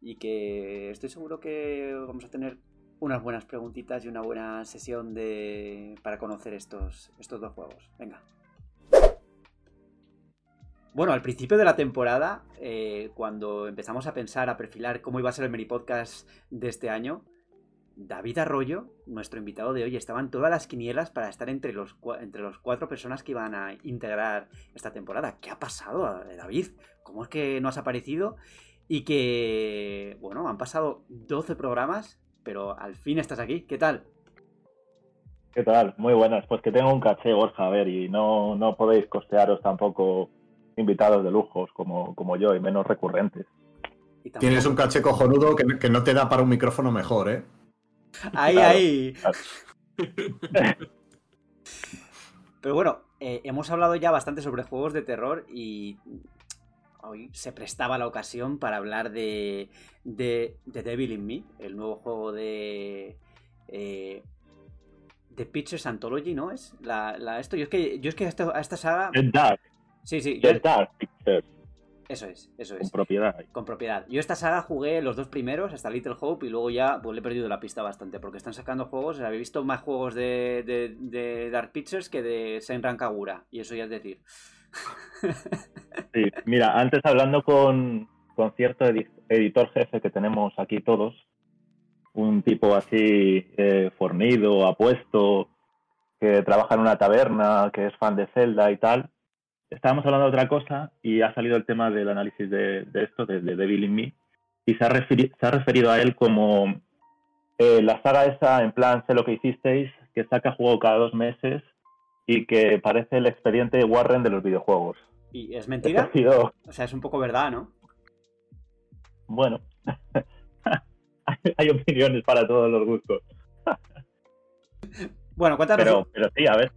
y que estoy seguro que vamos a tener unas buenas preguntitas y una buena sesión de para conocer estos, estos dos juegos. Venga. Bueno, al principio de la temporada, eh, cuando empezamos a pensar, a perfilar cómo iba a ser el Meri Podcast de este año, David Arroyo, nuestro invitado de hoy, estaba en todas las quinielas para estar entre los, entre los cuatro personas que iban a integrar esta temporada. ¿Qué ha pasado, eh, David? ¿Cómo es que no has aparecido? Y que, bueno, han pasado 12 programas, pero al fin estás aquí. ¿Qué tal? ¿Qué tal? Muy buenas. Pues que tengo un caché, Borja, a ver, y no, no podéis costearos tampoco invitados de lujos como, como yo y menos recurrentes. Y tampoco- Tienes un caché cojonudo que, que no te da para un micrófono mejor, ¿eh? Ahí, Claro. ahí. [LAUGHS] Pero bueno, eh, hemos hablado ya bastante sobre juegos de terror y hoy se prestaba la ocasión para hablar de, de, de Devil in Me, el nuevo juego de... eh, The Pictures Anthology, ¿no? Es la, la- esto. Yo es que, yo es que a esta, a esta saga. The Dark, Sí, sí, yo- The Dark Pictures, eso es, eso con es. propiedad. Con propiedad. Yo esta saga jugué los dos primeros, hasta Little Hope, y luego ya pues, le he perdido la pista bastante, porque están sacando juegos, había visto más juegos de, de, de Dark Pictures que de Senran Kagura, y eso ya es decir. Sí, mira, antes hablando con, con cierto edi- editor jefe que tenemos aquí todos, un tipo así eh, fornido, apuesto, que trabaja en una taberna, que es fan de Zelda y tal, estábamos hablando de otra cosa y ha salido el tema del análisis de, de esto, de, de Devil in Me, y se ha, se ha referido a él como eh, la saga esa, en plan, sé lo que hicisteis, que saca juego cada dos meses y que parece el expediente Warren de los videojuegos. ¿Y es mentira? ha sido, O sea, es un poco verdad, ¿no? bueno, hay- [LAUGHS] hay opiniones para todos los gustos. Bueno, cuéntanos, Pero, pero sí, a ver,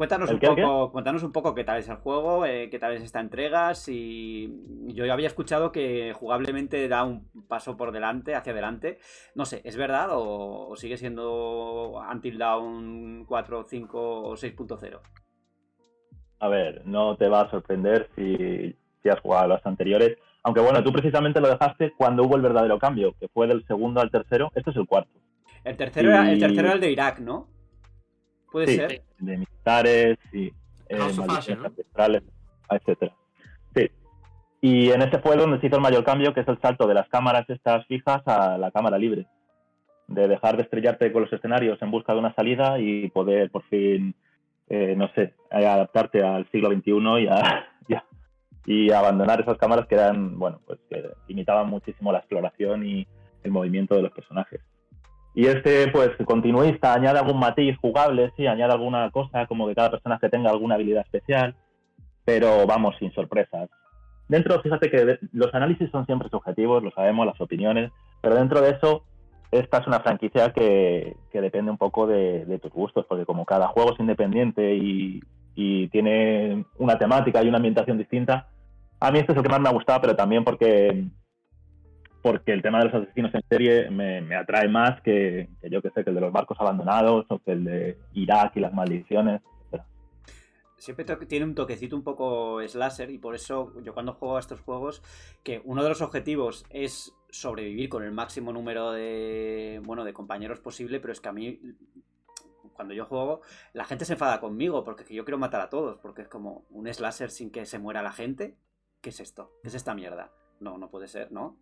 cuéntanos, ¿El un qué, poco, cuéntanos un poco qué tal es el juego, eh, qué tal es esta entrega, si yo ya había escuchado que jugablemente da un paso por delante, hacia adelante. No sé, ¿es verdad o, o sigue siendo Until Dawn 4, 5 o 6.0? a ver, no te va a sorprender si, si has jugado a los anteriores. Aunque bueno, tú precisamente lo dejaste cuando hubo el verdadero cambio, que fue del segundo al tercero. Este es el cuarto. El tercero, era, el tercero era el de Irak, ¿no? ¿Puede Sí, ser? de militares y eh, ancestrales, etcétera. Sí. Y en ese fue donde se hizo el mayor cambio, que es el salto de las cámaras estas fijas a la cámara libre. De dejar de estrellarte con los escenarios en busca de una salida y poder por fin, eh, no sé, eh, adaptarte al siglo XXI y, a- [LAUGHS] y a- y abandonar esas cámaras que eran, bueno, pues que imitaban muchísimo la exploración y el movimiento de los personajes. Y este, pues, continuista, añade algún matiz jugable, sí, añade alguna cosa, como que cada personaje tenga alguna habilidad especial, pero vamos, sin sorpresas. Dentro, fíjate que los análisis son siempre subjetivos, lo sabemos, las opiniones, pero dentro de eso, esta es una franquicia que, que depende un poco de, de tus gustos, porque como cada juego es independiente y, y tiene una temática y una ambientación distinta, a mí este es el que más me ha gustado, pero también porque porque el tema de los asesinos en serie me, me atrae más que, yo que sé, que el de los barcos abandonados o que el de Irak y las maldiciones. Siempre tiene un toquecito un poco slasher y por eso yo cuando juego a estos juegos, que uno de los objetivos es sobrevivir con el máximo número de, bueno, de compañeros posible, pero es que a mí, cuando yo juego, la gente se enfada conmigo porque que yo quiero matar a todos, porque es como un slasher sin que se muera la gente. ¿Qué es esto? ¿Qué es esta mierda? No, no puede ser, ¿no?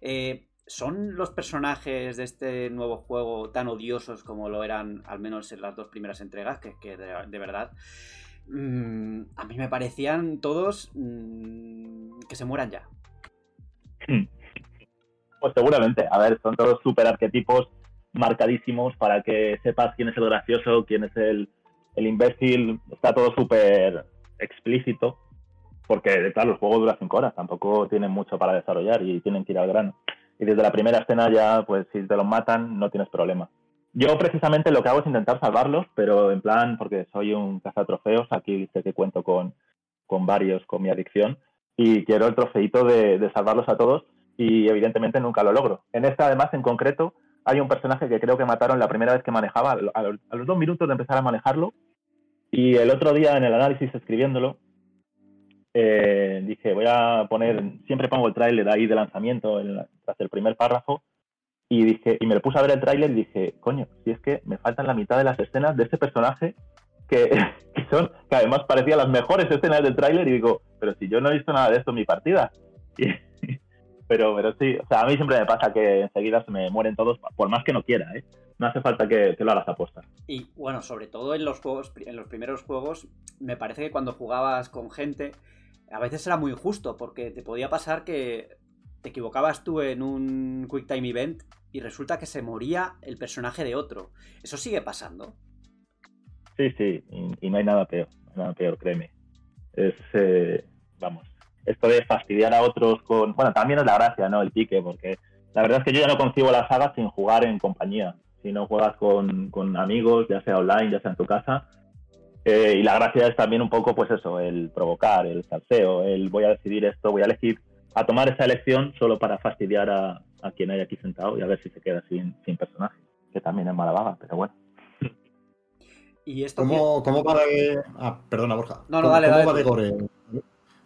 Eh, ¿Son los personajes de este nuevo juego tan odiosos como lo eran al menos en las dos primeras entregas? Que, de, verdad mm, a mí me parecían todos mm, que se mueran ya. Pues seguramente, a ver, son todos súper arquetipos marcadísimos para que sepas quién es el gracioso, quién es el, el imbécil, está todo súper explícito, porque claro, el juego dura cinco horas, tampoco tienen mucho para desarrollar y tienen que ir al grano. Y desde la primera escena ya, pues si te los matan, no tienes problema. Yo precisamente lo que hago es intentar salvarlos, pero en plan, porque soy un cazatrofeos, aquí sé que cuento con, con varios, con mi adicción, y quiero el trofeito de, de salvarlos a todos, y evidentemente nunca lo logro. En esta, además, en concreto, hay un personaje que creo que mataron la primera vez que manejaba, a, a- a los dos minutos de empezar a manejarlo, y el otro día en el análisis escribiéndolo, eh, dije, voy a poner, siempre pongo el tráiler ahí de lanzamiento en la- tras el primer párrafo, y dije, y me lo puse a ver el tráiler y dije, coño, si es que me faltan la mitad de las escenas de este personaje que, [LAUGHS] que son, que además parecían las mejores escenas del tráiler, y digo, pero si yo no he visto nada de esto en mi partida. Y- [LAUGHS] pero, pero sí, o sea, a mí siempre me pasa que enseguida se me mueren todos, por más que no quiera, ¿eh? No hace falta que, que lo hagas aposta. Y bueno, sobre todo en los juegos, en los primeros juegos, me parece que cuando jugabas con gente, a veces era muy injusto, porque te podía pasar que te equivocabas tú en un Quick Time Event y resulta que se moría el personaje de otro. Eso sigue pasando. Sí, sí, y, no hay nada peor, nada peor, créeme. Es, eh, vamos, esto de fastidiar a otros con... Bueno, también es la gracia, ¿no? El pique, porque la verdad es que yo ya no concibo la saga sin jugar en compañía. Si no juegas con, con amigos, ya sea online, ya sea en tu casa. Eh, y la gracia es también un poco, pues eso, el provocar, el salseo, el voy a decidir esto, voy a elegir, a tomar esa elección solo para fastidiar a, a quien hay aquí sentado y a ver si se queda sin, sin personaje, que también es mala vaga, pero bueno. Y esto ¿Cómo, cómo va de. Ah, perdona, Borja. No, no, ¿Cómo, dale, cómo dale va de Gore?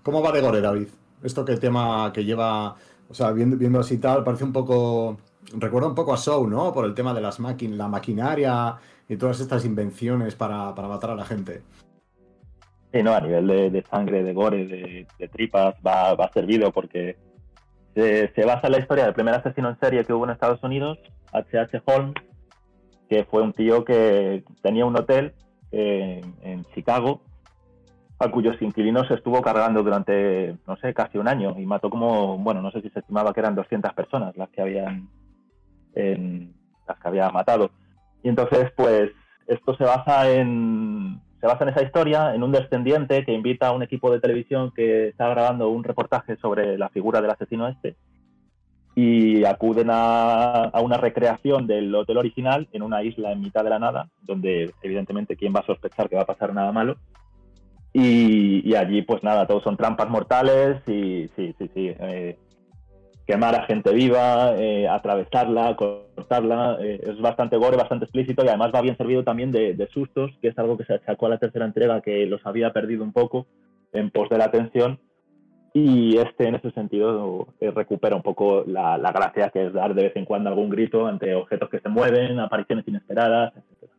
¿Cómo va de Gore, David? Esto que tema que lleva. O sea, viendo, viendo así tal, parece un poco. Recuerda un poco a Show, ¿no? Por el tema de las máquinas, la maquinaria y todas estas invenciones para, para matar a la gente. Sí, no, a nivel de, sangre, de gore, de, tripas, va, va servido porque se, se basa en la historia del primer asesino en serie que hubo en Estados Unidos, H.H. Holmes, que fue un tío que tenía un hotel eh, en Chicago a cuyos inquilinos se estuvo cargando durante, no sé, casi un año y mató como, bueno, no sé si se estimaba que eran 200 personas las que habían, en- las que había matado. Y entonces, pues, esto se basa en, se basa en esa historia, en un descendiente que invita a un equipo de televisión que está grabando un reportaje sobre la figura del asesino este y acuden a, a una recreación del hotel original en una isla en mitad de la nada, donde evidentemente quién va a sospechar que va a pasar nada malo. Y, y allí, pues nada, todos son trampas mortales y sí, sí, sí. eh, quemar a gente viva, eh, atravesarla, cortarla, eh, es bastante gore, bastante explícito y además va bien servido también de, de sustos, que es algo que se achacó a la tercera entrega, que los había perdido un poco en pos de la tensión. Y este, en ese sentido, eh, recupera un poco la, la gracia que es dar de vez en cuando algún grito ante objetos que se mueven, apariciones inesperadas, etc.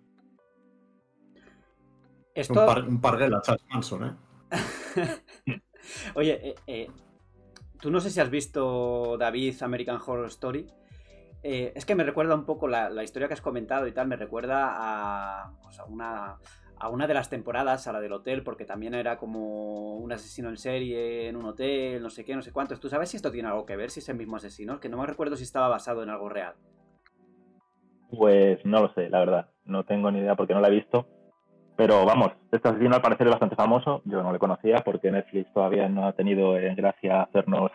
Esto, Un, par, un parguela, Charles Manson, ¿eh? [LAUGHS] Oye, eh, eh, tú no sé si has visto David American Horror Story. Eh, es que me recuerda un poco la, historia que has comentado y tal, me recuerda a, pues, a una a una de las temporadas, a la del hotel, porque también era como un asesino en serie en un hotel, no sé qué, no sé cuántos. ¿Tú sabes si esto tiene algo que ver, si es el mismo asesino? Que no me recuerdo si estaba basado en algo real. Pues no lo sé, la verdad. No tengo ni idea porque no la he visto. Pero vamos, este asesino al parecer es bastante famoso. Yo no le conocía porque Netflix todavía no ha tenido en gracia hacernos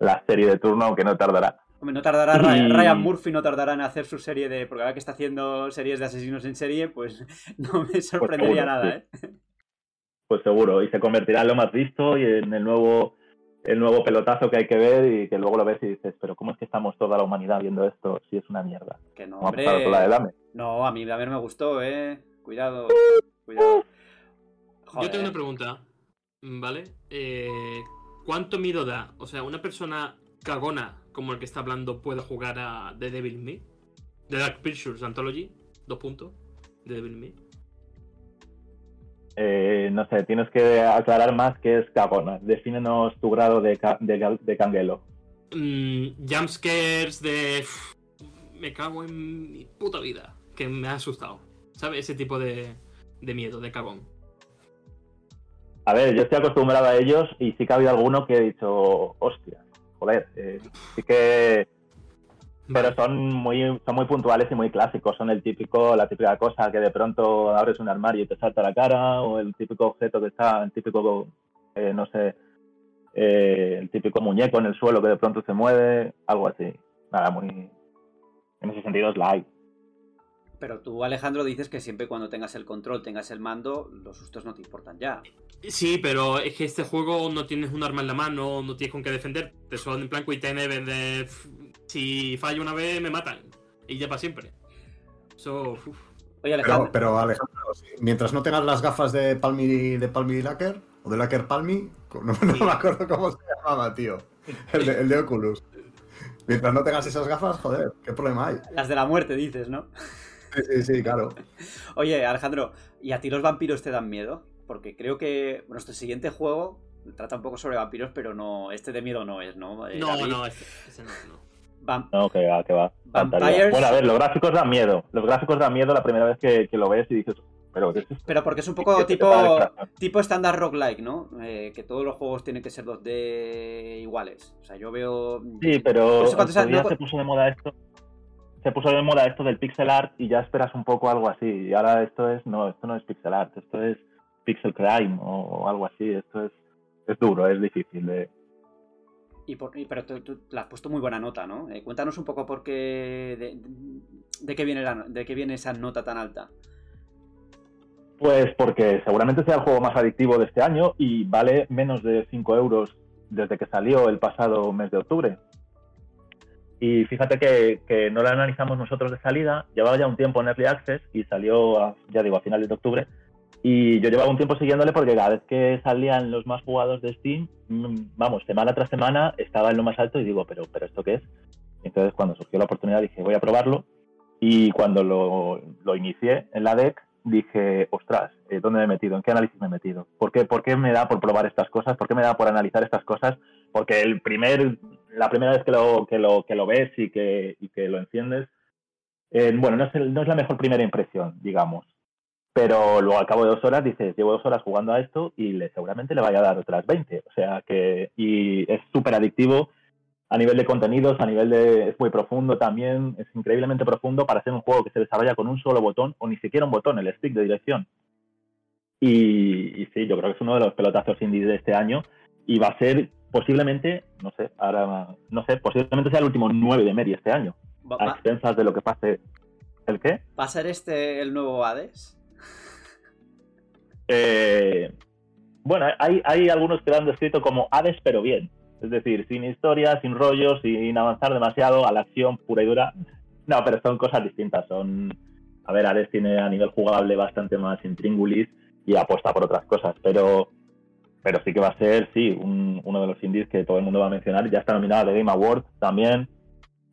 la serie de turno, aunque no tardará. Hombre, no tardará Ryan, Y- Ryan Murphy, no tardará en hacer su serie de. Porque ahora que está haciendo series de asesinos en serie, pues [LAUGHS] no me sorprendería seguro, nada, sí. ¿eh? Pues seguro. Y se convertirá en lo más visto y en el nuevo, el nuevo pelotazo que hay que ver y que luego lo ves y dices, pero ¿cómo es que estamos toda la humanidad viendo esto si es una mierda? Que no, hombre. a la de Dame. No, a mí a ver me gustó, ¿eh? Cuidado, cuidado. Yo tengo una pregunta, ¿vale? Eh, ¿Cuánto miedo da? O sea, ¿una persona cagona como el que está hablando puede jugar a The Devil Me? The Dark Pictures Anthology, dos puntos. The Devil Me. Eh, no sé, tienes que aclarar más qué es cagona. Defínenos tu grado de, ca- de, de canguelo. Mm, jumpscares de... Me cago en mi puta vida. Que me ha asustado. ¿Sabes? Ese tipo de, de miedo, de cagón. A ver, yo estoy acostumbrado a ellos y sí que ha habido alguno que he dicho, hostia, joder, eh, sí que... Pero son muy, son muy puntuales y muy clásicos. Son el típico, la típica cosa que de pronto abres un armario y te salta la cara, o el típico objeto que está, el típico, eh, no sé, eh, el típico muñeco en el suelo que de pronto se mueve, algo así. Nada, muy... En ese sentido es light. Pero tú, Alejandro, dices que siempre cuando tengas el control, tengas el mando, los sustos no te importan ya. Sí, pero es que este juego no tienes un arma en la mano, no tienes con qué defenderte. Son en plan Quick Time Event de... "Pff, Si fallo una vez, me matan. Y ya para siempre. Eso... uf. Oye, Alejandro. Pero, pero Alejandro, mientras no tengas las gafas de Palmy de Palmy Lacker o de Lacker Palmy, [LAUGHS] no, no me acuerdo cómo se llamaba, tío. El de, el de Oculus. Mientras no tengas esas gafas, joder, ¿qué problema hay? Las de la muerte, dices, ¿no? [LAUGHS] Sí, sí, sí, claro. Oye, Alejandro, ¿y a ti los vampiros te dan miedo? Porque creo que nuestro siguiente juego trata un poco sobre vampiros, pero no, este de miedo no es, ¿no? Eh, No, David? no, ese, ese no, no. No, que va, que va. Vampires. Bueno, a ver, los gráficos dan miedo. Los gráficos dan miedo la primera vez que, que lo ves y dices, pero ¿qué es esto? Pero porque es un ¿Qué poco tipo, tipo estándar roguelike, ¿no? Eh, que todos los juegos tienen que ser 2D iguales. O sea, yo veo... Sí, pero No sé cuántos no- se puso de moda esto. Se puso de moda esto del pixel art y ya esperas un poco algo así. Y ahora esto es, no, esto no es pixel art, esto es pixel crime o, o algo así. Esto es, es duro, es difícil de, Y por- y- pero tú, tú le has puesto muy buena nota, ¿no? Eh, cuéntanos un poco por qué... De, de qué viene la, de qué viene esa nota tan alta. Pues porque seguramente sea el juego más adictivo de este año y vale menos de 5 euros desde que salió el pasado mes de octubre. Y fíjate que, que no la analizamos nosotros de salida, llevaba ya un tiempo en Early Access y salió, a- ya digo, a finales de octubre. Y yo llevaba un tiempo siguiéndole porque cada vez que salían los más jugados de Steam, mm, vamos, semana tras semana estaba en lo más alto y digo, pero, pero ¿esto qué es? Entonces cuando surgió la oportunidad dije, voy a probarlo. Y cuando lo, lo inicié en la deck, dije, ostras, eh, ¿dónde me he metido? ¿En qué análisis me he metido? ¿Por qué, ¿Por qué me da por probar estas cosas? ¿Por qué me da por analizar estas cosas? Porque el primer, la primera vez que lo, que lo, que lo ves y que, y que lo enciendes, eh, bueno, no es, no es la mejor primera impresión, digamos. Pero luego al cabo de dos horas dices, llevo dos horas jugando a esto y le, seguramente le vaya a dar otras 20. O sea que, y es súper adictivo a nivel de contenidos, a nivel de, es muy profundo también, es increíblemente profundo para ser un juego que se desarrolla con un solo botón o ni siquiera un botón, el stick de dirección. Y, y sí, yo creo que es uno de los pelotazos indie de este año y va a ser posiblemente, no sé, ahora, no sé, posiblemente sea el último 9 de media este año, Va, a expensas de lo que pase. ¿El qué? ¿va a ser este el nuevo Hades? [LAUGHS] Eh, bueno, hay, hay algunos que lo han descrito como Hades, pero bien. Es decir, sin historia, sin rollos, sin avanzar demasiado a la acción pura y dura. No, pero son cosas distintas. Son. A ver, Hades tiene a nivel jugable bastante más intríngulis y apuesta por otras cosas, pero. Pero sí que va a ser, sí, un- uno de los indies que todo el mundo va a mencionar. Ya está nominado de Game Awards también.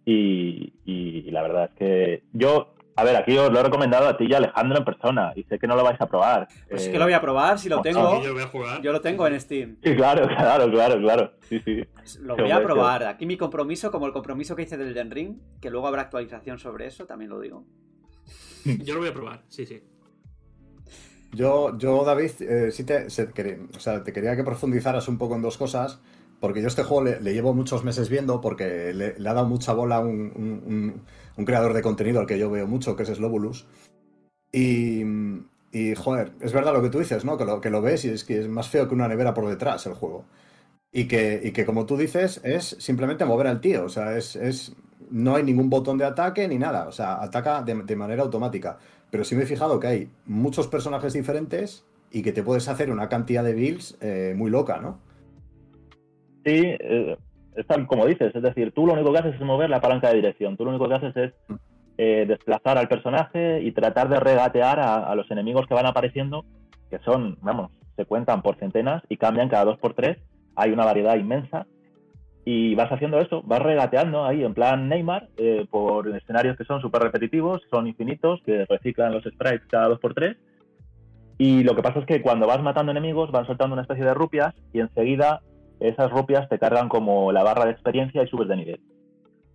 Y, y la verdad es que yo, a ver, aquí os lo he recomendado a ti y a Alejandro en persona y sé que no lo vais a probar. Pues es Eh, que lo voy a probar, si lo tengo. Sí, yo voy a jugar. Yo lo tengo en Steam. Sí, claro, claro, claro, claro. Sí, sí. Lo Qué voy a probar. Aquí mi compromiso, como el compromiso que hice del Den Ring, que luego habrá actualización sobre eso, también lo digo. Yo lo voy a probar, sí, sí. Yo, yo David, eh, sí te, quería- que profundizaras un poco en dos cosas, porque yo este juego le, le llevo muchos meses viendo, porque le, ha dado mucha bola un, un- creador de contenido al que yo veo mucho, que es Slobulus. Y, y, joder, es verdad lo que tú dices, ¿no? Que lo, que lo ves y es que es más feo que una nevera por detrás el juego. Y que, y que como tú dices, es simplemente mover al tío, o sea, es, es no hay ningún botón de ataque ni nada, o sea, ataca de manera automática. Pero sí me he fijado que hay muchos personajes diferentes y que te puedes hacer una cantidad de builds eh, muy loca, ¿no? Sí, eh, es tal como dices, es decir, tú lo único que haces es mover la palanca de dirección, tú lo único que haces es eh, desplazar al personaje y tratar de regatear a, a los enemigos que van apareciendo, que son, vamos, se cuentan por centenas y cambian cada dos por tres, hay una variedad inmensa y vas haciendo eso, vas regateando ahí en plan Neymar eh, por escenarios que son súper repetitivos, son infinitos, que reciclan los sprites cada dos por tres y lo que pasa es que cuando vas matando enemigos van soltando una especie de rupias y enseguida esas rupias te cargan como la barra de experiencia y subes de nivel.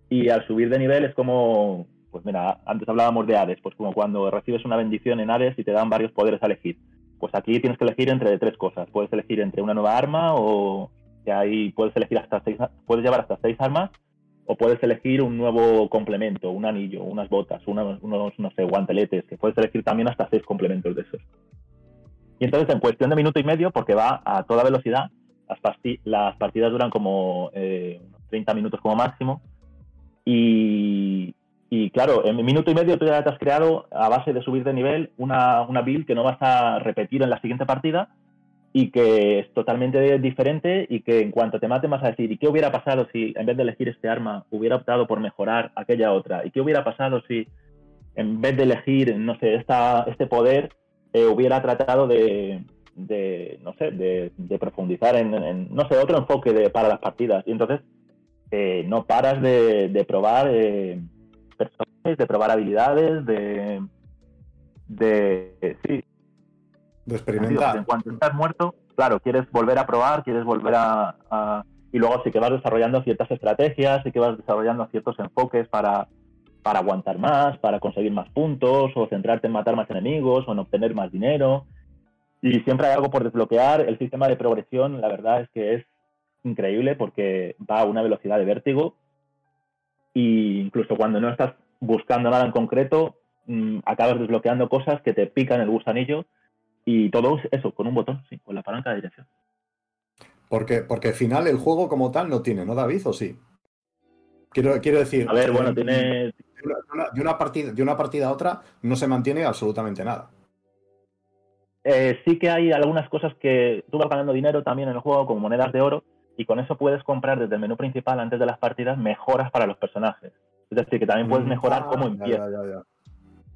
Y al subir de nivel es como, pues mira, antes hablábamos de Hades, pues como cuando recibes una bendición en Hades y te dan varios poderes a elegir. Pues aquí tienes que elegir entre tres cosas. Puedes elegir entre una nueva arma o que ahí puedes elegir hasta seis, puedes llevar hasta seis armas o puedes elegir un nuevo complemento, un anillo, unas botas, unos, unos no sé, guanteletes, que puedes elegir también hasta seis complementos de esos. Y entonces en cuestión de minuto y medio, porque va a toda velocidad, las, pasti- las partidas duran como eh, unos 30 minutos como máximo. Y, y claro, en minuto y medio tú ya te has creado, a base de subir de nivel, una, una build que no vas a repetir en la siguiente partida y que es totalmente diferente y que en cuanto te mate vas a decir, ¿y qué hubiera pasado si en vez de elegir este arma hubiera optado por mejorar aquella otra? ¿Y qué hubiera pasado si en vez de elegir, no sé, esta, este poder, eh, hubiera tratado de, de, no sé, de, profundizar en, en, no sé, otro enfoque de, para las partidas. Y entonces eh, no paras de, de probar eh, personajes, de probar habilidades, de, de sí, De experimentar. En cuanto estás muerto, claro, quieres volver a probar, quieres volver a, a- Y luego sí que vas desarrollando ciertas estrategias, sí que vas desarrollando ciertos enfoques para, para aguantar más, para conseguir más puntos, o centrarte en matar más enemigos, o en obtener más dinero. Y siempre hay algo por desbloquear. El sistema de progresión, la verdad es que es increíble porque va a una velocidad de vértigo. Y incluso cuando no estás buscando nada en concreto, mm, acabas desbloqueando cosas que te pican el gusanillo y todo eso, con un botón, sí, con la palanca de dirección. Porque, porque al final el juego como tal no tiene, ¿no, David? ¿O sí? Quiero, quiero decir. A ver, bueno, eh, tiene. De una, de una- partida, de una partida a otra no se mantiene absolutamente nada. eh, sí que hay algunas cosas que tú vas ganando dinero también en el juego, como monedas de oro, y con eso puedes comprar desde el menú principal antes de las partidas mejoras para los personajes. Es decir, que también puedes Mm, mejorar ah, cómo ya, empieza. ya, ya, ya.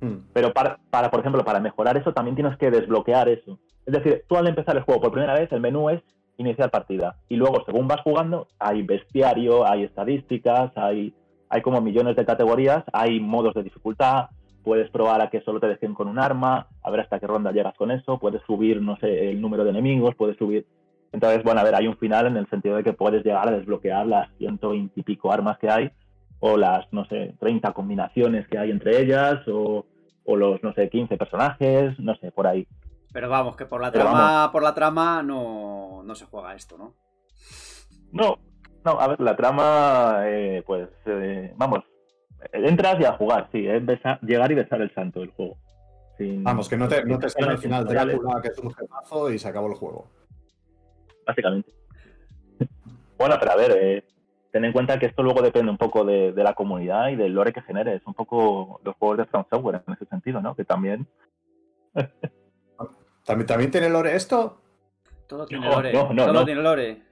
Mm. Pero para, para, por ejemplo, para mejorar eso también tienes que desbloquear eso. Es decir, tú al empezar el juego por primera vez, el menú es iniciar partida. Y luego, según vas jugando, hay bestiario, hay estadísticas, hay, hay como millones de categorías, hay modos de dificultad, puedes probar a que solo te dejen con un arma, a ver hasta qué ronda llegas con eso, puedes subir, no sé, el número de enemigos, puedes subir... Entonces, bueno, a ver, hay un final en el sentido de que puedes llegar a desbloquear las 120 y pico armas que hay, o las, no sé, 30 combinaciones que hay entre ellas, o, o los, no sé, 15 personajes, no sé, por ahí. Pero vamos, que por la Pero trama, por la trama no, no se juega esto, ¿no? No, no, a ver, la trama, eh, pues, eh, vamos, entras y a jugar, sí, es besa- llegar y besar el santo del juego. Sin- Vamos, que no te, no te sale al final Drácula, que es un jefazo, y se acabó el juego. Básicamente. [LAUGHS] Bueno, pero a ver, eh, ten en cuenta que esto luego depende un poco de, de la comunidad y del lore que genere. Es un poco los juegos de From Software en ese sentido, ¿no? Que también... [LAUGHS] ¿También, ¿También tiene lore esto? Todo tiene No, lore. no, no, todo no. tiene lore. [LAUGHS]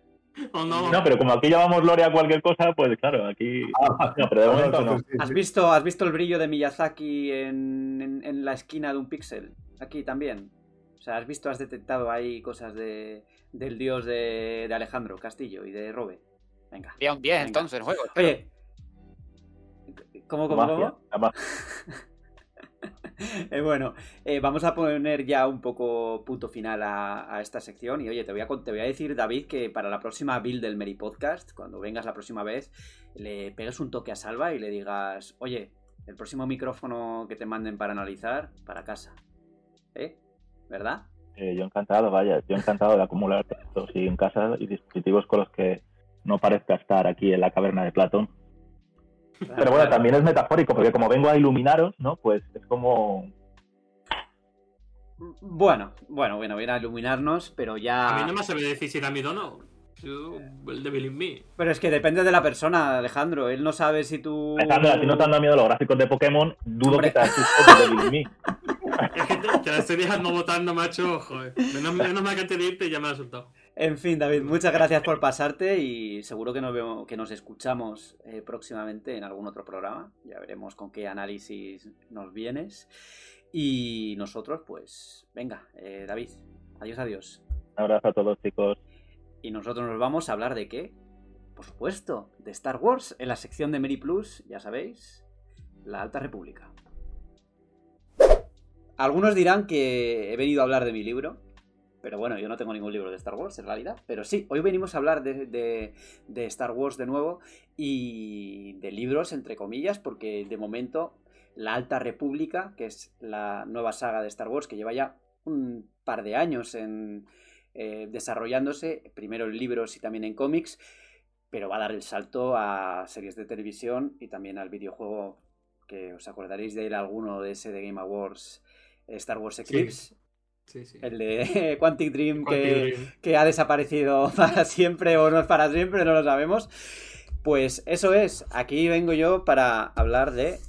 Oh, no. No, pero como aquí llamamos lore a cualquier cosa, pues claro, aquí... [LAUGHS] No, pero de momento no. ¿Has visto, ¿Has visto el brillo de Miyazaki en, en- en la esquina de un píxel? Aquí también. O sea, ¿has visto, has detectado ahí cosas de, del dios de, de Alejandro Castillo y de Robe? Venga. Sería un 10 Venga. entonces el juego. Oye. ¿Cómo, cómo, Magia, cómo? la magia. [LAUGHS] Eh, bueno, eh, vamos a poner ya un poco punto final a, a esta sección. Y oye, te voy, a, te voy a decir, David, que para la próxima build del Meri Podcast, cuando vengas la próxima vez, le pegues un toque a Salva y le digas, oye, el próximo micrófono que te manden para analizar, para casa. ¿Eh? ¿Verdad? Eh, yo encantado, vaya, yo encantado de acumular textos y en casa y dispositivos con los que no parezca estar aquí en la caverna de Platón. Pero bueno, también es metafórico, porque como vengo a iluminaros, ¿no? Pues es como... Bueno, bueno, bueno, viene a iluminarnos, pero A mí ya. no me sabe decir si da miedo o no. Yo, el Devil in Me. Pero es que depende de la persona, Alejandro. Él no sabe si tú. Alejandro, a ti no te han dado miedo los gráficos de Pokémon, dudo Hombre. que te asustes de Devil in Me. Es que te, te la estoy dejando votando, macho. Joder. Menos, menos mal que antes de irte ya me ha soltado. En fin, David, muchas gracias por pasarte y seguro que nos, vemos, que nos escuchamos eh, próximamente en algún otro programa. Ya veremos con qué análisis nos vienes. Y nosotros, pues, venga, eh, David, adiós, adiós. Un abrazo a todos, chicos. Y nosotros nos vamos a hablar de qué? Por supuesto, de Star Wars en la sección de Meri Plus, ya sabéis, la Alta República. Algunos dirán que he venido a hablar de mi libro, pero bueno, yo no tengo ningún libro de Star Wars en realidad. Pero sí, hoy venimos a hablar de, de- de Star Wars de nuevo y de libros, entre comillas, porque de momento la Alta República, que es la nueva saga de Star Wars que lleva ya un par de años en, eh, desarrollándose, primero en libros y también en cómics, pero va a dar el salto a series de televisión y también al videojuego que os acordaréis de él alguno de ese de Game Awards, eh, Star Wars Eclipse, Sí, sí. el de [LAUGHS] Quantic Dream Quantic que, Dream. que ha desaparecido [LAUGHS] para siempre o no es para siempre, no lo sabemos. Pues eso es, aquí vengo yo para hablar de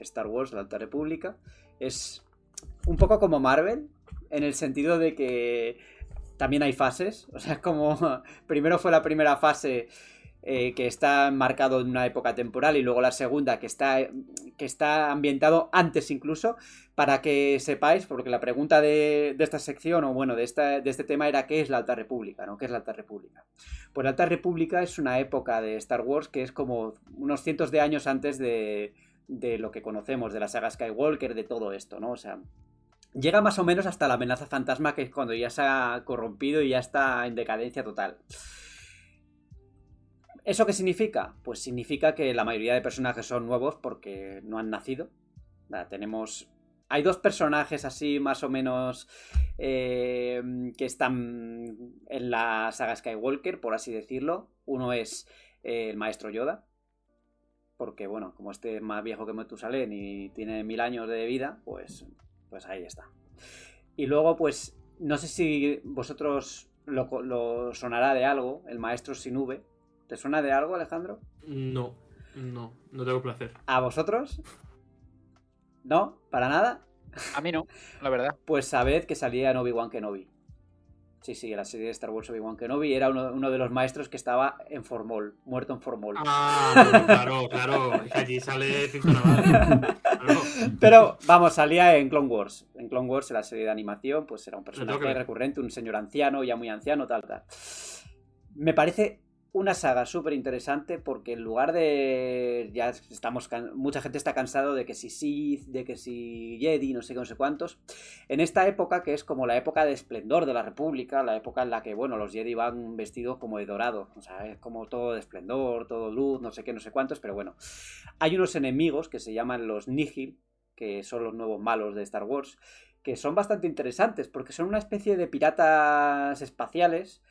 Star Wars, la Alta República. Es un poco como Marvel, en el sentido de que también hay fases. O sea, como [LAUGHS] primero fue la primera fase eh, que está marcado en una época temporal y luego la segunda que está, que está ambientado antes incluso, para que sepáis, porque la pregunta de, esta sección, o bueno, de, esta, de este tema era ¿qué es la Alta República? ¿no? ¿Qué es la Alta República? Pues la Alta República es una época de Star Wars que es como unos cientos de años antes de, de lo que conocemos, de la saga Skywalker, de todo esto, ¿no? O sea, llega más o menos hasta la amenaza fantasma, que es cuando ya se ha corrompido y ya está en decadencia total. ¿Eso qué significa? Pues significa que la mayoría de personajes son nuevos porque no han nacido. Tenemos. Hay dos personajes así más o menos eh, que están en la saga Skywalker, por así decirlo. Uno es eh, el maestro Yoda. Porque, bueno, como este es más viejo que Metusalén y tiene mil años de vida, pues, pues ahí está. Y luego, pues, no sé si vosotros lo, lo sonará de algo, el maestro sin V. ¿Te suena de algo, Alejandro? No, no, no tengo placer. ¿A vosotros? ¿No? ¿Para nada? A mí no, la verdad. Pues sabed que salía en Obi-Wan Kenobi. Sí, sí, la serie de Star Wars Obi-Wan Kenobi era uno, uno, de los maestros que estaba en Formol, muerto en Formol. Ah, claro, claro, es que allí sale claro. Pero vamos, salía en Clone Wars. En Clone Wars, en la serie de animación, pues era un personaje recurrente, un señor anciano, ya muy anciano, tal, tal. Me parece una saga súper interesante porque en lugar de. Ya estamos. Mucha gente está cansado de que si Sith, de que si Jedi, no sé qué, no sé cuántos. En esta época, que es como la época de esplendor de la República, la época en la que, bueno, los Jedi van vestidos como de dorado. O sea, es como todo de esplendor, todo luz, no sé qué, no sé cuántos, pero bueno. Hay unos enemigos que se llaman los Nihil, que son los nuevos malos de Star Wars, que son bastante interesantes porque son una especie de piratas espaciales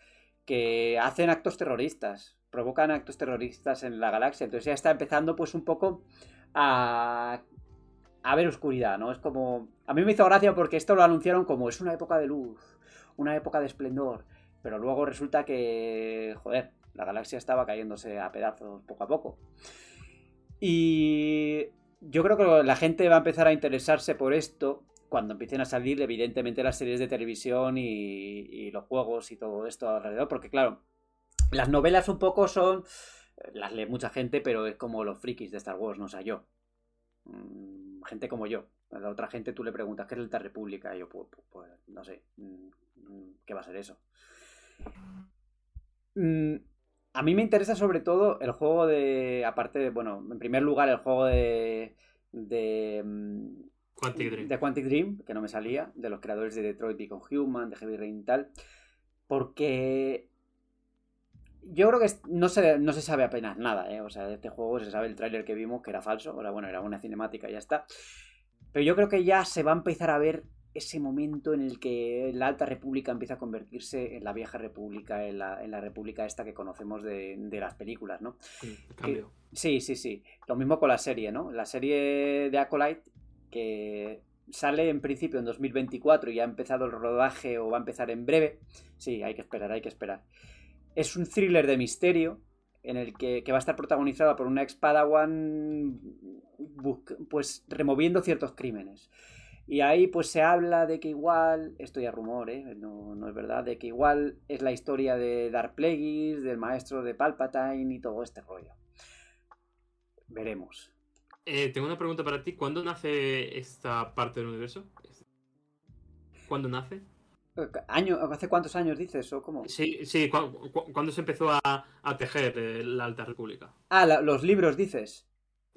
que hacen actos terroristas, provocan actos terroristas en la galaxia. Entonces ya está empezando pues un poco a, a ver oscuridad, ¿no? Es como... A mí me hizo gracia porque esto lo anunciaron como es una época de luz, una época de esplendor, pero luego resulta que, joder, la galaxia estaba cayéndose a pedazos poco a poco. Y yo creo que la gente va a empezar a interesarse por esto cuando empiecen a salir, evidentemente, las series de televisión y, los juegos y todo esto alrededor, porque claro, las novelas un poco son, las lee mucha gente, pero es como los frikis de Star Wars, no sé, yo. Mm, gente como yo. A la otra gente tú le preguntas qué es la República y yo, pues, pues, pues no sé, mm, ¿qué va a ser eso? Mm, a mí me interesa sobre todo el juego de, aparte de, bueno, en primer lugar el juego de, de Quantic Dream. De Quantic Dream, que no me salía, de los creadores de Detroit Become Human, de Heavy Rain y tal. Porque yo creo que no se, no se sabe apenas nada, ¿eh? O sea, de este juego se sabe el tráiler que vimos, que era falso. Ahora, bueno, era una cinemática y ya está. Pero yo creo que ya se va a empezar a ver ese momento en el que la Alta República empieza a convertirse en la Vieja República, en la, en la República esta que conocemos de, de las películas, ¿no? cambio. sí, sí, sí. Lo mismo con la serie, ¿no? La serie de Acolyte que sale en principio en 2024 y ha empezado el rodaje o va a empezar en breve. Sí, hay que esperar, hay que esperar. Es un thriller de misterio en el que, va a estar protagonizada por una ex Padawan pues removiendo ciertos crímenes. Y ahí pues se habla de que igual, esto ya rumor, ¿eh? no, no, es verdad, de que igual es la historia de Dark Plagueis, del maestro de Palpatine y todo este rollo. Veremos. Eh, tengo una pregunta para ti. ¿Cuándo nace esta parte del universo? ¿Cuándo nace? ¿Año, ¿Hace cuántos años dices o cómo? Sí, sí. ¿Cuándo se empezó a, tejer eh, la Alta República? Ah, los libros dices.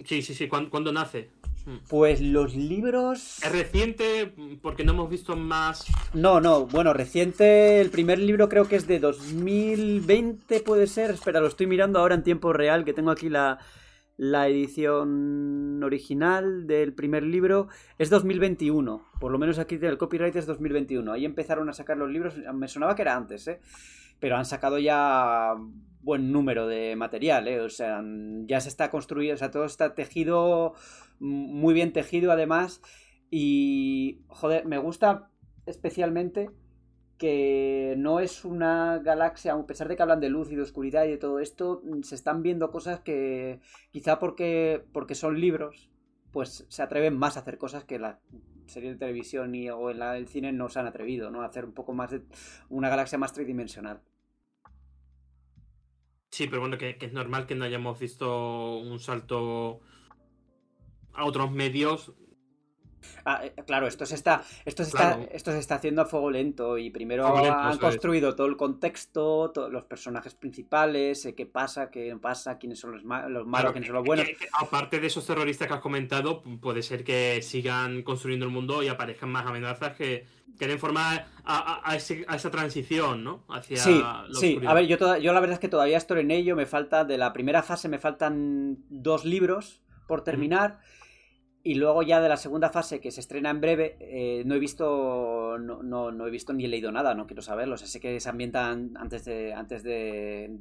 Sí, sí, sí. ¿Cuándo, nace? Hmm. Pues los libros. ¿Es reciente? Porque no hemos visto más. No, no, bueno, reciente. El primer libro creo que es de 2020, puede ser. Espera, lo estoy mirando ahora en tiempo real, que tengo aquí la, la edición original del primer libro es 2021. Por lo menos aquí el copyright es 2021. Ahí empezaron a sacar los libros. Me sonaba que era antes, ¿eh? Pero han sacado ya buen número de material, ¿eh? O sea, ya se está construyendo, o sea, todo está tejido, muy bien tejido además. Y, joder, me gusta especialmente que no es una galaxia, a pesar de que hablan de luz y de oscuridad y de todo esto, mm, se están viendo cosas que quizá porque, porque son libros, pues se atreven más a hacer cosas que la serie de televisión y, o en la del cine no se han atrevido, ¿no? A hacer un poco más de una galaxia más tridimensional. Sí, pero bueno, que, que es normal que no hayamos visto un salto a otros medios Ah, eh, claro, esto se está, esto está, esto se está haciendo a fuego lento y primero han construido todo el contexto, los personajes principales, eh, qué pasa, qué pasa, quiénes son los, malos, quiénes son los buenos. aparte de esos terroristas que has comentado, puede ser que sigan construyendo el mundo y aparezcan más amenazas que, quieren formar a, esa transición, ¿no? Hacia sí, sí. A ver, yo, yo la verdad es que todavía estoy en ello. Me falta de la primera fase me faltan dos libros por terminar. Y luego ya de la segunda fase que se estrena en breve, eh, no he visto no, no, he visto ni he leído nada, no quiero saberlo. O sea, sé que se ambientan antes de. antes de.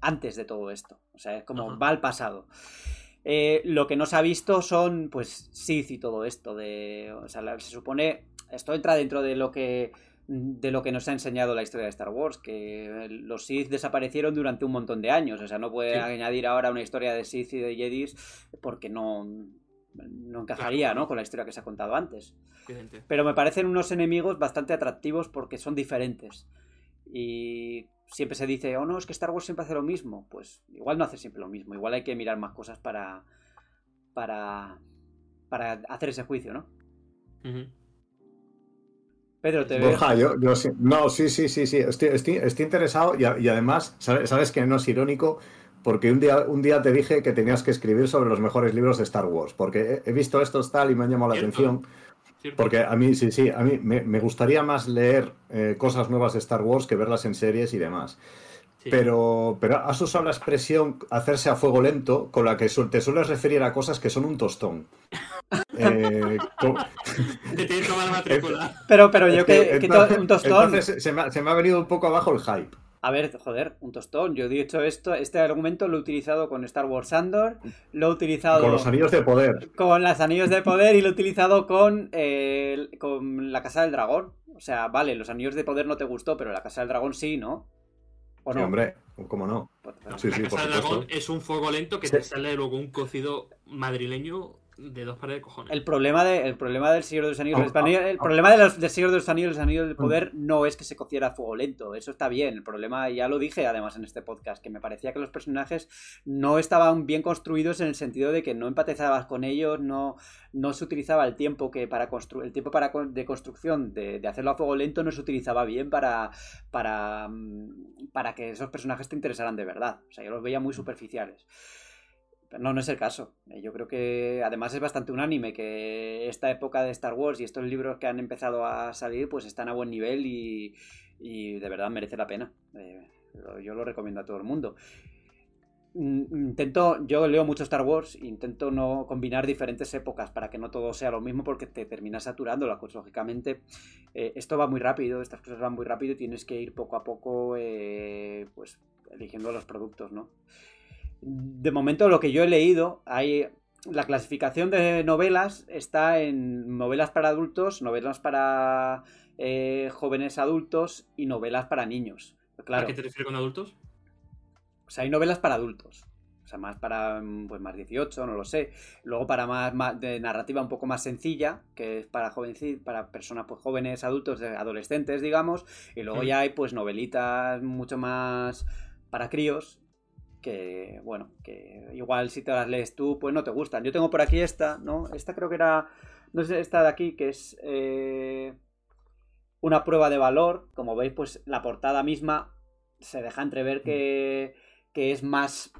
antes de todo esto. O sea, es como va al pasado. Eh, lo que no se ha visto son, pues, Sith y todo esto. De, o sea, se supone. Esto entra dentro de lo que. de lo que nos ha enseñado la historia de Star Wars. Que los Sith desaparecieron durante un montón de años. O sea, no puede añadir ahora una historia de Sith y de Jedis. Porque no no encajaría ¿no? con la historia que se ha contado antes. Pero me parecen unos enemigos bastante atractivos porque son diferentes. Y siempre se dice, oh no, es que Star Wars siempre hace lo mismo. Pues igual no hace siempre lo mismo. Igual hay que mirar más cosas para. para. para hacer ese juicio, ¿no? Pedro, te veo. Yo, yo no, sí, sí, sí, sí, estoy, estoy, estoy interesado y, y además, sabes, sabes que no es irónico, porque un día, un día te dije que tenías que escribir sobre los mejores libros de Star Wars, porque he, he visto estos tal y me han llamado la atención, ¿Cierto? porque a mí, sí, sí, a mí me, me gustaría más leer eh, cosas nuevas de Star Wars que verlas en series y demás. Sí. Pero, pero has usado la expresión hacerse a fuego lento con la que su- te sueles referir a cosas que son un tostón. [LAUGHS] Eh, co- [LAUGHS] Te tienes que tomar la matrícula. Pero, pero yo Es que, que que to- entonces- un tostón. entonces se me, ha, se me ha venido un poco abajo el hype. A ver, joder, un tostón. Yo he dicho esto, este argumento lo he utilizado con Star Wars Andor, lo he utilizado Con los anillos de poder. con las anillos de poder y lo he utilizado con, eh, con la Casa del Dragón. O sea, vale, los anillos de poder no te gustó, pero la Casa del Dragón sí, ¿no? ¿O Sí, no? hombre, ¿cómo no? Pues- pues- Sí, la sí, Casa por del. Dragón es un fuego lento que Sí. te sale luego un cocido madrileño de dos pares de cojones. El problema, de, el problema del Señor de los Anillos, Ah, el, Anillo- el ah, problema de los, del Señor de los Anillos, los Anillos del Mm. Poder, no es que se cociera a fuego lento, eso está bien. El problema, ya lo dije además en este podcast, que me parecía que los personajes no estaban bien construidos en el sentido de que no empatizabas con ellos, no, no se utilizaba el tiempo que para construir, el tiempo para con- de construcción de, de hacerlo a fuego lento no se utilizaba bien para, para, mm, para que esos personajes te interesaran de verdad. O sea, yo los veía muy superficiales. No, no es el caso. Eh, Yo creo que además es bastante unánime que esta época de Star Wars y estos libros que han empezado a salir pues están a buen nivel y, y de verdad merece la pena. Eh, yo lo recomiendo a todo el mundo. Mm, Intento, yo leo mucho Star Wars, intento no combinar diferentes épocas para que no todo sea lo mismo porque te terminas saturando la cosa. Lógicamente, eh, esto va muy rápido, estas cosas van muy rápido y tienes que ir poco a poco pues eligiendo los productos, ¿no? De momento lo que yo he leído, hay la clasificación de novelas está en novelas para adultos, novelas para eh, jóvenes adultos y novelas para niños. Claro, ¿A qué te refieres con adultos? o sea, hay novelas para adultos. O sea, más para pues más 18, no lo sé. Luego para más, más de narrativa un poco más sencilla, que es para jovenci- para personas pues jóvenes, adultos, adolescentes, digamos. Y luego ya hay pues novelitas mucho más para críos, que bueno, que igual si te las lees tú, pues no te gustan. Yo tengo por aquí esta, ¿no? Esta creo que era, no sé, esta de aquí, que es eh, una prueba de valor. Como veis, pues la portada misma se deja entrever que, que es más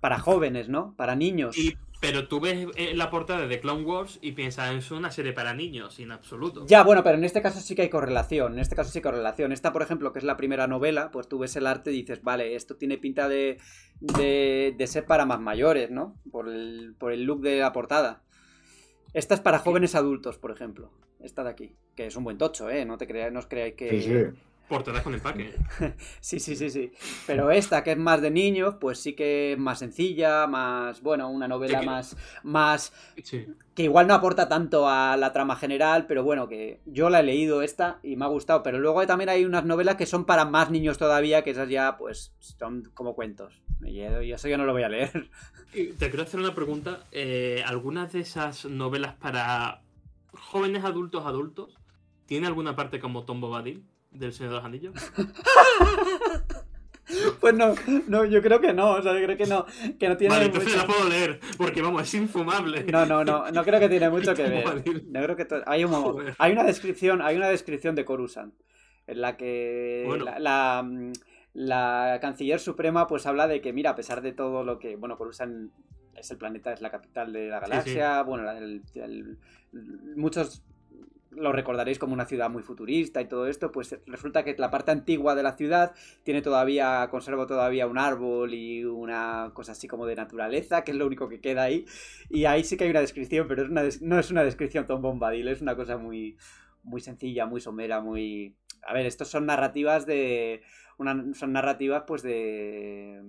para jóvenes, ¿no? Para niños. Y, pero tú ves eh, la portada de The Clone Wars y piensas, es una serie para niños, en absoluto. Ya, bueno, pero en este caso sí que hay correlación. En este caso sí hay correlación. Esta, por ejemplo, que es la primera novela, pues tú ves el arte y dices, vale, esto tiene pinta de, de, de ser para más mayores, ¿no? Por el, por el look de la portada. Esta es para jóvenes adultos, por ejemplo. Esta de aquí. Que es un buen tocho, ¿eh? No, te creáis, no os creáis que... Sí, sí. Portadas con empaque. [LAUGHS] Sí, sí, sí, sí. Pero esta, que es más de niños, pues sí que es más sencilla, más, bueno, una novela Sí, que- más, más, Sí. que igual no aporta tanto a la trama general, pero bueno, que yo la he leído esta y me ha gustado. Pero luego también hay unas novelas que son para más niños todavía, que esas ya, pues, son como cuentos. Y y eso yo no lo voy a leer. Te quiero hacer una pregunta. Eh, ¿Algunas de esas novelas para jóvenes adultos adultos tiene alguna parte como Tom Bobadil del Señor de los Anillos? [LAUGHS] Pues no, no, yo creo que no, o sea, yo creo que no, que no tiene vale, entonces mucho- la puedo leer, porque vamos, es infumable. No, no, no, no creo que tiene mucho que [LAUGHS] ver. No creo que to- hay, un, hay una descripción, hay una descripción de Coruscant en la que Bueno. la, la, la canciller suprema pues habla de que mira, a pesar de todo lo que, bueno, Coruscant es el planeta, es la capital de la Sí, sí. galaxia, bueno, el- muchos lo recordaréis como una ciudad muy futurista y todo esto, pues resulta que la parte antigua de la ciudad tiene todavía, conserva todavía un árbol y una cosa así como de naturaleza, que es lo único que queda ahí. Y ahí sí que hay una descripción, pero es una no es una descripción Tom Bombadil, es una cosa muy, muy sencilla, muy somera, muy... A ver, estos son narrativas de... Una, son narrativas pues de...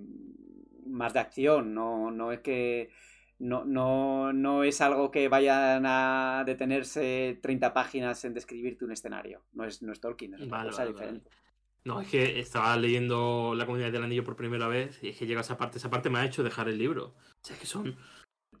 más de acción, no, no es que... No, no, no es algo que vayan a detenerse 30 páginas en describirte un escenario. No es, no es Tolkien, es una Vale, cosa vale, diferente. No, es que estaba leyendo La Comunidad del Anillo por primera vez y es que llega esa parte. Esa parte me ha hecho dejar el libro. O sea, es que son.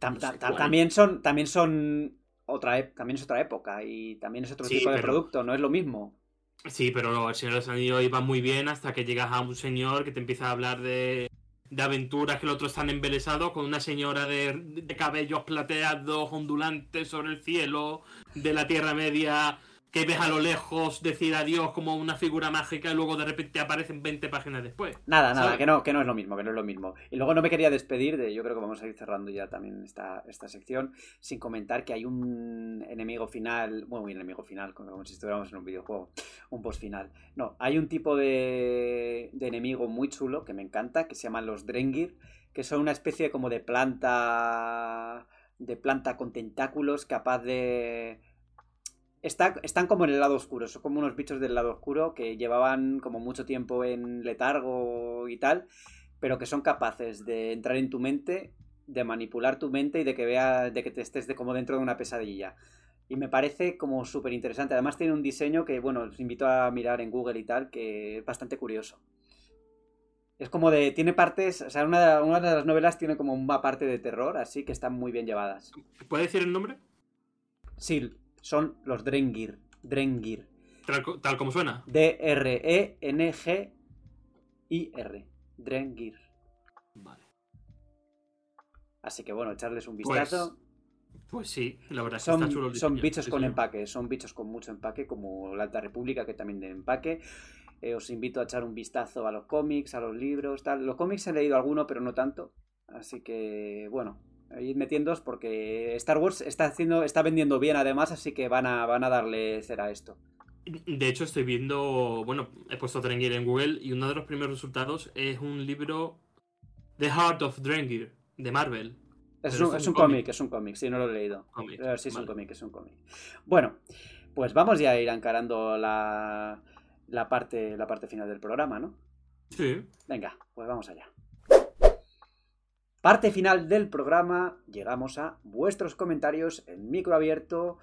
Tam- No también son también son otra también es otra época y también es otro Sí, tipo de pero- producto no es lo mismo Sí, pero el Señor de los Anillos iba muy bien hasta que llegas a un señor que te empieza a hablar de, de aventuras que el otro están embelesados con una señora de, de cabellos plateados, ondulantes sobre el cielo, de la Tierra Media, que ves a lo lejos decir adiós como una figura mágica y luego de repente aparecen 20 páginas después. Nada, nada, que no, que no es lo mismo, que no es lo mismo. Y luego no me quería despedir de, yo creo que vamos a ir cerrando ya también esta, esta sección, sin comentar que hay un enemigo final, bueno, un enemigo final, como si estuviéramos en un videojuego, un boss final. No, hay un tipo de, de enemigo muy chulo que me encanta, que se llaman los Drengir, que son una especie como de planta, de planta con tentáculos capaz de... Está- están como en el lado oscuro, son como unos bichos del lado oscuro que llevaban como mucho tiempo en letargo y tal, pero que son capaces de entrar en tu mente, de manipular tu mente y de que vea, de que te estés de, como dentro de una pesadilla. Y me parece como súper interesante. Además tiene un diseño que, bueno, os invito a mirar en Google y tal, que es bastante curioso. Es como de, tiene partes, o sea, una de, una de las novelas tiene como una parte de terror, así que están muy bien llevadas. ¿Puedes decir el nombre? Sí, son los Drengir. Drengir. Tal, co- tal como suena. D-R-E-N-G-I-R. Drengir. Vale. Así que bueno, echarles un Pues, vistazo. Pues sí, la verdad es que son, está chulo el son bichos con empaque, son bichos con mucho empaque, como la Alta República, que también de empaque. Eh, os invito a echar un vistazo a los cómics, a los libros, tal. Los cómics he leído alguno, pero no tanto. Así que, bueno, ir metiéndoos porque Star Wars está haciendo, está vendiendo bien además, así que van a, van a darle cera a esto. De hecho, estoy viendo. Bueno, he puesto Drengir en Google y uno de los primeros resultados es un libro The Heart of Drengir de Marvel. Es un, es un cómic, es un cómic, sí, no lo he leído. Pero sí, es un cómic, es un cómic. Bueno, pues vamos ya a ir encarando la, la, parte, la parte final del programa, ¿no? Sí. Venga, pues vamos allá. Parte final del programa, llegamos a vuestros comentarios, el micro abierto,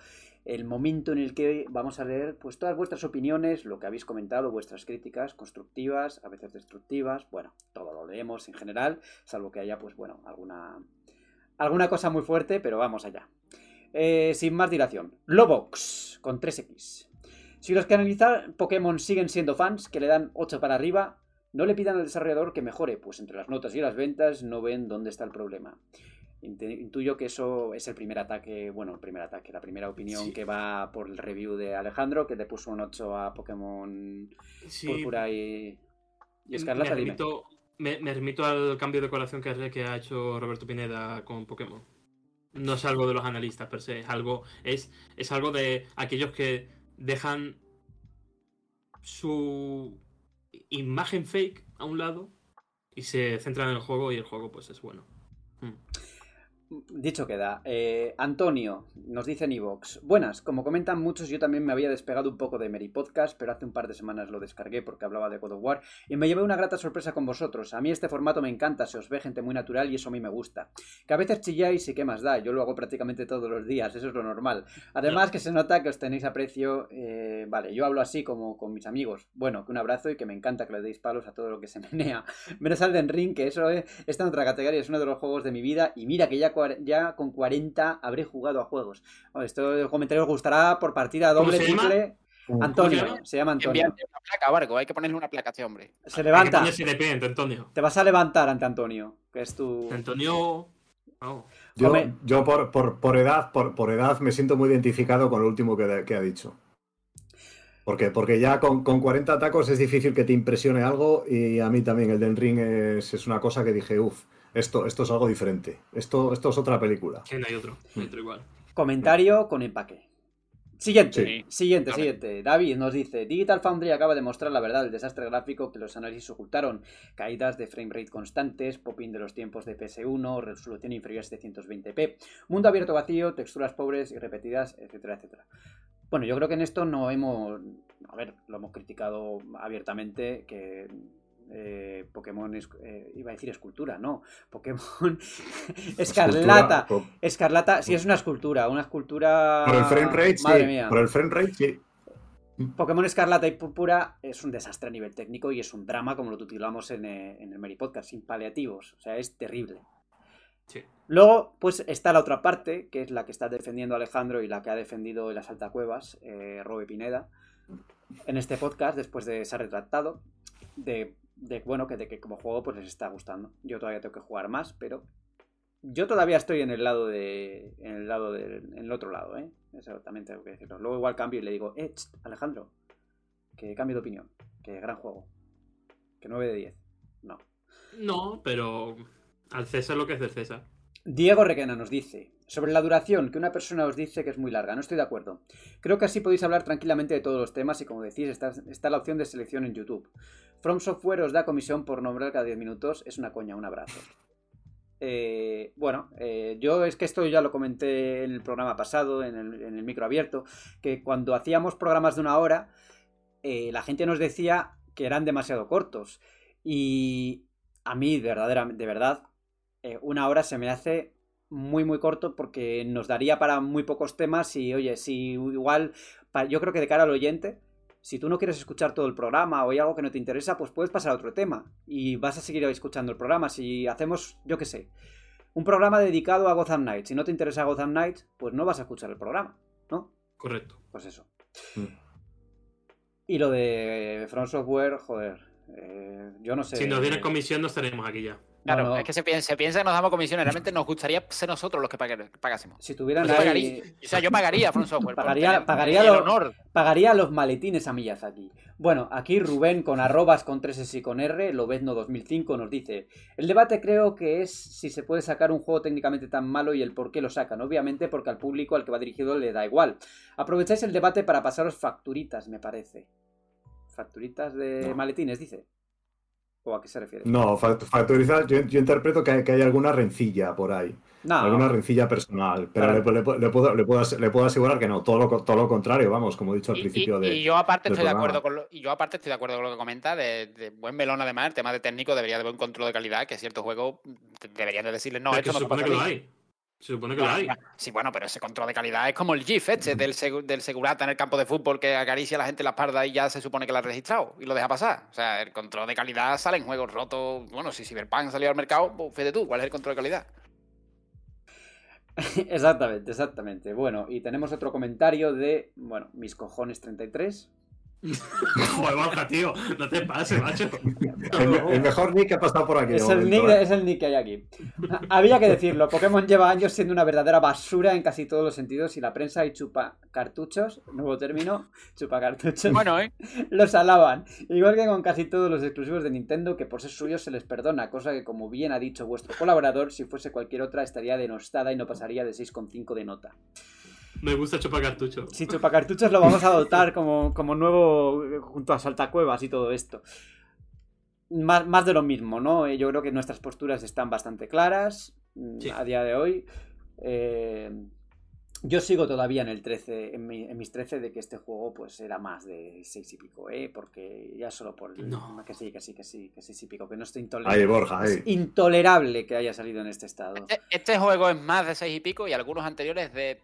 el momento en el que vamos a leer pues todas vuestras opiniones, lo que habéis comentado, vuestras críticas constructivas, a veces destructivas, bueno, todo lo leemos en general, salvo que haya pues bueno, alguna alguna cosa muy fuerte, pero vamos allá. Eh, sin más dilación, Lobox con 3X. Si los que analizan Pokémon siguen siendo fans, que le dan 8 para arriba, no le pidan al desarrollador que mejore, pues entre las notas y las ventas no ven dónde está el problema. Intuyo que eso es el primer ataque, bueno, el primer ataque, la primera opinión Sí. que va por el review de Alejandro, que le puso un 8 a Pokémon sí. Púrpura y, y me, Escarlata. dime. remito, me, me remito al cambio de que, ha- que ha hecho Roberto Pineda con Pokémon. No es algo de los analistas per se, es algo, es, es algo de aquellos que dejan su imagen fake a un lado y se centran en el juego y el juego pues es bueno. Mm. Dicho queda, eh, Antonio nos dice en iVoox, buenas, como comentan muchos, yo también me había despegado un poco de Meri Podcast, pero hace un par de semanas lo descargué porque hablaba de God of War y me llevé una grata sorpresa con vosotros. A mí este formato me encanta, se os ve gente muy natural y eso a mí me gusta. Que a veces chilláis y qué más da, yo lo hago prácticamente todos los días, eso es lo normal. Además que se nota que os tenéis aprecio, eh, vale, yo hablo así como con mis amigos. Bueno, que un abrazo y que me encanta que le deis palos a todo lo que se menea. [LAUGHS] Menos al Ring, que eso es, está en otra categoría, es uno de los juegos de mi vida. Y mira que ya, ya con 40 habré jugado a juegos. Bueno, esto el comentario os gustará por partida ¿Cómo doble, triple. ¿Cómo se Antonio, se llama Antonio. Envíate una placa, Barco. Hay que ponerle una placa a este hombre. Se Hay que levanta. ponerse de pie, Antonio. Te vas a levantar ante Antonio, que es tu. Antonio. oh, Yo, por, por, por edad, por, por edad me siento muy identificado con lo último que, que ha dicho. Porque, porque ya con, con 40 tacos es difícil que te impresione algo y a mí también el del ring es, es una cosa que dije, uff, esto, esto es algo diferente. Esto, esto es otra película. no hay otro, no hay otro igual. Comentario con empaque. Siguiente, Sí. siguiente, siguiente. David nos dice: Digital Foundry acaba de mostrar la verdad del desastre gráfico que los análisis ocultaron. Caídas de frame rate constantes, popping de los tiempos de PS1, resolución inferior a 720p, mundo abierto vacío, texturas pobres y repetidas, etcétera, etcétera. Bueno, yo creo que en esto no hemos. A ver, lo hemos criticado abiertamente que. Eh, Pokémon es, eh, iba a decir escultura, no. [LAUGHS] Pokémon Escarlata. Escultura, Escarlata, sí es una escultura, una escultura. por el frame rate, Madre sí. mía. Por el frame rate, sí. Pokémon Escarlata y Púrpura es un desastre a nivel técnico y es un drama, como lo titulamos en, eh, en el Mary Podcast, sin paliativos. O sea, es terrible. Sí. Luego, pues está la otra parte, que es la que está defendiendo Alejandro y la que ha defendido en las altacuevas, eh, Robe Pineda. en este podcast después de ser retractado de, de, bueno, que de que como juego pues les está gustando. Yo todavía tengo que jugar más, pero yo todavía estoy en el lado de en el lado del en el otro lado, ¿eh? Eso también tengo que decirlo. Luego igual cambio y le digo, "Eh, Alejandro, que cambio de opinión, que gran juego. Que 9 de 10." No. No, pero al César lo que es del César. Diego Requena nos dice, sobre la duración, que una persona os dice que es muy larga, no estoy de acuerdo. Creo que así podéis hablar tranquilamente de todos los temas y como decís, está, está la opción de selección en YouTube. From Software os da comisión por nombrar cada 10 minutos, es una coña, un abrazo. Eh, bueno, eh, yo es que esto ya lo comenté en el programa pasado, en el, micro abierto, que cuando hacíamos programas de una hora, eh, la gente nos decía que eran demasiado cortos. Y a mí, de, de verdad, una hora se me hace muy muy corto porque nos daría para muy pocos temas y oye, si igual, yo creo que de cara al oyente, si tú no quieres escuchar todo el programa o hay algo que no te interesa, pues puedes pasar a otro tema y vas a seguir escuchando el programa. Si hacemos, yo qué sé, un programa dedicado a Gotham Knights, si no te interesa Gotham Knights, pues no vas a escuchar el programa, ¿no? Correcto. Pues eso. Mm. Y lo de From Software, joder, eh, yo no sé. Si nos dieran comisión, no estaremos aquí ya. Claro, no. es que se piensa, se piensa que nos damos comisiones. Realmente nos gustaría ser nosotros los que pagásemos. Si tuvieran Yo ahí- pagaría, o sea, yo pagaría From Software. por Pagaría- tener pagaría el lo- honor. Pagaría los maletines a Miyazaki. Bueno, aquí Rubén con arrobas con 3 S y con R, Lobezno 2005 nos dice, el debate creo que es si se puede sacar un juego técnicamente tan malo y el por qué lo sacan. Obviamente porque al público al que va dirigido le da igual. Aprovecháis el debate para pasaros facturitas, me parece. Facturitas de No. maletines, dice. ¿O a qué se refiere? No, fa- factorizar, yo, yo interpreto que hay, que hay alguna rencilla por ahí. No, Alguna rencilla personal. Pero le, le- le puedo, le, puedo, as- le puedo asegurar que no, todo lo, todo lo contrario, vamos, como he dicho al Y, principio y- de. y yo aparte del estoy de acuerdo con lo, y yo aparte estoy de acuerdo con lo que comenta de, de buen melón además el tema de técnico debería de haber un control de calidad que ciertos juegos de- deberían de decirles no esto que se no supone puede que lo salir. hay. Se supone que lo hay. Sí, bueno, pero ese control de calidad es como el GIF este del, del segurata en el campo de fútbol que acaricia a la gente en la espalda y ya se supone que la ha registrado y lo deja pasar. O sea, el control de calidad sale en juegos rotos. Bueno, si Cyberpunk salió al mercado, pues fíjate tú, ¿cuál es el control de calidad? [LAUGHS] exactamente, exactamente. Bueno, y tenemos otro comentario de, bueno, mis cojones 33. [LAUGHS] Joder, Borja, tío. No te pases, macho. El, me- el mejor nick que ha pasado por aquí. Es el, nick, ¿eh? es el nick que hay aquí. Había que decirlo, Pokémon lleva años siendo una verdadera basura en casi todos los sentidos y la prensa y chupa cartuchos, nuevo término, chupa cartuchos, Bueno, ¿eh? [LAUGHS] los alaban. Igual que con casi todos los exclusivos de Nintendo, que por ser suyos se les perdona, cosa que como bien ha dicho vuestro colaborador, si fuese cualquier otra estaría denostada y no pasaría de 6,5 de nota. Me gusta chupar cartucho. Si chupa cartuchos lo vamos a adoptar como, como nuevo eh, junto a saltacuevas y todo esto. Más, más de lo mismo, ¿no? Eh, Yo creo que nuestras posturas están bastante claras mm, Sí. a día de hoy. Eh, yo sigo todavía en el 13, en, mi- en mis 13 de que este juego pues era más de 6 y pico, ¿eh? Porque ya solo por... No. Que sí, que sí, que sí, que 6 y pico, que no estoy Ahí, intolerable. Borja, ahí. Es intolerable que haya salido en este estado. Este, este juego es más de seis y pico y algunos anteriores de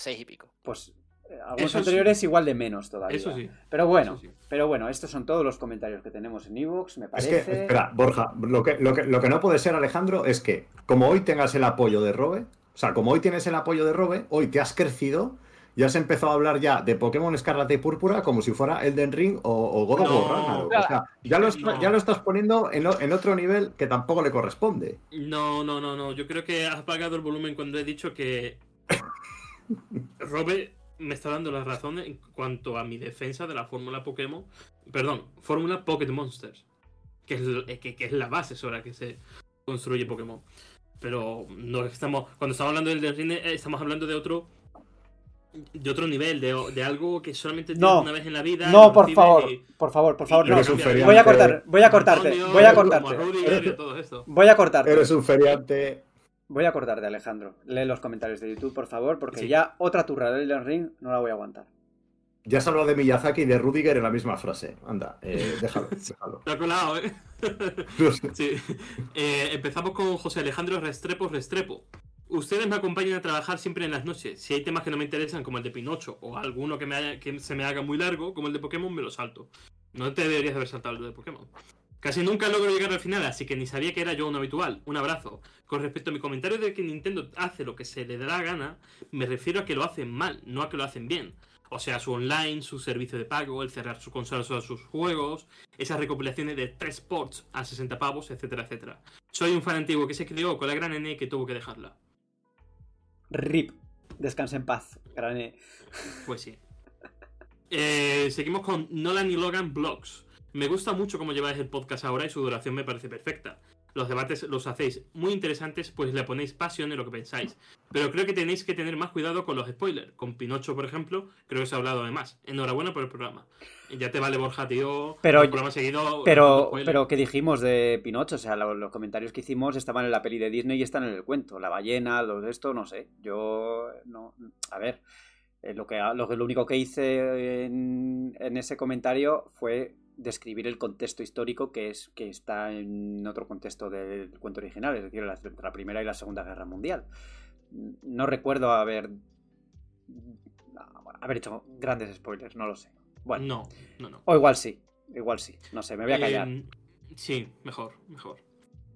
seis y pico. Pues eh, algunos Eso sí. anteriores igual de menos todavía. Eso sí. Pero bueno, sí. pero bueno, estos son todos los comentarios que tenemos en Evox, me Es parece. que, espera, Borja, lo que, lo, que, lo que no puede ser, Alejandro, es que como hoy tengas el apoyo de Robe, o sea, como hoy tienes el apoyo de Robe, hoy te has crecido y has empezado a hablar ya de Pokémon Escarlata y Púrpura como si fuera Elden Ring o, o God of No. War. O sea, ya lo, No. ya lo estás poniendo en, en otro nivel que tampoco le corresponde. No, no, no, no. Yo creo que has apagado el volumen cuando he dicho que Robe me está dando la razón en cuanto a mi defensa de la fórmula Pokémon. Perdón, fórmula Pocket Monsters. Que es, l- que, que es la base sobre la que se construye Pokémon. Pero no estamos. Cuando estamos hablando del Ring, eh, estamos hablando de otro. De otro nivel, de, de algo que solamente tienes No. una vez en la vida. No, por favor, y- por favor, por favor, no. Eres un cambia. feriante. Voy a cortar, voy a cortarte, voy a cortarte. Voy a cortarte. Eres un feriante. Voy a cortarte, Alejandro. Lee los comentarios de YouTube, por favor, porque Sí. ya otra turra del Elden Ring no la voy a aguantar. Ya has hablado de Miyazaki y de Rudiger en la misma frase. Anda, eh, déjalo, [LAUGHS] déjalo. Te ha colado, ¿eh? [LAUGHS] Sí. Eh, empezamos con José Alejandro Restrepo Restrepo. Ustedes me acompañan a trabajar siempre en las noches. Si hay temas que no me interesan, como el de Pinocho, o alguno que, me haya- que se me haga muy largo, como el de Pokémon, me lo salto. No te deberías haber saltado el de Pokémon. Casi nunca logro llegar al final, así que ni sabía que era yo un habitual. Un abrazo. Con respecto a mi comentario de que Nintendo hace lo que se le da la gana, me refiero a que lo hacen mal, no a que lo hacen bien. O sea, su online, su servicio de pago, el cerrar su consola a sus juegos, esas recopilaciones de tres ports a 60 pavos, etcétera, etcétera. Soy un fan antiguo que se crió con la gran N que tuvo que dejarla. RIP. Descansa en paz, Grané. Pues sí. Eh, seguimos con Nolan y Logan Blogs. Me gusta mucho cómo lleváis el podcast ahora y su duración me parece perfecta. Los debates los hacéis muy interesantes, pues le ponéis pasión en lo que pensáis. Pero creo que tenéis que tener más cuidado con los spoilers. Con Pinocho, por ejemplo, creo que se ha hablado de más. Enhorabuena por el programa. Ya te vale, Borja, tío. Pero- el programa seguido. Pero, pero ¿qué dijimos de Pinocho? O sea, lo- los comentarios que hicimos estaban en la peli de Disney y están en el cuento. La ballena, lo de esto, no sé. Yo, no. A ver, eh, lo, que, lo, único que hice en, en ese comentario fue describir el contexto histórico que es que está en otro contexto del cuento original, es decir, la, entre la Primera y la Segunda Guerra Mundial. No recuerdo haber haber hecho grandes spoilers, no lo sé. Bueno, No, no, no. o igual sí, igual sí, no sé, me voy a callar. Eh, sí, mejor, mejor.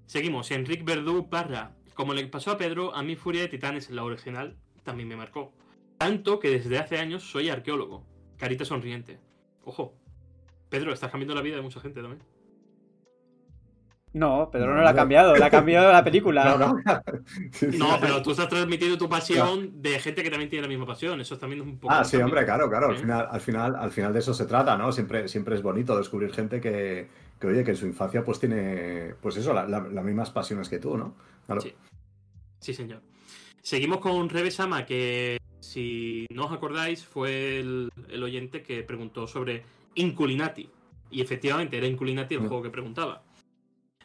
Seguimos. Enrique Verdú barra. Como le pasó a Pedro, a mí Furia de Titanes, la original, también me marcó. Tanto que desde hace años soy arqueólogo. Carita sonriente. Ojo. Pedro, estás cambiando la vida de mucha gente también. No, Pedro no, No, la ha cambiado, la ha cambiado la película. [LAUGHS] No, no. [LAUGHS] No, pero tú estás transmitiendo tu pasión de gente que también tiene la misma pasión. Eso también es un poco. Ah, sí, hombre, claro, claro. Al final, al final, al final de eso se trata, ¿no? Siempre, siempre es bonito descubrir gente que, que, oye, que en su infancia pues tiene, pues eso, la- la- las mismas pasiones que tú, ¿no? Claro. Sí. Sí, señor. Seguimos con Rebe Sama, que si no os acordáis, fue el, el oyente que preguntó sobre Inculinati. Y efectivamente, era Inculinati el Mm. juego que preguntaba.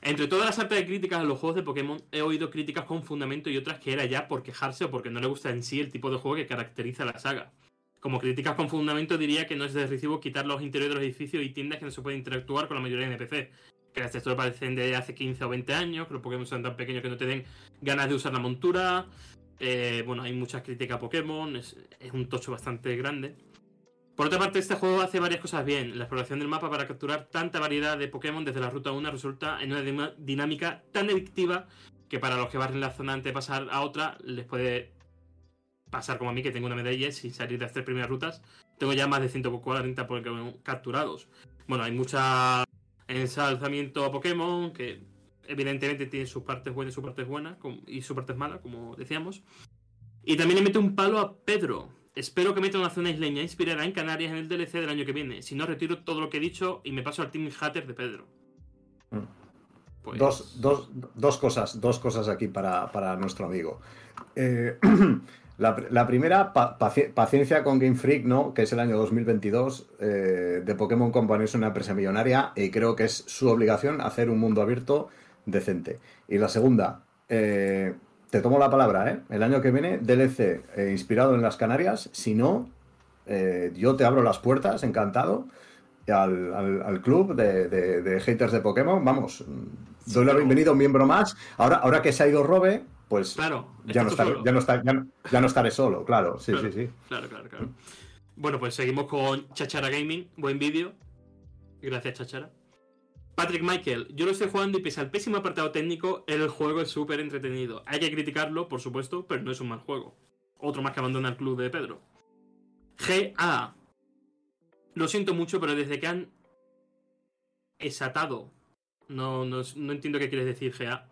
Entre todas las altas de críticas a los juegos de Pokémon, he oído críticas con fundamento y otras que era ya por quejarse o porque no le gusta en sí el tipo de juego que caracteriza la saga. Como críticas con fundamento diría que no es de recibo quitar los interiores de los edificios y tiendas que no se puede interactuar con la mayoría de NPC. Que las texturas parecen de hace 15 o 20 años, que los Pokémon son tan pequeños que no te den ganas de usar la montura. Eh, bueno, hay muchas críticas a Pokémon, es, es un tocho bastante grande. Por otra parte, este juego hace varias cosas bien. La exploración del mapa para capturar tanta variedad de Pokémon desde la ruta 1 resulta en una dinámica tan adictiva que para los que barren la zona antes de pasar a otra les puede pasar como a mí que tengo una medalla sin salir de las tres primeras rutas. Tengo ya más de 140 Pokémon capturados. Bueno, hay mucha ensalzamiento a Pokémon que evidentemente tiene sus partes buenas y sus partes buenas y sus partes malas, como decíamos. Y también le mete un palo a Pedro. Espero que una zona isleña inspirada en Canarias en el DLC del año que viene. Si no, retiro todo lo que he dicho y me paso al Team Hatter de Pedro. Mm. Pues- Dos, dos, dos cosas, dos cosas aquí para, para nuestro amigo. Eh, [CLEARS THROAT] la, la primera, pa- paci- paciencia con Game Freak, ¿no? Que es el año 2022. eh, de Pokémon Company es una empresa millonaria y creo que es su obligación hacer un mundo abierto decente. Y la segunda, eh, te tomo la palabra, ¿eh? El año que viene, DLC eh, inspirado en las Canarias. Si no, eh, yo te abro las puertas, encantado. Al, al- al club de, de- de haters de Pokémon, vamos, doy la bienvenida a un miembro más. Ahora, ahora que se ha ido Robe, pues Claro, ya, no estaré, solo. ya, no estar- ya no- ya no estaré solo, claro, sí, Claro. sí, sí. Claro, claro, claro. Bueno, pues seguimos con Chachara Gaming. Buen vídeo. Gracias, Chachara. Patrick Michael, yo lo estoy jugando y pese al pésimo apartado técnico, el juego es súper entretenido. Hay que criticarlo, por supuesto, pero no es un mal juego. Otro más que abandona el club de Pedro. GA. Lo siento mucho, pero desde que han esatado. No, no, no entiendo qué quieres decir, GA.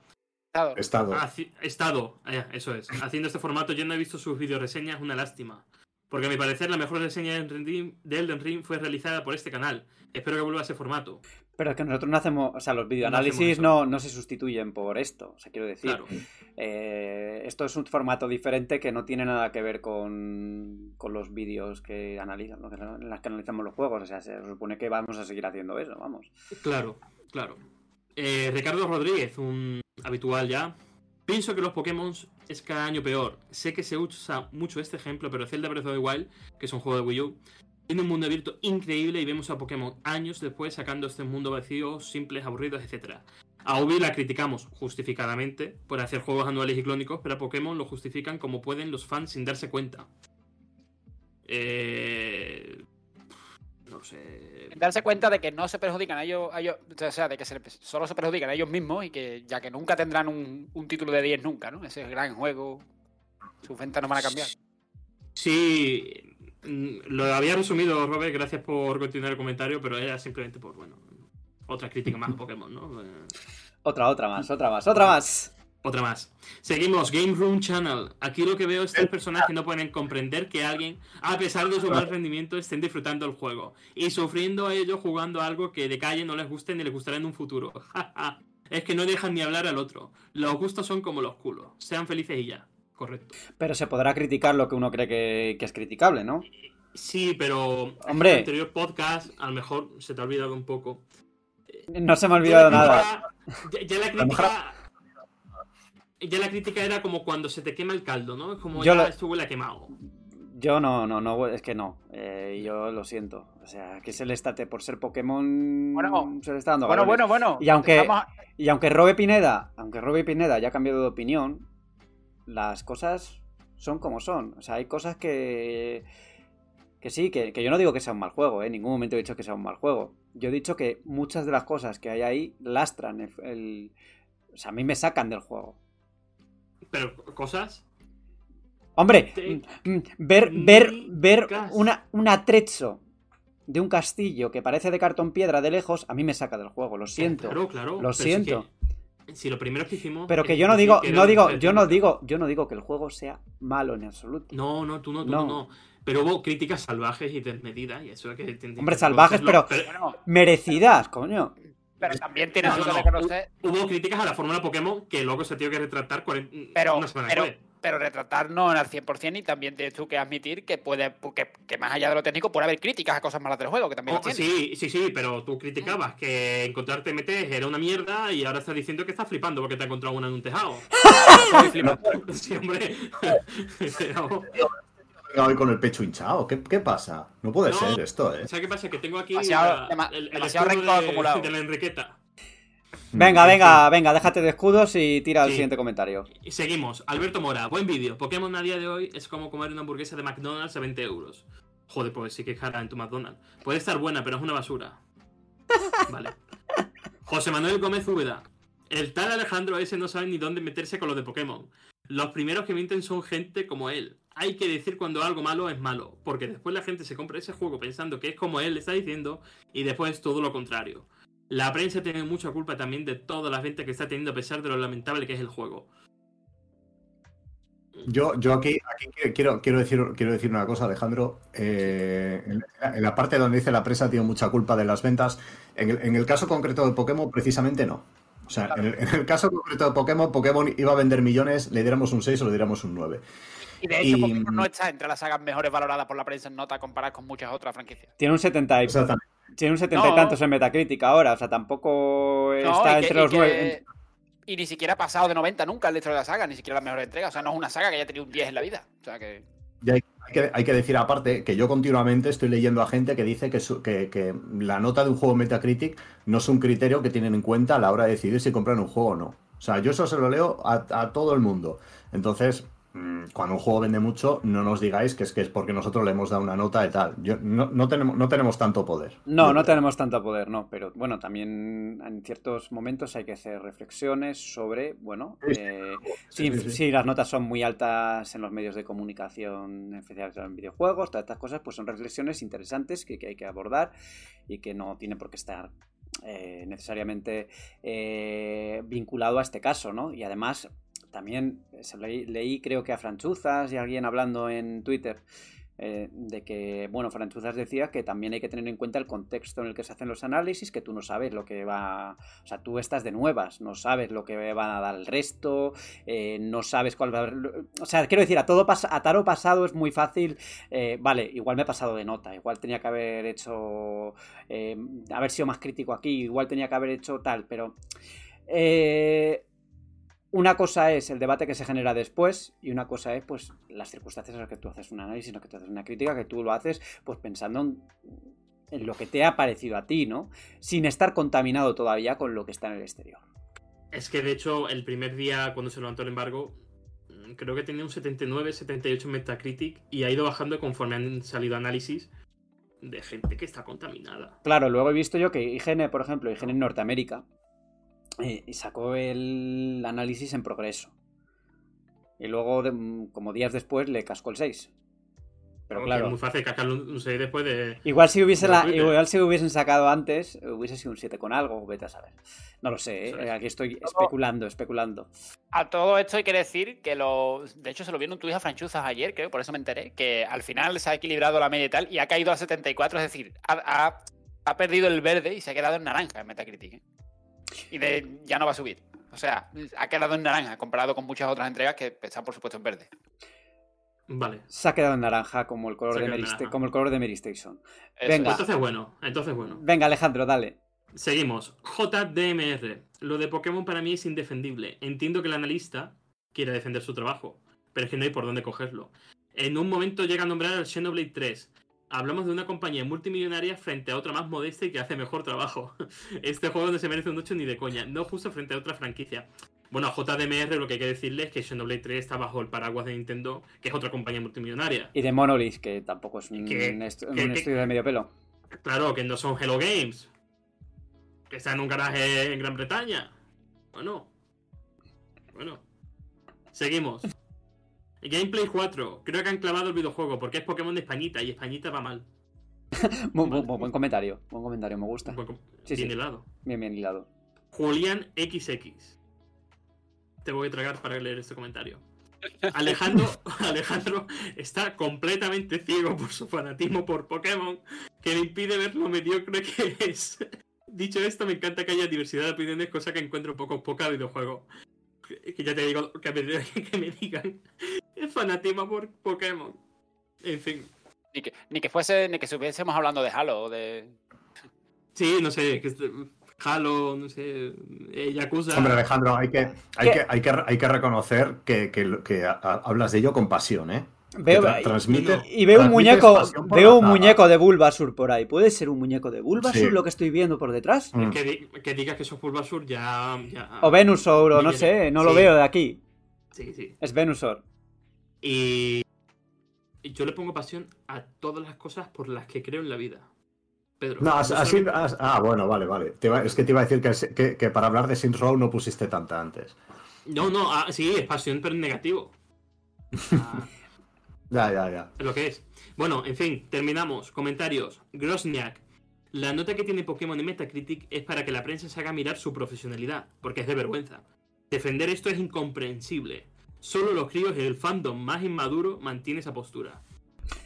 Estado. Haci- estado, eh, eso es. Haciendo este formato, yo no he visto sus videoreseñas, una lástima. Porque a mi parecer la mejor reseña de Elden Ring- de Elden Ring fue realizada por este canal. Espero que vuelva a ese formato. Pero es que nosotros no hacemos, o sea, los videoanálisis no, no se sustituyen por esto. O sea, quiero decir, Claro. eh, esto es un formato diferente que no tiene nada que ver con, con los vídeos que analizan, en las que analizamos los juegos. O sea, se supone que vamos a seguir haciendo eso, vamos. Claro, claro. Eh, Ricardo Rodríguez, un habitual ya. Pienso que los Pokémon es cada año peor. Sé que se usa mucho este ejemplo, pero Zelda Breath of the Wild, que es un juego de Wii U, tiene un mundo abierto increíble y vemos a Pokémon años después sacando este mundo vacío, simples, aburridos, etc. A Ubi la criticamos justificadamente por hacer juegos anuales y clónicos, pero a Pokémon lo justifican como pueden los fans sin darse cuenta. Eh... No sé. darse cuenta de que no se perjudican a ellos, a ellos- o sea, de que se- solo se perjudican a ellos mismos y que ya que nunca tendrán un, un título de 10 nunca, ¿no? Ese gran juego, sus ventas no van a cambiar. Sí, Lo había resumido, Robert, gracias por continuar el comentario, pero era simplemente por, bueno, otra crítica más a Pokémon, ¿no? Eh, Otra, otra más, otra más, otra más. Otra más. Seguimos, Game Room Channel. Aquí lo que veo es tres personas que no pueden comprender que alguien, a pesar de su mal rendimiento, estén disfrutando el juego y sufriendo a ellos jugando algo que de calle no les guste ni les gustará en un futuro. [LAUGHS] es que no dejan ni hablar al otro. Los gustos son como los culos. Sean felices y ya. Correcto. Pero se podrá criticar lo que uno cree que, que es criticable, ¿no? Sí, pero Hombre. en el anterior podcast a lo mejor se te ha olvidado un poco. No se me ha olvidado Ya nada. crítica- Ya, ya la crítica. Ya la crítica era como cuando se te quema el caldo, ¿no? Es como Yo ya lo- esto huele a quemado. Yo no, no, no, es que no. Eh, yo lo siento. O sea, que se le estate por ser Pokémon. Bueno, se le está dando Bueno, galones. bueno, bueno. Y aunque- Y aunque Robe Pineda, aunque Robe Pineda ya ha cambiado de opinión, las cosas son como son. O sea, hay cosas que. Que sí, que, que yo no digo que sea un mal juego, ¿eh? en ningún momento he dicho que sea un mal juego. Yo he dicho que muchas de las cosas que hay ahí lastran el. el- o sea, a mí me sacan del juego. Pero cosas. Hombre, Te- mm, mm, ver, ver, ver una, un atrecho de un castillo que parece de cartón piedra de lejos, a mí me saca del juego, lo siento. Claro, claro. Lo siento. que- Si lo primero que hicimos. Pero que es yo no digo, que no digo, yo no digo, yo no digo que el juego sea malo en absoluto. No, no, tú no, tú No. no. Pero hubo críticas salvajes y desmedidas y eso hay que. Hombre, salvajes, pero- Bueno, Merecidas, coño. pero también tienes No, no, que reconocer. Hubo críticas a la fórmula Pokémon que luego se tuvo que retratar 40 Pero, una semana pero, pero retratarnos al 100% y también tienes tú que admitir que puede que, que más allá de lo técnico puede haber críticas a cosas malas del juego, que también Oh, lo sí, sí, sí, pero tú criticabas que encontrar TMT era una mierda y ahora estás diciendo que estás flipando porque te has encontrado una en un tejado. [LAUGHS] Estoy flipando. Sí, hombre. [LAUGHS] Hoy con el pecho hinchado. ¿Qué, qué pasa? No puede No. ser esto, ¿eh? ¿Sabes qué pasa? Que tengo aquí Demasiado- la- el, el demasiado escudo rencor de, acumulado. de la Enriqueta. Venga, Mm, venga, venga, déjate de escudos y tira al Sí. siguiente comentario. Y seguimos. Alberto Mora, buen vídeo. Pokémon a día de hoy es como comer una hamburguesa de McDonald's a 20 euros. Joder, pues sí que es cara en tu McDonald's. Puede estar buena, pero es una basura. [LAUGHS] Vale. José Manuel Gómez Úbeda. El tal Alejandro ese no sabe ni dónde meterse con lo de Pokémon. Los primeros que mienten son gente como él. Hay que decir cuando algo malo es malo, porque después la gente se compra ese juego pensando que es como él está diciendo y después es todo lo contrario. La prensa tiene mucha culpa también de todas las ventas que está teniendo a pesar de lo lamentable que es el juego. Yo, yo aquí, aquí quiero, quiero, decir, quiero decir una cosa, Alejandro. Eh, en, la- en la parte donde dice la prensa tiene mucha culpa de las ventas, en el, en el caso concreto de Pokémon, precisamente no. O sea, en el, en el caso concreto de Pokémon, Pokémon iba a vender millones, le diéramos un 6 o le diéramos un 9. Y de hecho, Y- Pokémon no está entre las sagas mejores valoradas por la prensa en nota comparadas con muchas otras franquicias. Tiene un 70 y, Exactamente. Tiene un 70 y No. tantos en Metacritic ahora, o sea, tampoco No, está que- entre los que- nueve. Y ni siquiera ha pasado de 90 nunca el dentro de la saga, ni siquiera la mejor entrega. O sea, no es una saga que haya tenido un 10 en la vida. O sea que. Y hay, hay que, hay que decir aparte que yo continuamente estoy leyendo a gente que dice que, su- que- que la nota de un juego Metacritic no es un criterio que tienen en cuenta a la hora de decidir si compran un juego o no. O sea, yo eso se lo leo a, a todo el mundo. Entonces, cuando un juego vende mucho, no nos digáis que es que es porque nosotros le hemos dado una nota de tal. Yo, no, no tenemos, no tenemos tanto poder. No, no tenemos tanto poder, no, pero bueno, también en ciertos momentos hay que hacer reflexiones sobre, bueno, eh, Sí, si, sí, sí. si las notas son muy altas en los medios de comunicación, especialmente en videojuegos, todas estas cosas, pues son reflexiones interesantes que, que hay que abordar y que no tiene por qué estar eh, necesariamente eh, vinculado a este caso, ¿no? Y además, también se leí, creo que a Franchuzas y alguien hablando en Twitter eh, de que, bueno, Franchuzas decía que también hay que tener en cuenta el contexto en el que se hacen los análisis, que tú no sabes lo que va, o sea, tú estás de nuevas, no sabes lo que van a dar el resto, eh, no sabes cuál va a o sea, quiero decir, a todo pas a taro pasado es muy fácil, eh, vale, igual me he pasado de nota, igual tenía que haber hecho, eh, haber sido más crítico aquí, igual tenía que haber hecho tal, pero... Eh, una cosa es el debate que se genera después y una cosa es pues las circunstancias en las que tú haces un análisis, en las que tú haces una crítica, que tú lo haces pues pensando en, en lo que te ha parecido a ti, ¿no? Sin estar contaminado todavía con lo que está en el exterior. Es que de hecho, el primer día cuando se levantó el embargo, mm, creo que tenía un 79, 78 en Metacritic y ha ido bajando conforme han salido análisis de gente que está contaminada. Claro, luego he visto yo que IGN, por ejemplo, IGN en Norteamérica, eh, sacó el análisis en progreso. Y luego, de- como días después, le cascó el 6. Pero claro. Es muy fácil cascar un, un 6 después de. Igual si hubiese la, igual si hubiesen sacado antes, hubiese sido un 7 con algo, vete a saber. No lo sé, ¿eh? aquí estoy especulando, especulando. A todo esto hay que decir que lo. De hecho, se lo vieron en tu hija Franchuzas ayer, creo, por eso me enteré. Que al final se ha equilibrado la media y tal y ha caído a 74, es decir, ha, ha- ha perdido el verde y se ha quedado en naranja en Metacritic. ¿eh? Y de, ya no va a subir. O sea, ha quedado en naranja comparado con muchas otras entregas que están, por supuesto, en verde. Vale. Se ha quedado en naranja como el color, de, Mary, naranja. como el color de Mary Station. Eso Venga. es. Entonces bueno, entonces bueno. Venga, Alejandro, dale. Seguimos. JDMR. Lo de Pokémon para mí es indefendible. Entiendo que el analista quiera defender su trabajo, pero es que no hay por dónde cogerlo. En un momento llega a nombrar al Xenoblade 3. Hablamos de una compañía multimillonaria frente a otra más modesta y que hace mejor trabajo. [LAUGHS] Este juego no se merece un 8 ni de coña, no justo frente a otra franquicia. Bueno, a JDMR lo que hay que decirle es que Xenoblade 3 está bajo el paraguas de Nintendo, que es otra compañía multimillonaria. Y de Monolith, que tampoco es un, ¿Qué? estu- ¿Qué? un estudio de medio pelo. Claro, que no son Hello Games. Que está en un garaje en Gran Bretaña. Bueno. Bueno. Seguimos. Gameplay 4. Creo que han clavado el videojuego porque es Pokémon de Españita y Españita va mal. [LAUGHS] Buen comentario, buen comentario, me gusta. Sí, bien sí. helado. Bien, bien hilado. Julián XX. Te voy a tragar para leer este comentario. Alejandro, [LAUGHS] Alejandro está completamente ciego por su fanatismo por Pokémon, que le impide ver lo mediocre que es. [LAUGHS] Dicho esto, me encanta que haya diversidad de opiniones, cosa que encuentro poco poca videojuego. Que ya te digo que me, que me digan el fanatismo por Pokémon. En fin. Ni que, ni que fuese, ni que estuviésemos hablando de Halo o de. Sí, no sé, que este- Halo, no sé, eh, Yakuza. Hombre, Alejandro, hay que, hay que, hay que, hay que reconocer que, que, que a- a- hablas de ello con pasión, ¿eh? Veo, tra- transmite- y veo un muñeco, veo un muñeco de Bulbasur por ahí. ¿Puede ser un muñeco de Bulbasur Sí. lo que estoy viendo por detrás? Mm. Que, di- que digas que sos Bulbasur ya, ya. O Venusaur, o no sé, no lo veo de aquí. Sí, sí. Es Venusaur. Y yo le pongo pasión a todas las cosas por las que creo en la vida. Pedro. No, as- no así, solamente- as- ah, bueno, vale, vale. Es que te iba a decir que, que, que para hablar de Saints Row no pusiste tanta antes. No, no, ah, sí, es pasión, pero en negativo. Ah, [LAUGHS] Ya, ya, ya. es lo que es. Bueno, en fin, terminamos. Comentarios. Grosniak. La nota que tiene Pokémon en Metacritic es para que la prensa se haga mirar su profesionalidad, porque es de vergüenza. Defender esto es incomprensible. Solo los críos y el fandom más inmaduro mantiene esa postura.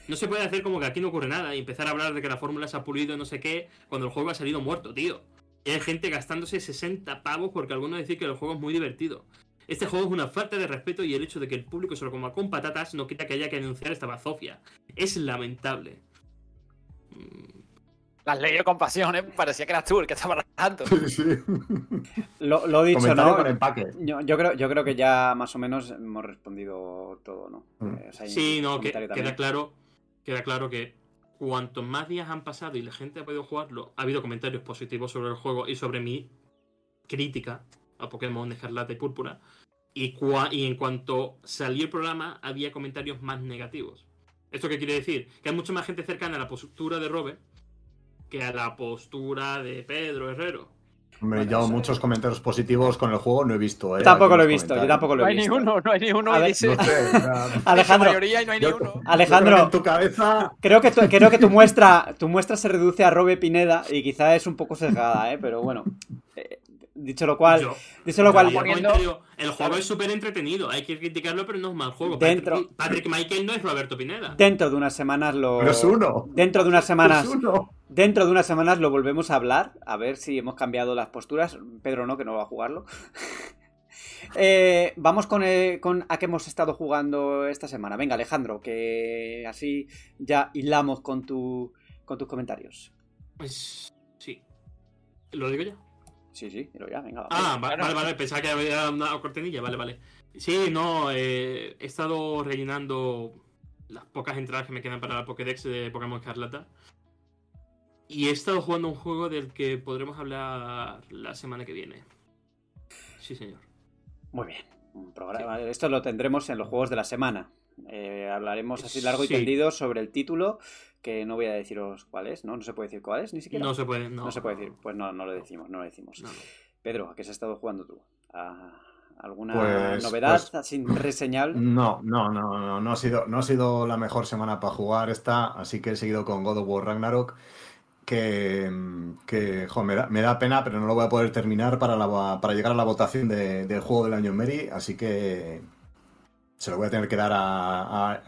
No se puede hacer como que aquí no ocurre nada y empezar a hablar de que la fórmula se ha pulido no sé qué cuando el juego ha salido muerto, tío. Y hay gente gastándose 60 pavos porque algunos dicen que el juego es muy divertido. Este juego es una falta de respeto y el hecho de que el público se lo coma con patatas no quita que haya que anunciar esta bazofia. Es lamentable. Mm, Las leído con pasión, ¿eh? Parecía que eras tú el que estaba. Sí, sí. Lo, lo dicho, Comentario ¿no? con empaque. Yo, yo creo, yo creo que ya más o menos hemos respondido todo, ¿no? Mm. Eh, o sea, hay Sí, no, que, queda claro, queda claro que cuantos más días han pasado y la gente ha podido jugarlo, ha habido comentarios positivos sobre el juego y sobre mi crítica a Pokémon Escarlata y Púrpura. Y, cua- y en cuanto salió el programa, había comentarios más negativos. ¿Esto qué quiere decir? Que hay mucha más gente cercana a la postura de Robert que a la postura de Pedro Herrero. Me Bueno, eso- muchos comentarios positivos con el juego, no he visto, ¿eh? Tampoco lo he visto, yo tampoco lo No he hay ni visto. uno, no hay ni uno. Dice, No sé, [LAUGHS] ya- Alejandro, La mayoría y no hay ni yo- uno. Alejandro. yo creo que en tu cabeza. Creo que, tu, creo que tu muestra tu muestra se reduce a Robe Pineda y quizá es un poco sesgada, ¿eh? Pero bueno. Eh, dicho lo cual, Yo- dicho lo yo cual, poniendo- el juego es súper entretenido, hay que criticarlo, pero no es mal juego. Dentro- Patrick, Patrick Michael no es Roberto Pineda. dentro de unas semanas lo. Pero es uno. Dentro de unas semanas. Es uno. Dentro de unas semanas lo volvemos a hablar, a ver si hemos cambiado las posturas. Pedro no, que no va a jugarlo. [LAUGHS] Eh, vamos con, eh, con a qué hemos estado jugando esta semana. Venga, Alejandro, que así ya hilamos con, tu, con tus comentarios. Pues sí. ¿Lo digo ya? Sí, sí, pero ya, venga. Ah, va- vale, vale, pensaba que había una cortinilla, vale, vale. Sí, no, eh, he estado rellenando las pocas entradas que me quedan para la Pokédex de Pokémon Escarlata. Y he estado jugando un juego del que podremos hablar la semana que viene. Sí, señor. Muy bien. Un programa- Esto lo tendremos en los juegos de la semana. Eh, hablaremos así largo y tendido sobre el título, que no voy a deciros cuál es, ¿no? No se puede decir cuál es, ni siquiera. No se puede, no. No se puede decir. Pues no, no lo decimos, no lo decimos. No. Pedro, ¿a qué has estado jugando tú? ¿A, ¿Alguna Pues- novedad pues- sin reseñal? No, no, no, no, no ha sido, no ha sido la mejor semana para jugar esta, así que he seguido con God of War Ragnarok, que, que jo, me, da, me da pena, pero no lo voy a poder terminar para, la, para llegar a la votación de- del juego del año en Mary, así que se lo voy a tener que dar a... A,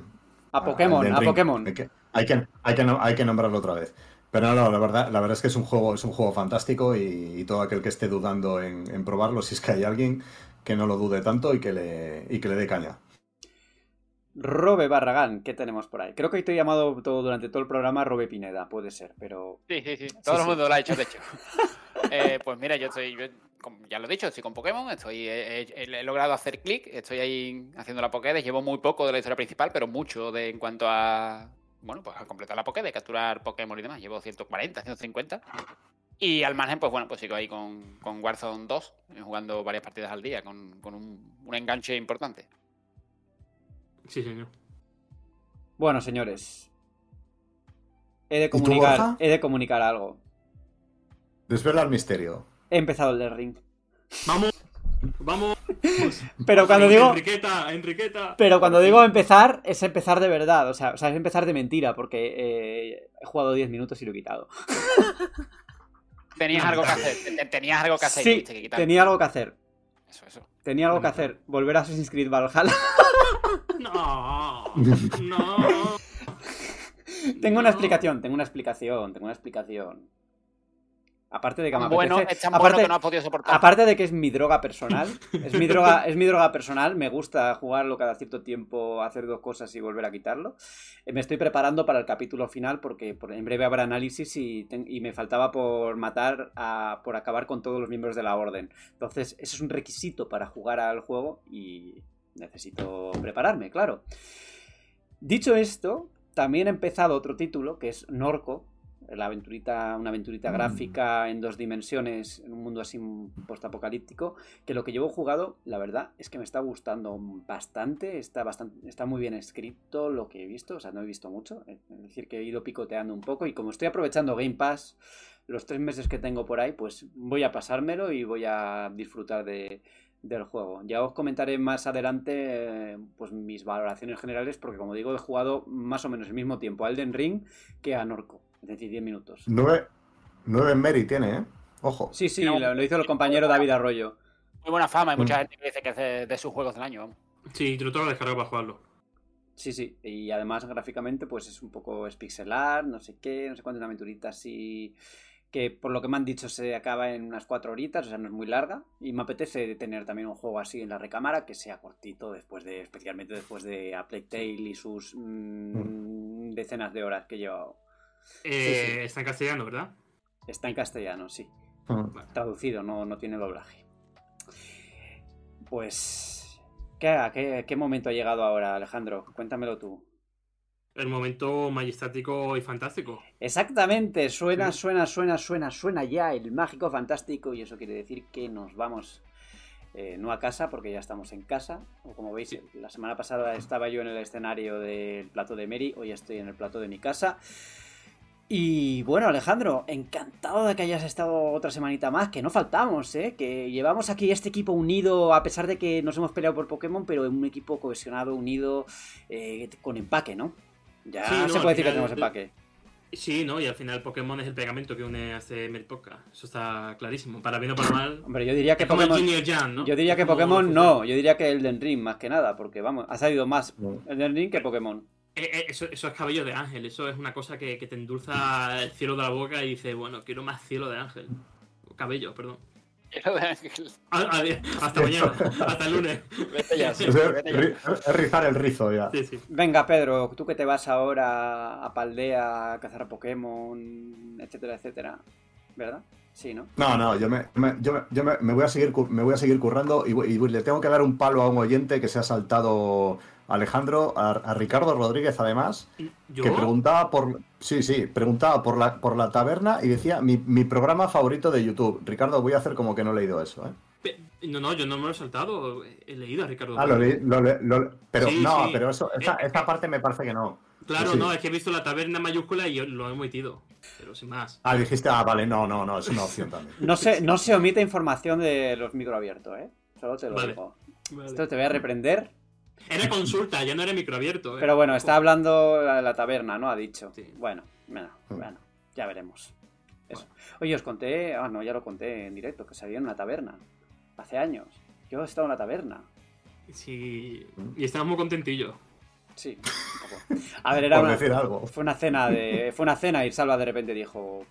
A Pokémon, a. Pokémon. Hay que, hay, que, hay, que, no- hay que nombrarlo otra vez. Pero no, no, la verdad, la verdad es que es un juego, es un juego fantástico y, y todo aquel que esté dudando en, en probarlo, si es que hay alguien que no lo dude tanto y que le, y que le dé caña. Robe Barragán, ¿qué tenemos por ahí? Creo que te he llamado todo, durante todo el programa Robe Pineda, puede ser, pero... Sí, sí, sí. Todo el sí. mundo lo ha hecho, de hecho. [LAUGHS] Eh, pues mira, yo estoy, yo, ya lo he dicho, estoy con Pokémon, estoy, he, he- he logrado hacer clic, estoy ahí haciendo la Pokédex, llevo muy poco de la historia principal, pero mucho de en cuanto a, bueno, pues a completar la Pokédex, capturar Pokémon y demás, llevo 140, 150. Y al margen, pues bueno, pues sigo ahí con, con Warzone 2, eh, jugando varias partidas al día, con, con un, un enganche importante. Sí, señor. Bueno, señores. He de comunicar, he de comunicar algo. Desvela el misterio. He empezado el del ring. Vamos, vamos. [LAUGHS] Pero cuando digo... Enriqueta, Enriqueta. Pero cuando digo empezar, es empezar de verdad. O sea, o sea, es empezar de mentira, porque eh, he jugado 10 minutos y lo he quitado. [LAUGHS] Tenías algo que hacer, te- tenías algo que hacer y Sí, que quitar. tenía algo que hacer. Eso, eso. Tenía algo que hacer. Volver a Assassin's Creed Valhalla. [LAUGHS] No, no. tengo una explicación, tengo una explicación, tengo una explicación. Aparte de que me bueno, apetece- es tan aparte, bueno que no has podido soportar. aparte de que es mi droga personal, es mi droga, es mi droga personal, me gusta jugarlo cada cierto tiempo, hacer dos cosas y volver a quitarlo. Eh, Me estoy preparando para el capítulo final porque por- en breve habrá análisis y me faltaba por matar, a, por acabar con todos los miembros de la orden. Entonces, eso es un requisito para jugar al juego y necesito prepararme, claro. Dicho esto, también he empezado otro título que es Norco, la aventurita, una aventurita Mm. gráfica en dos dimensiones, en un mundo así postapocalíptico, que lo que llevo jugado, la verdad, es que me está gustando bastante, está bastante, está muy bien escrito lo que he visto, o sea, no he visto mucho, es decir, que he ido picoteando un poco y como estoy aprovechando Game Pass los tres meses que tengo por ahí, pues voy a pasármelo y voy a disfrutar de, del juego. Ya os comentaré más adelante eh, pues mis valoraciones generales, porque como digo, he jugado más o menos el mismo tiempo a Elden Ring que a Norco, es decir, 10 minutos. Nueve, nueve en Mary tiene, ¿eh? Ojo. Sí, sí, No. lo, lo hizo el compañero David Arroyo. Muy buena fama, hay mucha Mm. gente que dice que es de, de sus juegos del año. vamos. Sí, yo lo tengo descargado para jugarlo. Sí, sí, y además gráficamente pues es un poco es pixelar, no sé qué, no sé cuánto, una aventurita así que por lo que me han dicho se acaba en unas cuatro horitas, o sea, no es muy larga, y me apetece tener también un juego así en la recámara que sea cortito, después de, especialmente después de A Plague Tale y sus mm, decenas de horas que he llevado. Eh, Sí, sí. Está en castellano, ¿verdad? Está en castellano, sí. Mm. Traducido, no, no tiene doblaje. Pues... ¿qué, a qué, qué momento ha llegado ahora, Alejandro? Cuéntamelo tú. El momento majestático y fantástico. Exactamente, suena, Sí. suena, suena, suena, suena ya el mágico fantástico y eso quiere decir que nos vamos eh, no a casa porque ya estamos en casa. O como veis, la semana pasada estaba yo en el escenario del plato de Mary, hoy estoy en el plato de mi casa. Y bueno, Alejandro, encantado de que hayas estado otra semanita más, que no faltamos, ¿eh? Que llevamos aquí este equipo unido, a pesar de que nos hemos peleado por Pokémon, pero un equipo cohesionado, unido, eh, con empaque, ¿no? Ya Sí, no, se puede decir que final- tenemos empaque. Sí, ¿no? Y al final Pokémon es el pegamento que une a este Podcast. Eso está clarísimo. Para bien o para mal. Hombre, yo diría que Pokémon. Junior Jan, ¿no? Yo diría que Pokémon no, yo diría que Elden Ring más que nada, porque vamos, ha salido más. Elden Ring que Pokémon. Eh, eh, Eso, eso es cabello de ángel, eso es una cosa que, que te endulza el cielo de la boca y dices, bueno, quiero más cielo de ángel. Cabello, perdón. Quiero de- adiós, hasta mañana, hasta el lunes. Vete ya, sí, Es, vete ya. ri- es rizar el rizo ya. Sí, sí. Venga, Pedro, tú que te vas ahora a Paldea a cazar a Pokémon, etcétera, etcétera. ¿Verdad? Sí, ¿no? No, no, yo me, me- yo, me, yo me- me voy a seguir me voy a seguir currando y, voy- y le tengo que dar un palo a un oyente que se ha saltado Alejandro, a, a Ricardo Rodríguez además, ¿Yo? que preguntaba por sí, sí, preguntaba por la por la taberna y decía mi, mi programa favorito de YouTube. Ricardo, voy a hacer como que no he leído eso, ¿eh? No, no, yo no me lo he saltado. He leído a Ricardo. Ah, lo leí, lo lo- pero Sí, no, sí. pero eso, esa, Eh, esa parte me parece que no. Claro, Sí. no, es que he visto la taberna mayúscula y yo lo he metido. Pero sin más. Ah, dijiste, ah, vale, no, no, no, es una opción también. No se, no se omite información de los microabiertos, ¿eh? Solo te lo Vale. digo. Vale. Esto te voy a reprender. Era consulta, ya no era microabierto. ¿eh? Pero bueno, está hablando la, la taberna, ¿no? Ha dicho. Sí. Bueno, bueno, bueno, ya veremos. Eso. Oye, os conté, ah, no, ya lo conté en directo, que salí en una taberna. Hace años. Yo he estado en una taberna. Sí, y estábamos muy contentillos. Sí, un poco. A ver, era Por una, decir algo. fue una cena de. Fue una cena y Salva de repente dijo.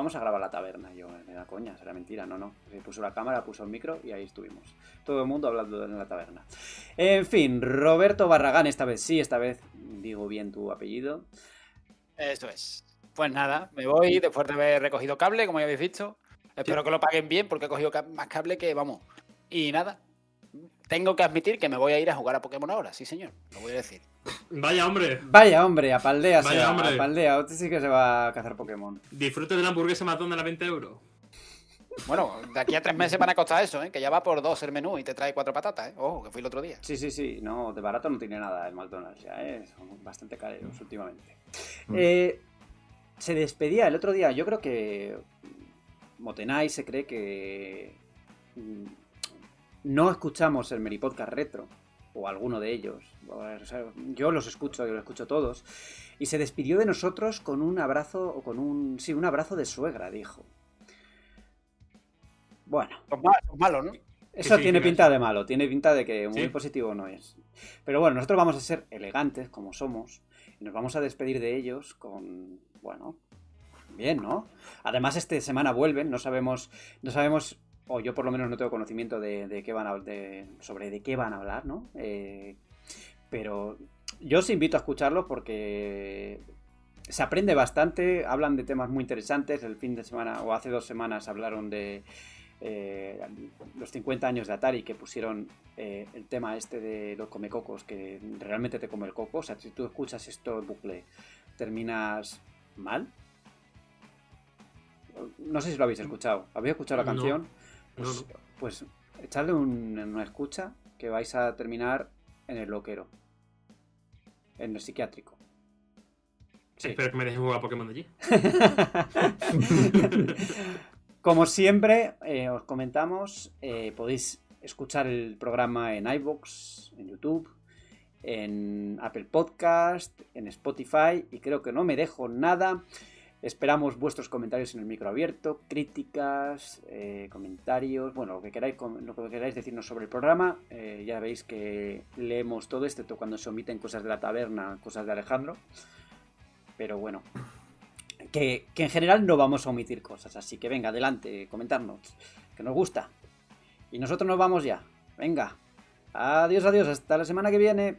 Vamos a grabar la taberna. Y yo, me da coña, será mentira, no, no. Se puso la cámara, puso el micro y ahí estuvimos. Todo el mundo hablando en la taberna. En fin, Roberto Barragán, esta vez sí, esta vez digo bien tu apellido. Eso es. Pues nada, me voy después de haber recogido cable, como ya habéis visto. Espero que lo paguen bien porque he cogido más cable que vamos. Y nada, tengo que admitir que me voy a ir a jugar a Pokémon ahora, sí señor, lo voy a decir. Vaya hombre, Vaya hombre, a Paldea se Vaya va, hombre. a Paldea, usted sí que se va a cazar Pokémon. disfrute de la hamburguesa McDonald's a 20 euros. Bueno, de aquí a tres meses van a costar eso, ¿eh? que ya va por dos el menú y te trae cuatro patatas, ¿eh? Ojo, que fui el otro día. Sí, sí, sí, no, de barato no tiene nada el McDonald's ya, ¿eh? son bastante careros últimamente. Mm. Eh, se despedía el otro día, yo creo que Motenai se cree que mm, no escuchamos el Meripodcast Retro, o alguno de ellos. O sea, yo los escucho, yo los escucho todos. Y se despidió de nosotros con un abrazo, o con un, sí, un abrazo de suegra, dijo. Bueno, Son malos, son malos, ¿no? eso sí, tiene pinta de malo, tiene pinta de que muy Sí. positivo no es. Pero bueno, nosotros vamos a ser elegantes como somos y nos vamos a despedir de ellos con, bueno, bien, ¿no? Además, esta semana vuelven, no sabemos, no sabemos, o yo por lo menos no tengo conocimiento de, de qué van a, de, sobre de qué van a hablar, ¿no? Eh, pero yo os invito a escucharlos porque se aprende bastante, hablan de temas muy interesantes. El fin de semana, o hace dos semanas, hablaron de eh, los 50 años de Atari que pusieron eh, el tema este de los comecocos, que realmente te come el coco. O sea, si tú escuchas esto en bucle, terminas mal. No sé si lo habéis escuchado. ¿Habéis escuchado la No. canción? Pues, no. pues echadle un- una escucha que vais a terminar en el loquero. En el psiquiátrico. Sí. Espero que me dejen jugar a Pokémon de allí. [LAUGHS] Como siempre, eh, os comentamos, eh, podéis escuchar el programa en iVoox, en YouTube, en Apple Podcast, en Spotify y creo que no me dejo nada. Esperamos vuestros comentarios en el micro abierto, críticas, eh, comentarios, bueno, lo que queráis, lo que queráis decirnos sobre el programa. Eh, ya veis que leemos todo, excepto cuando se omiten cosas de la taberna, cosas de Alejandro. Pero bueno, que, que en general no vamos a omitir cosas. Así que venga, adelante, comentarnos, que nos gusta. Y nosotros nos vamos ya. Venga. Adiós, adiós, hasta la semana que viene.